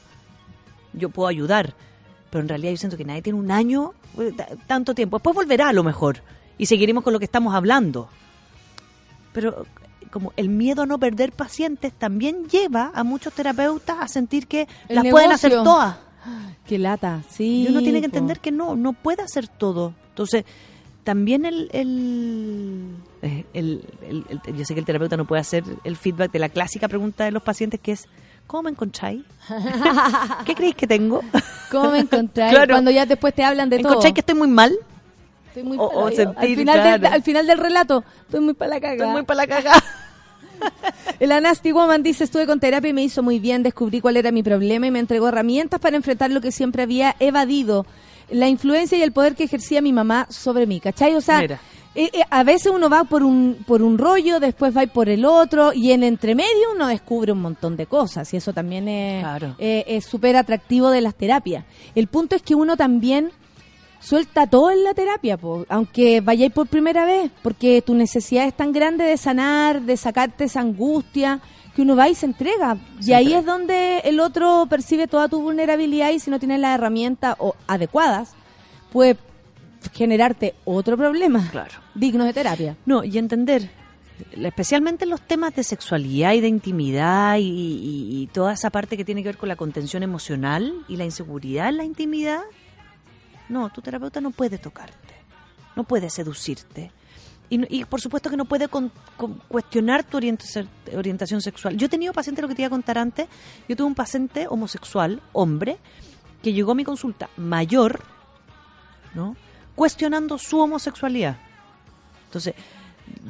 Yo puedo ayudar, pero en realidad yo siento que nadie tiene un año, eh, ta- tanto tiempo. Después volverá a lo mejor y seguiremos con lo que estamos hablando. Pero eh, como el miedo a no perder pacientes también lleva a muchos terapeutas a sentir que El las pueden hacer todas. Qué lata, sí. Y uno tiene que entender que no, no puede hacer todo. Entonces, también el, el, eh, el- el- yo sé que el terapeuta no puede hacer el feedback de la clásica pregunta de los pacientes que es, ¿cómo me encontráis? ¿Qué creéis que tengo? ¿Cómo me encontráis? Claro. Cuando ya después te hablan de todo. ¿Encontráis que estoy muy mal? Estoy muy o- para o la- sentir, al, final del, al final del relato, estoy muy para la cagada. Estoy muy para la cagada. El Anasty Woman dice, estuve con terapia y me hizo muy bien, descubrí cuál era mi problema y me entregó herramientas para enfrentar lo que siempre había evadido, la influencia y el poder que ejercía mi mamá sobre mí, ¿cachai? O sea, eh, eh, a veces uno va por un, por un rollo, después va por el otro y en entremedio uno descubre un montón de cosas y eso también es Claro. eh, súper atractivo de las terapias. El punto es que uno también suelta todo en la terapia, po, aunque vayáis por primera vez, porque tu necesidad es tan grande de sanar, de sacarte esa angustia, que uno va y se entrega. y ahí es donde el otro percibe toda tu vulnerabilidad y si no tienes las herramientas o adecuadas, puede generarte otro problema Claro. digno de terapia. No, y entender, especialmente en los temas de sexualidad y de intimidad y, y- y toda esa parte que tiene que ver con la contención emocional y la inseguridad en la intimidad, no, tu terapeuta no puede tocarte, no puede seducirte. Y, y por supuesto que no puede con- con- cuestionar tu orientación, sexual. Yo he tenido pacientes, lo que te iba a contar antes, yo tuve un paciente homosexual, hombre, que llegó a mi consulta mayor, ¿no? Cuestionando su homosexualidad. Entonces,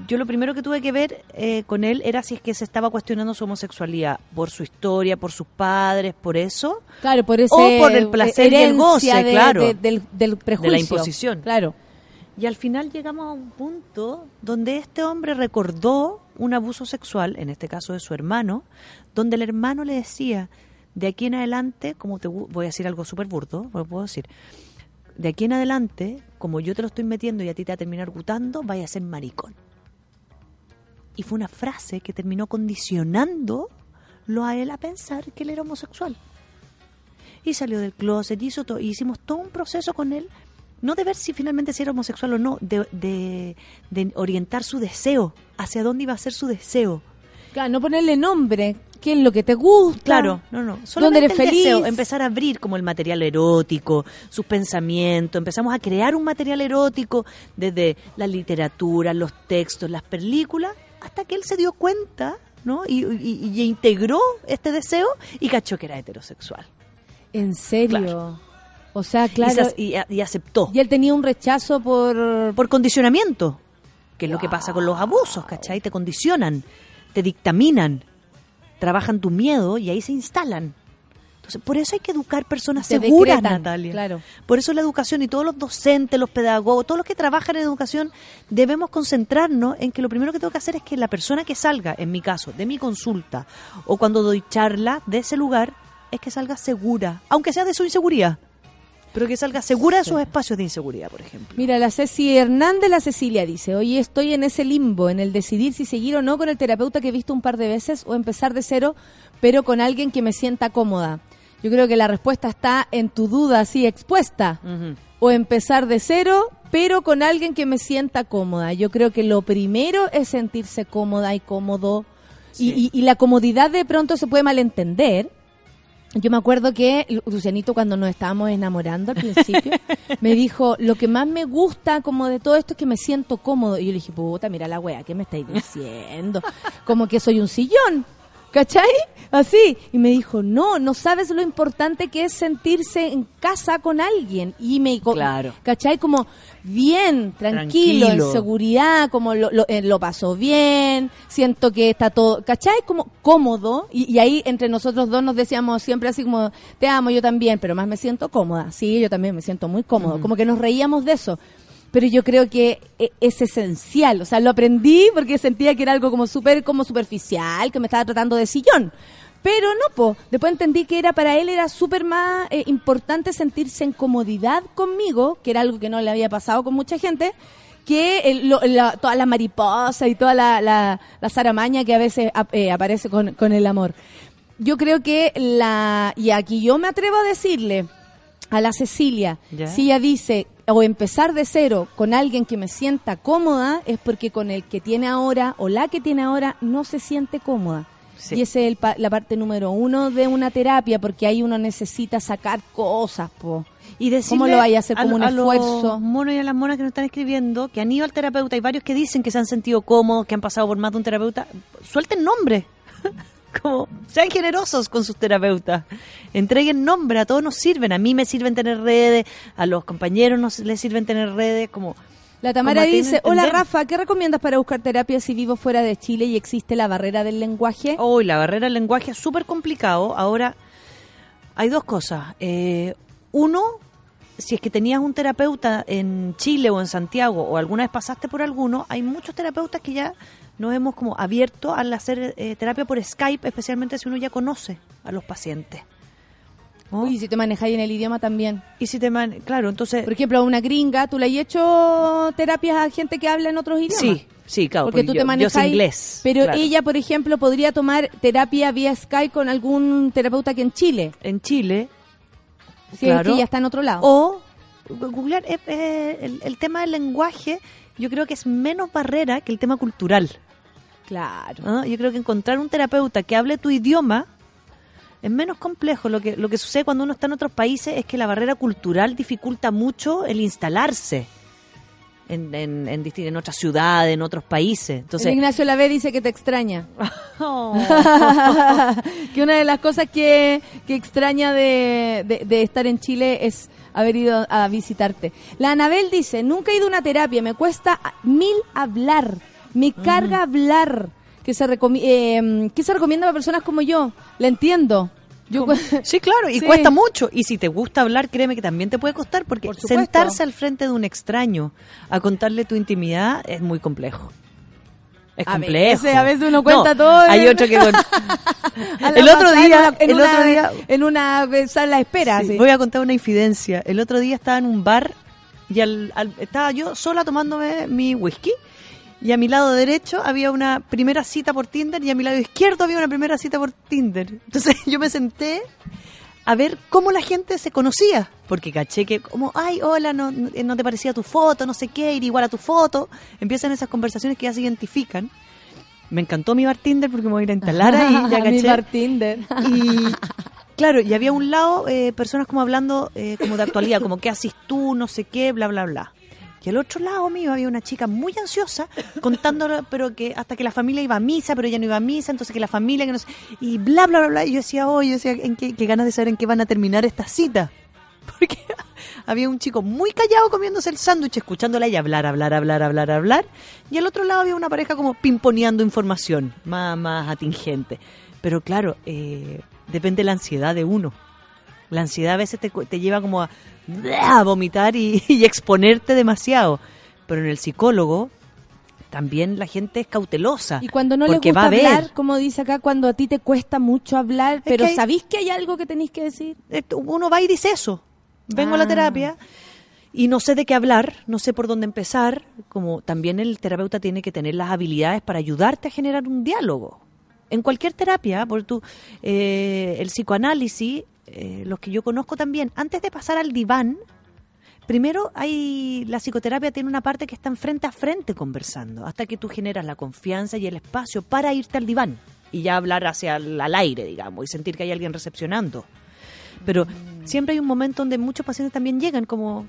yo lo primero que tuve que ver eh, con él era si es que se estaba cuestionando su homosexualidad por su historia, por sus padres, por eso. Claro, por ese O por el placer y el goce, de- claro. de- del, del prejuicio. De la imposición. Claro. Y al final llegamos a un punto donde este hombre recordó un abuso sexual, en este caso de su hermano, donde el hermano le decía, de aquí en adelante, como te voy a decir algo súper burdo, lo puedo decir, de aquí en adelante, como yo te lo estoy metiendo y a ti te va a terminar gustando, vaya a ser maricón. Y fue una frase que terminó condicionándolo a él a pensar que él era homosexual. Y salió del closet, hizo todo, y hicimos todo un proceso con él, no de ver si finalmente si era homosexual o no, de, de, de orientar su deseo, hacia dónde iba a ser su deseo. Claro, no ponerle nombre. ¿Qué es lo que te gusta? Claro, no, no. ¿Dónde Solamente eres el feliz? deseo, empezar a abrir como el material erótico, sus pensamientos, empezamos a crear un material erótico desde la literatura, los textos, las películas, hasta que él se dio cuenta, ¿no? Y, y- y integró este deseo y cachó que era heterosexual. ¿En serio? Claro. O sea, claro. Y, se- y- y aceptó. Y él tenía un rechazo por... Por condicionamiento, que es lo que pasa con los abusos, ¿cachai? Te condicionan, te dictaminan, trabajan tu miedo y ahí se instalan. Entonces, por eso hay que educar personas seguras, decretan, Natalia. claro. Por eso la educación y todos los docentes, los pedagogos, todos los que trabajan en educación, debemos concentrarnos en que lo primero que tengo que hacer es que la persona que salga, en mi caso, de mi consulta, o cuando doy charla de ese lugar, es que salga segura, aunque sea de su inseguridad, pero que salga segura de sus espacios de inseguridad, por ejemplo. Mira, la Ceci Hernández, la Cecilia dice, hoy estoy en ese limbo, en el decidir si seguir o no con el terapeuta que he visto un par de veces o empezar de cero, pero con alguien que me sienta cómoda. Yo creo que la respuesta está en tu duda así expuesta. O empezar de cero, pero con alguien que me sienta cómoda. Yo creo que lo primero es sentirse cómoda y cómodo. Y, y- y la comodidad de pronto se puede malentender. Yo me acuerdo que Lu- Lucianito cuando nos estábamos enamorando al principio me dijo, lo que más me gusta como de todo esto es que me siento cómodo. Y yo le dije, puta, mira la wea, ¿qué me estáis diciendo? Como que soy un sillón. ¿Cachai? Así. Y me dijo, no, no sabes lo importante que es sentirse en casa con alguien. Y me... Claro. ¿Cachai? Como bien, tranquilo, Tranquilo. en seguridad, como lo, lo, eh, lo pasó bien, siento que está todo, ¿cachai? Como cómodo. Y, y ahí entre nosotros dos nos decíamos siempre así como, te amo yo también, pero más me siento cómoda. Sí, yo también me siento muy cómodo. Como que nos reíamos de eso. Pero yo creo que e- es esencial, o sea, lo aprendí porque sentía que era algo como súper como superficial, que me estaba tratando de sillón. Pero no, po. Después entendí que era para él era súper más eh, importante sentirse en comodidad conmigo, que era algo que no le había pasado con mucha gente, que el- lo- la- toda la y toda la, la, zaramaña que a veces eh, aparece con el amor. Yo creo que la... Y aquí yo me atrevo a decirle a la Cecilia, Ya. si ella dice, o empezar de cero con alguien que me sienta cómoda, es porque con el que tiene ahora o la que tiene ahora no se siente cómoda. Sí. Y esa es el pa- la parte número uno de una terapia, porque ahí uno necesita sacar cosas, po. Y decirle ¿Cómo lo vaya a hacer como un a los esfuerzo? monos y a las monas que nos están escribiendo, que han ido al terapeuta, hay varios que dicen que se han sentido cómodos, que han pasado por más de un terapeuta, suelten nombre. Como sean generosos con sus terapeutas. Entreguen nombre, a todos nos sirven. A mí me sirven tener redes, a los compañeros nos les sirven tener redes, como La Tamara dice, hola entender". Rafa, ¿qué recomiendas para buscar terapia si vivo fuera de Chile y existe la barrera del lenguaje? Hoy la barrera del lenguaje es súper complicado. Ahora, hay dos cosas. Eh, uno, si es que tenías un terapeuta en Chile o en Santiago o alguna vez pasaste por alguno, hay muchos terapeutas que ya nos hemos como abierto al hacer eh, terapia por Skype, especialmente si uno ya conoce a los pacientes. ¿no? Uy, si te manejáis en el idioma también. Y si te man- claro, entonces Por ejemplo, a una gringa, ¿tú le has hecho terapias a gente que habla en otros idiomas? sí, sí, claro, porque tú yo, te manejas inglés. Pero claro. ella, por ejemplo, podría tomar terapia vía Skype con algún terapeuta que en Chile. en Chile es Claro. que ella está en otro lado. O googlear eh, eh, el, el tema del lenguaje, yo creo que es menos barrera que el tema cultural. Claro. ¿no? Yo creo que encontrar un terapeuta que hable tu idioma es menos complejo. Lo que, lo que sucede cuando uno está en otros países es que la barrera cultural dificulta mucho el instalarse. en, en, en, disti- en otras ciudades, en otros países. Entonces, El Ignacio Lavé dice que te extraña. Oh. que una de las cosas que, que extraña de, de- de estar en Chile es haber ido a visitarte. La Anabel dice, nunca he ido a una terapia, me cuesta mil hablar, me carga hablar. Que se, eh, ¿Qué se recomienda para personas como yo? La entiendo. Yo, Sí, claro, y Sí. cuesta mucho. Y si te gusta hablar, créeme que también te puede costar, porque Por sentarse al frente de un extraño a contarle tu intimidad es muy complejo. Es A complejo. veces- a veces uno cuenta No, todo. Hay otro que... con- el otro día, en el una, otro día en una sala de espera. Sí, sí. Voy a contar una infidencia. El otro día estaba en un bar y al- al- estaba yo sola tomándome mi whisky y a mi lado derecho había una primera cita por Tinder y a mi lado izquierdo había una primera cita por Tinder. Entonces yo me senté a ver cómo la gente se conocía, porque caché que como, ay, hola, no, no no te parecía tu foto, no sé qué, ir igual a tu foto. Empiezan esas conversaciones que ya se identifican. Me encantó mi bar Tinder porque me voy a ir a instalar ahí, ya Mi caché. bar Tinder. Y claro, y había un lado eh, personas como hablando eh, como de actualidad, como qué haces tú, no sé qué, bla, bla, bla. Y al otro lado mío había una chica muy ansiosa contando, pero que hasta que la familia iba a misa, pero ella no iba a misa, entonces que la familia, que no sé, y bla, bla, bla, bla. Y yo decía, oh, yo decía, ¿en qué, qué ganas de saber en qué van a terminar esta cita. Porque había un chico muy callado comiéndose el sándwich, escuchándola y hablar, hablar, hablar, hablar, hablar. Y al otro lado había una pareja como pimponeando información, más, más atingente. Pero claro, eh, depende de la ansiedad de uno. La ansiedad a veces te, te lleva como a, a vomitar y, y exponerte demasiado. Pero en el psicólogo también la gente es cautelosa. Y cuando no porque gusta va a ver. hablar, como dice acá, cuando a ti te cuesta mucho hablar, pero que ¿sabís que hay algo que tenéis que decir? Esto, uno va y dice eso. Vengo a la Ah. terapia y no sé de qué hablar, no sé por dónde empezar. Como también el terapeuta tiene que tener las habilidades para ayudarte a generar un diálogo. En cualquier terapia, por tu, eh, el psicoanálisis, eh, los que yo conozco también, antes de pasar al diván, primero hay la psicoterapia tiene una parte que están frente a frente conversando, hasta que tú generas la confianza y el espacio para irte al diván y ya hablar hacia el al aire, digamos, y sentir que hay alguien recepcionando. Pero siempre hay un momento donde muchos pacientes también llegan como,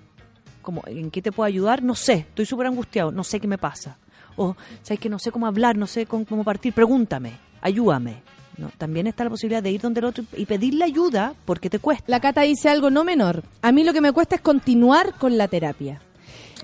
como ¿en qué te puedo ayudar? No sé, estoy súper angustiado, no sé qué me pasa. O, ¿sabes que No sé cómo hablar, no sé cómo, cómo partir, pregúntame, ayúdame. ¿No? También está la posibilidad de ir donde el otro y pedirle ayuda porque te cuesta. La Cata dice algo no menor. A mí lo que me cuesta es continuar con la terapia.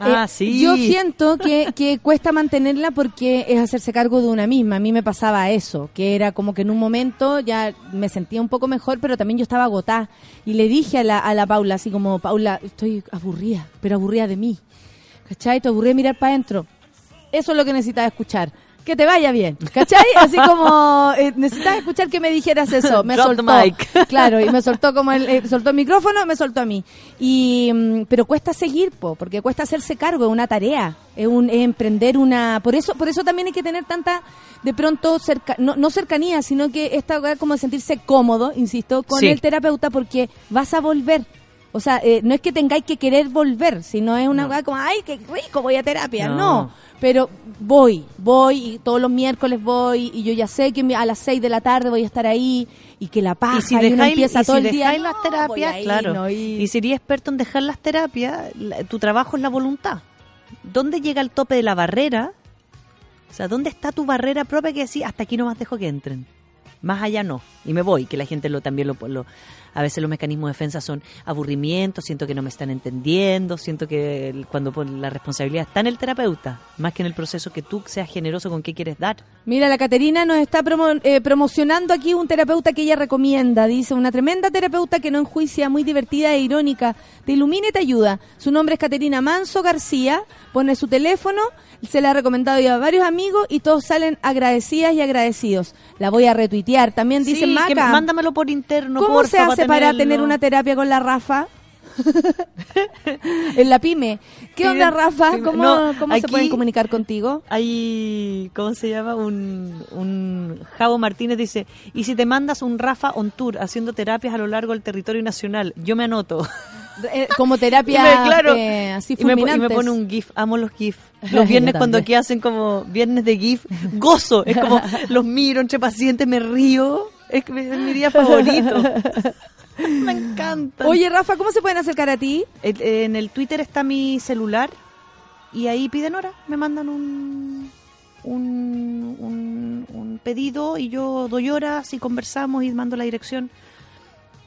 Ah, Eh, sí. Yo siento que, que cuesta mantenerla porque es hacerse cargo de una misma. A mí me pasaba eso, que era como que en un momento ya me sentía un poco mejor, pero también yo estaba agotada. Y le dije a la, a la Paula, así como, Paula, estoy aburrida, pero aburrida de mí. ¿Cachai? Te aburrida de mirar para adentro. Eso es lo que necesitaba escuchar. Que te vaya bien, ¿cachai? Así como eh, necesitaba escuchar que me dijeras eso. Me Drop soltó. mic. Claro, y me soltó como el, eh, soltó el micrófono, me soltó a mí. Y, mm, pero cuesta seguir, po, porque cuesta hacerse cargo, es una tarea, es, un, es emprender una... Por eso por eso también hay que tener tanta, de pronto, cerca, no, no cercanía, sino que esta como de sentirse cómodo, insisto, con Sí. el terapeuta porque vas a volver. O sea, eh, no es que tengáis que querer volver, sino es una weá como, ay, qué rico, voy a terapia. No. No. pero voy, voy y todos los miércoles voy y yo ya sé que a las 6 de la tarde voy a estar ahí y que la paja y si y uno dejáis, empieza y si todo el día. dejáis "No, las terapias, claro. no ir". Y si eres experto en dejar las terapias, la- tu trabajo es la voluntad. ¿Dónde llega el tope de la barrera? O sea, ¿dónde está tu barrera propia que decís, hasta aquí no más dejo que entren? Más allá no. Y me voy, que la gente lo también lo, lo- a veces los mecanismos de defensa son aburrimiento, siento que no me están entendiendo, siento que cuando la responsabilidad está en el terapeuta, más que en el proceso que tú seas generoso con qué quieres dar. Mira, la Caterina nos está eh, promocionando aquí un terapeuta que ella recomienda. Dice, una tremenda terapeuta que no enjuicia, muy divertida e irónica. Te ilumina y te ayuda. Su nombre es Caterina Manso García. Pone su teléfono, se la ha recomendado ya a varios amigos y todos salen agradecidas y agradecidos. La voy a retuitear. También dice Sí, que mándamelo por interno, ¿Cómo porfa, se hace para tenerlo. tener una terapia con la Rafa? en la pyme. ¿Qué onda, Rafa? ¿Cómo, no, cómo se pueden comunicar contigo? Hay, ¿cómo se llama? Un, un Javo Martínez dice, y si te mandas un Rafa on tour haciendo terapias a lo largo del territorio nacional, yo me anoto. Eh, como terapia me- claro, eh, así y me, y me pone un GIF, amo los GIF. Los viernes cuando aquí hacen como viernes de GIF, gozo, es como los miro entre pacientes, me río, es, que es mi día favorito. me encanta. Oye, Rafa, ¿cómo se pueden acercar a ti? En el Twitter está mi celular, y ahí piden hora, me mandan un, un, un, un pedido y yo doy horas y conversamos y mando la dirección.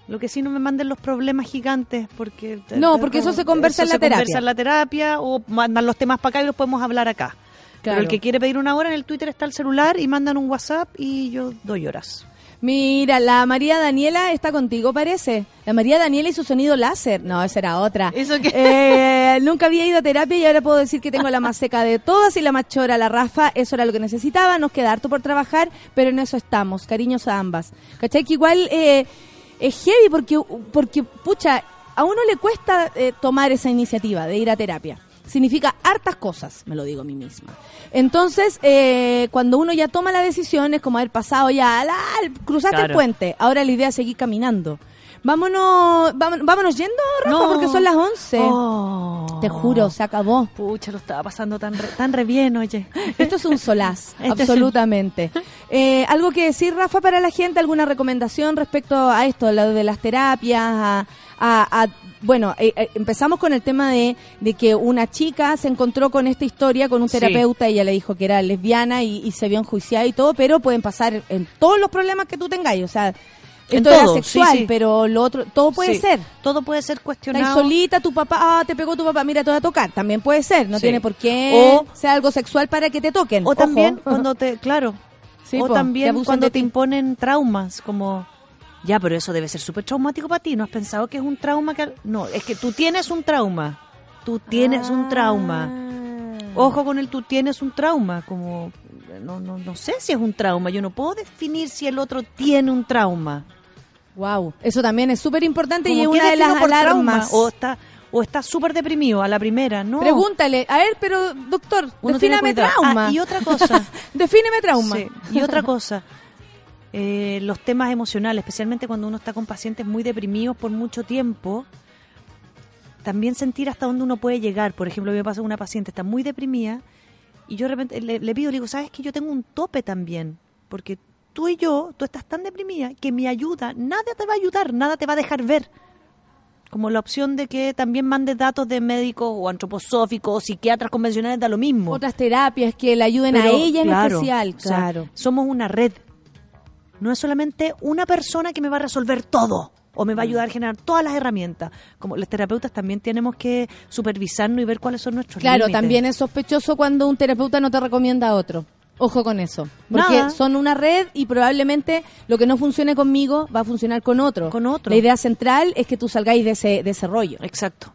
Lo que sí no me manden los problemas gigantes, porque... No, porque eso se conversa en la se terapia. conversa en la terapia o mandan los temas para acá y los podemos hablar acá. Pero el que quiere pedir una hora en el Twitter está el celular y mandan un WhatsApp y yo doy horas. Mira, la María Daniela está contigo, parece. La María Daniela y su sonido láser. No, esa era otra. ¿Eso qué? Eh, nunca había ido a terapia y ahora puedo decir que tengo la más seca de todas y la más chora, la Rafa. Eso era lo que necesitaba. Nos queda harto por trabajar, pero en eso estamos. Cariños a ambas. ¿Cachai? Que igual eh, es heavy porque, porque, pucha, a uno le cuesta eh, tomar esa iniciativa de ir a terapia. Significa hartas cosas, me lo digo a mí misma. Entonces, eh, cuando uno ya toma la decisión, es como haber pasado ya, la, cruzaste el puente, ahora la idea es seguir caminando. Vámonos, vámonos, yendo, Rafa, No. porque son las 11. Oh. Te juro, se acabó. Pucha, lo estaba pasando tan re, tan re bien, oye. Esto es un solaz, Este un- absolutamente. Eh, ¿Algo que decir, Rafa, para la gente? ¿Alguna recomendación respecto a esto, lo de las terapias? A, a- a- bueno, eh, eh, empezamos con el tema de, de que una chica se encontró con esta historia con un Sí. terapeuta, ella le dijo que era lesbiana y, y se vio enjuiciada y todo, pero pueden pasar en todos los problemas que tú tengáis, o sea... En Esto era todo, sexual, sí. pero lo otro, todo puede Sí, ser. Todo puede ser Estás cuestionado. solita, tu papá, ah, te pegó tu papá, mira, te voy a tocar. También puede ser, no tiene por qué O- ser algo sexual para que te toquen. O también cuando te, claro, o po, también cuando te imponen traumas, como, ya, pero eso debe ser súper traumático para ti, ¿no has pensado que es un trauma? que No, es que tú tienes un trauma, tú tienes un trauma. Ah. Ojo con el tú tienes un trauma, como, no, no, no sé si es un trauma, yo no puedo definir si el otro tiene un trauma. Wow, eso también es súper importante y es ¿qué una de las alarmas. O está, o está súper deprimido a la primera, ¿no? Pregúntale, a ver, pero doctor, Uno defíname cuidado. trauma. Ah, y otra cosa. defíneme trauma. Sí, Y otra cosa, eh, los temas emocionales, especialmente cuando uno está con pacientes muy deprimidos por mucho tiempo, también sentir hasta dónde uno puede llegar. Por ejemplo, me pasa una paciente está muy deprimida y yo de repente le, le pido, le digo, ¿sabes que yo tengo un tope también? Porque tú y yo, tú estás tan deprimida que mi ayuda, nada te va a ayudar, nada te va a dejar ver. Como la opción de que también mandes datos de médicos o antroposóficos o psiquiatras convencionales da lo mismo. Otras terapias que le ayuden a ella en claro, especial, o sea, claro. somos una red. No es solamente una persona que me va a resolver todo o me va a ayudar a generar todas las herramientas. Como los terapeutas también tenemos que supervisarnos y ver cuáles son nuestros Claro, límites. también es sospechoso cuando un terapeuta no te recomienda a otro. Ojo con eso. Porque Nada. son una red y probablemente lo que no funcione conmigo va a funcionar con otro. Con otro. La idea central es que tú salgáis de ese, de ese rollo. Exacto.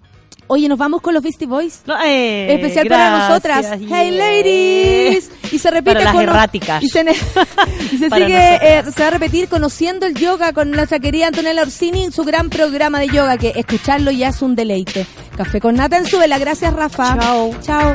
Oye, nos vamos con los Beastie Boys. Eh, Especial para nosotras. yeah. Hey ladies. Y se repite Para las con erráticas. Y se, y sigue, eh, se va a repetir conociendo el yoga con nuestra querida Antonella Orsini, su gran programa de yoga, que escucharlo ya es un deleite. Café con nata en su vela. Gracias, Rafa. Chao. Chao.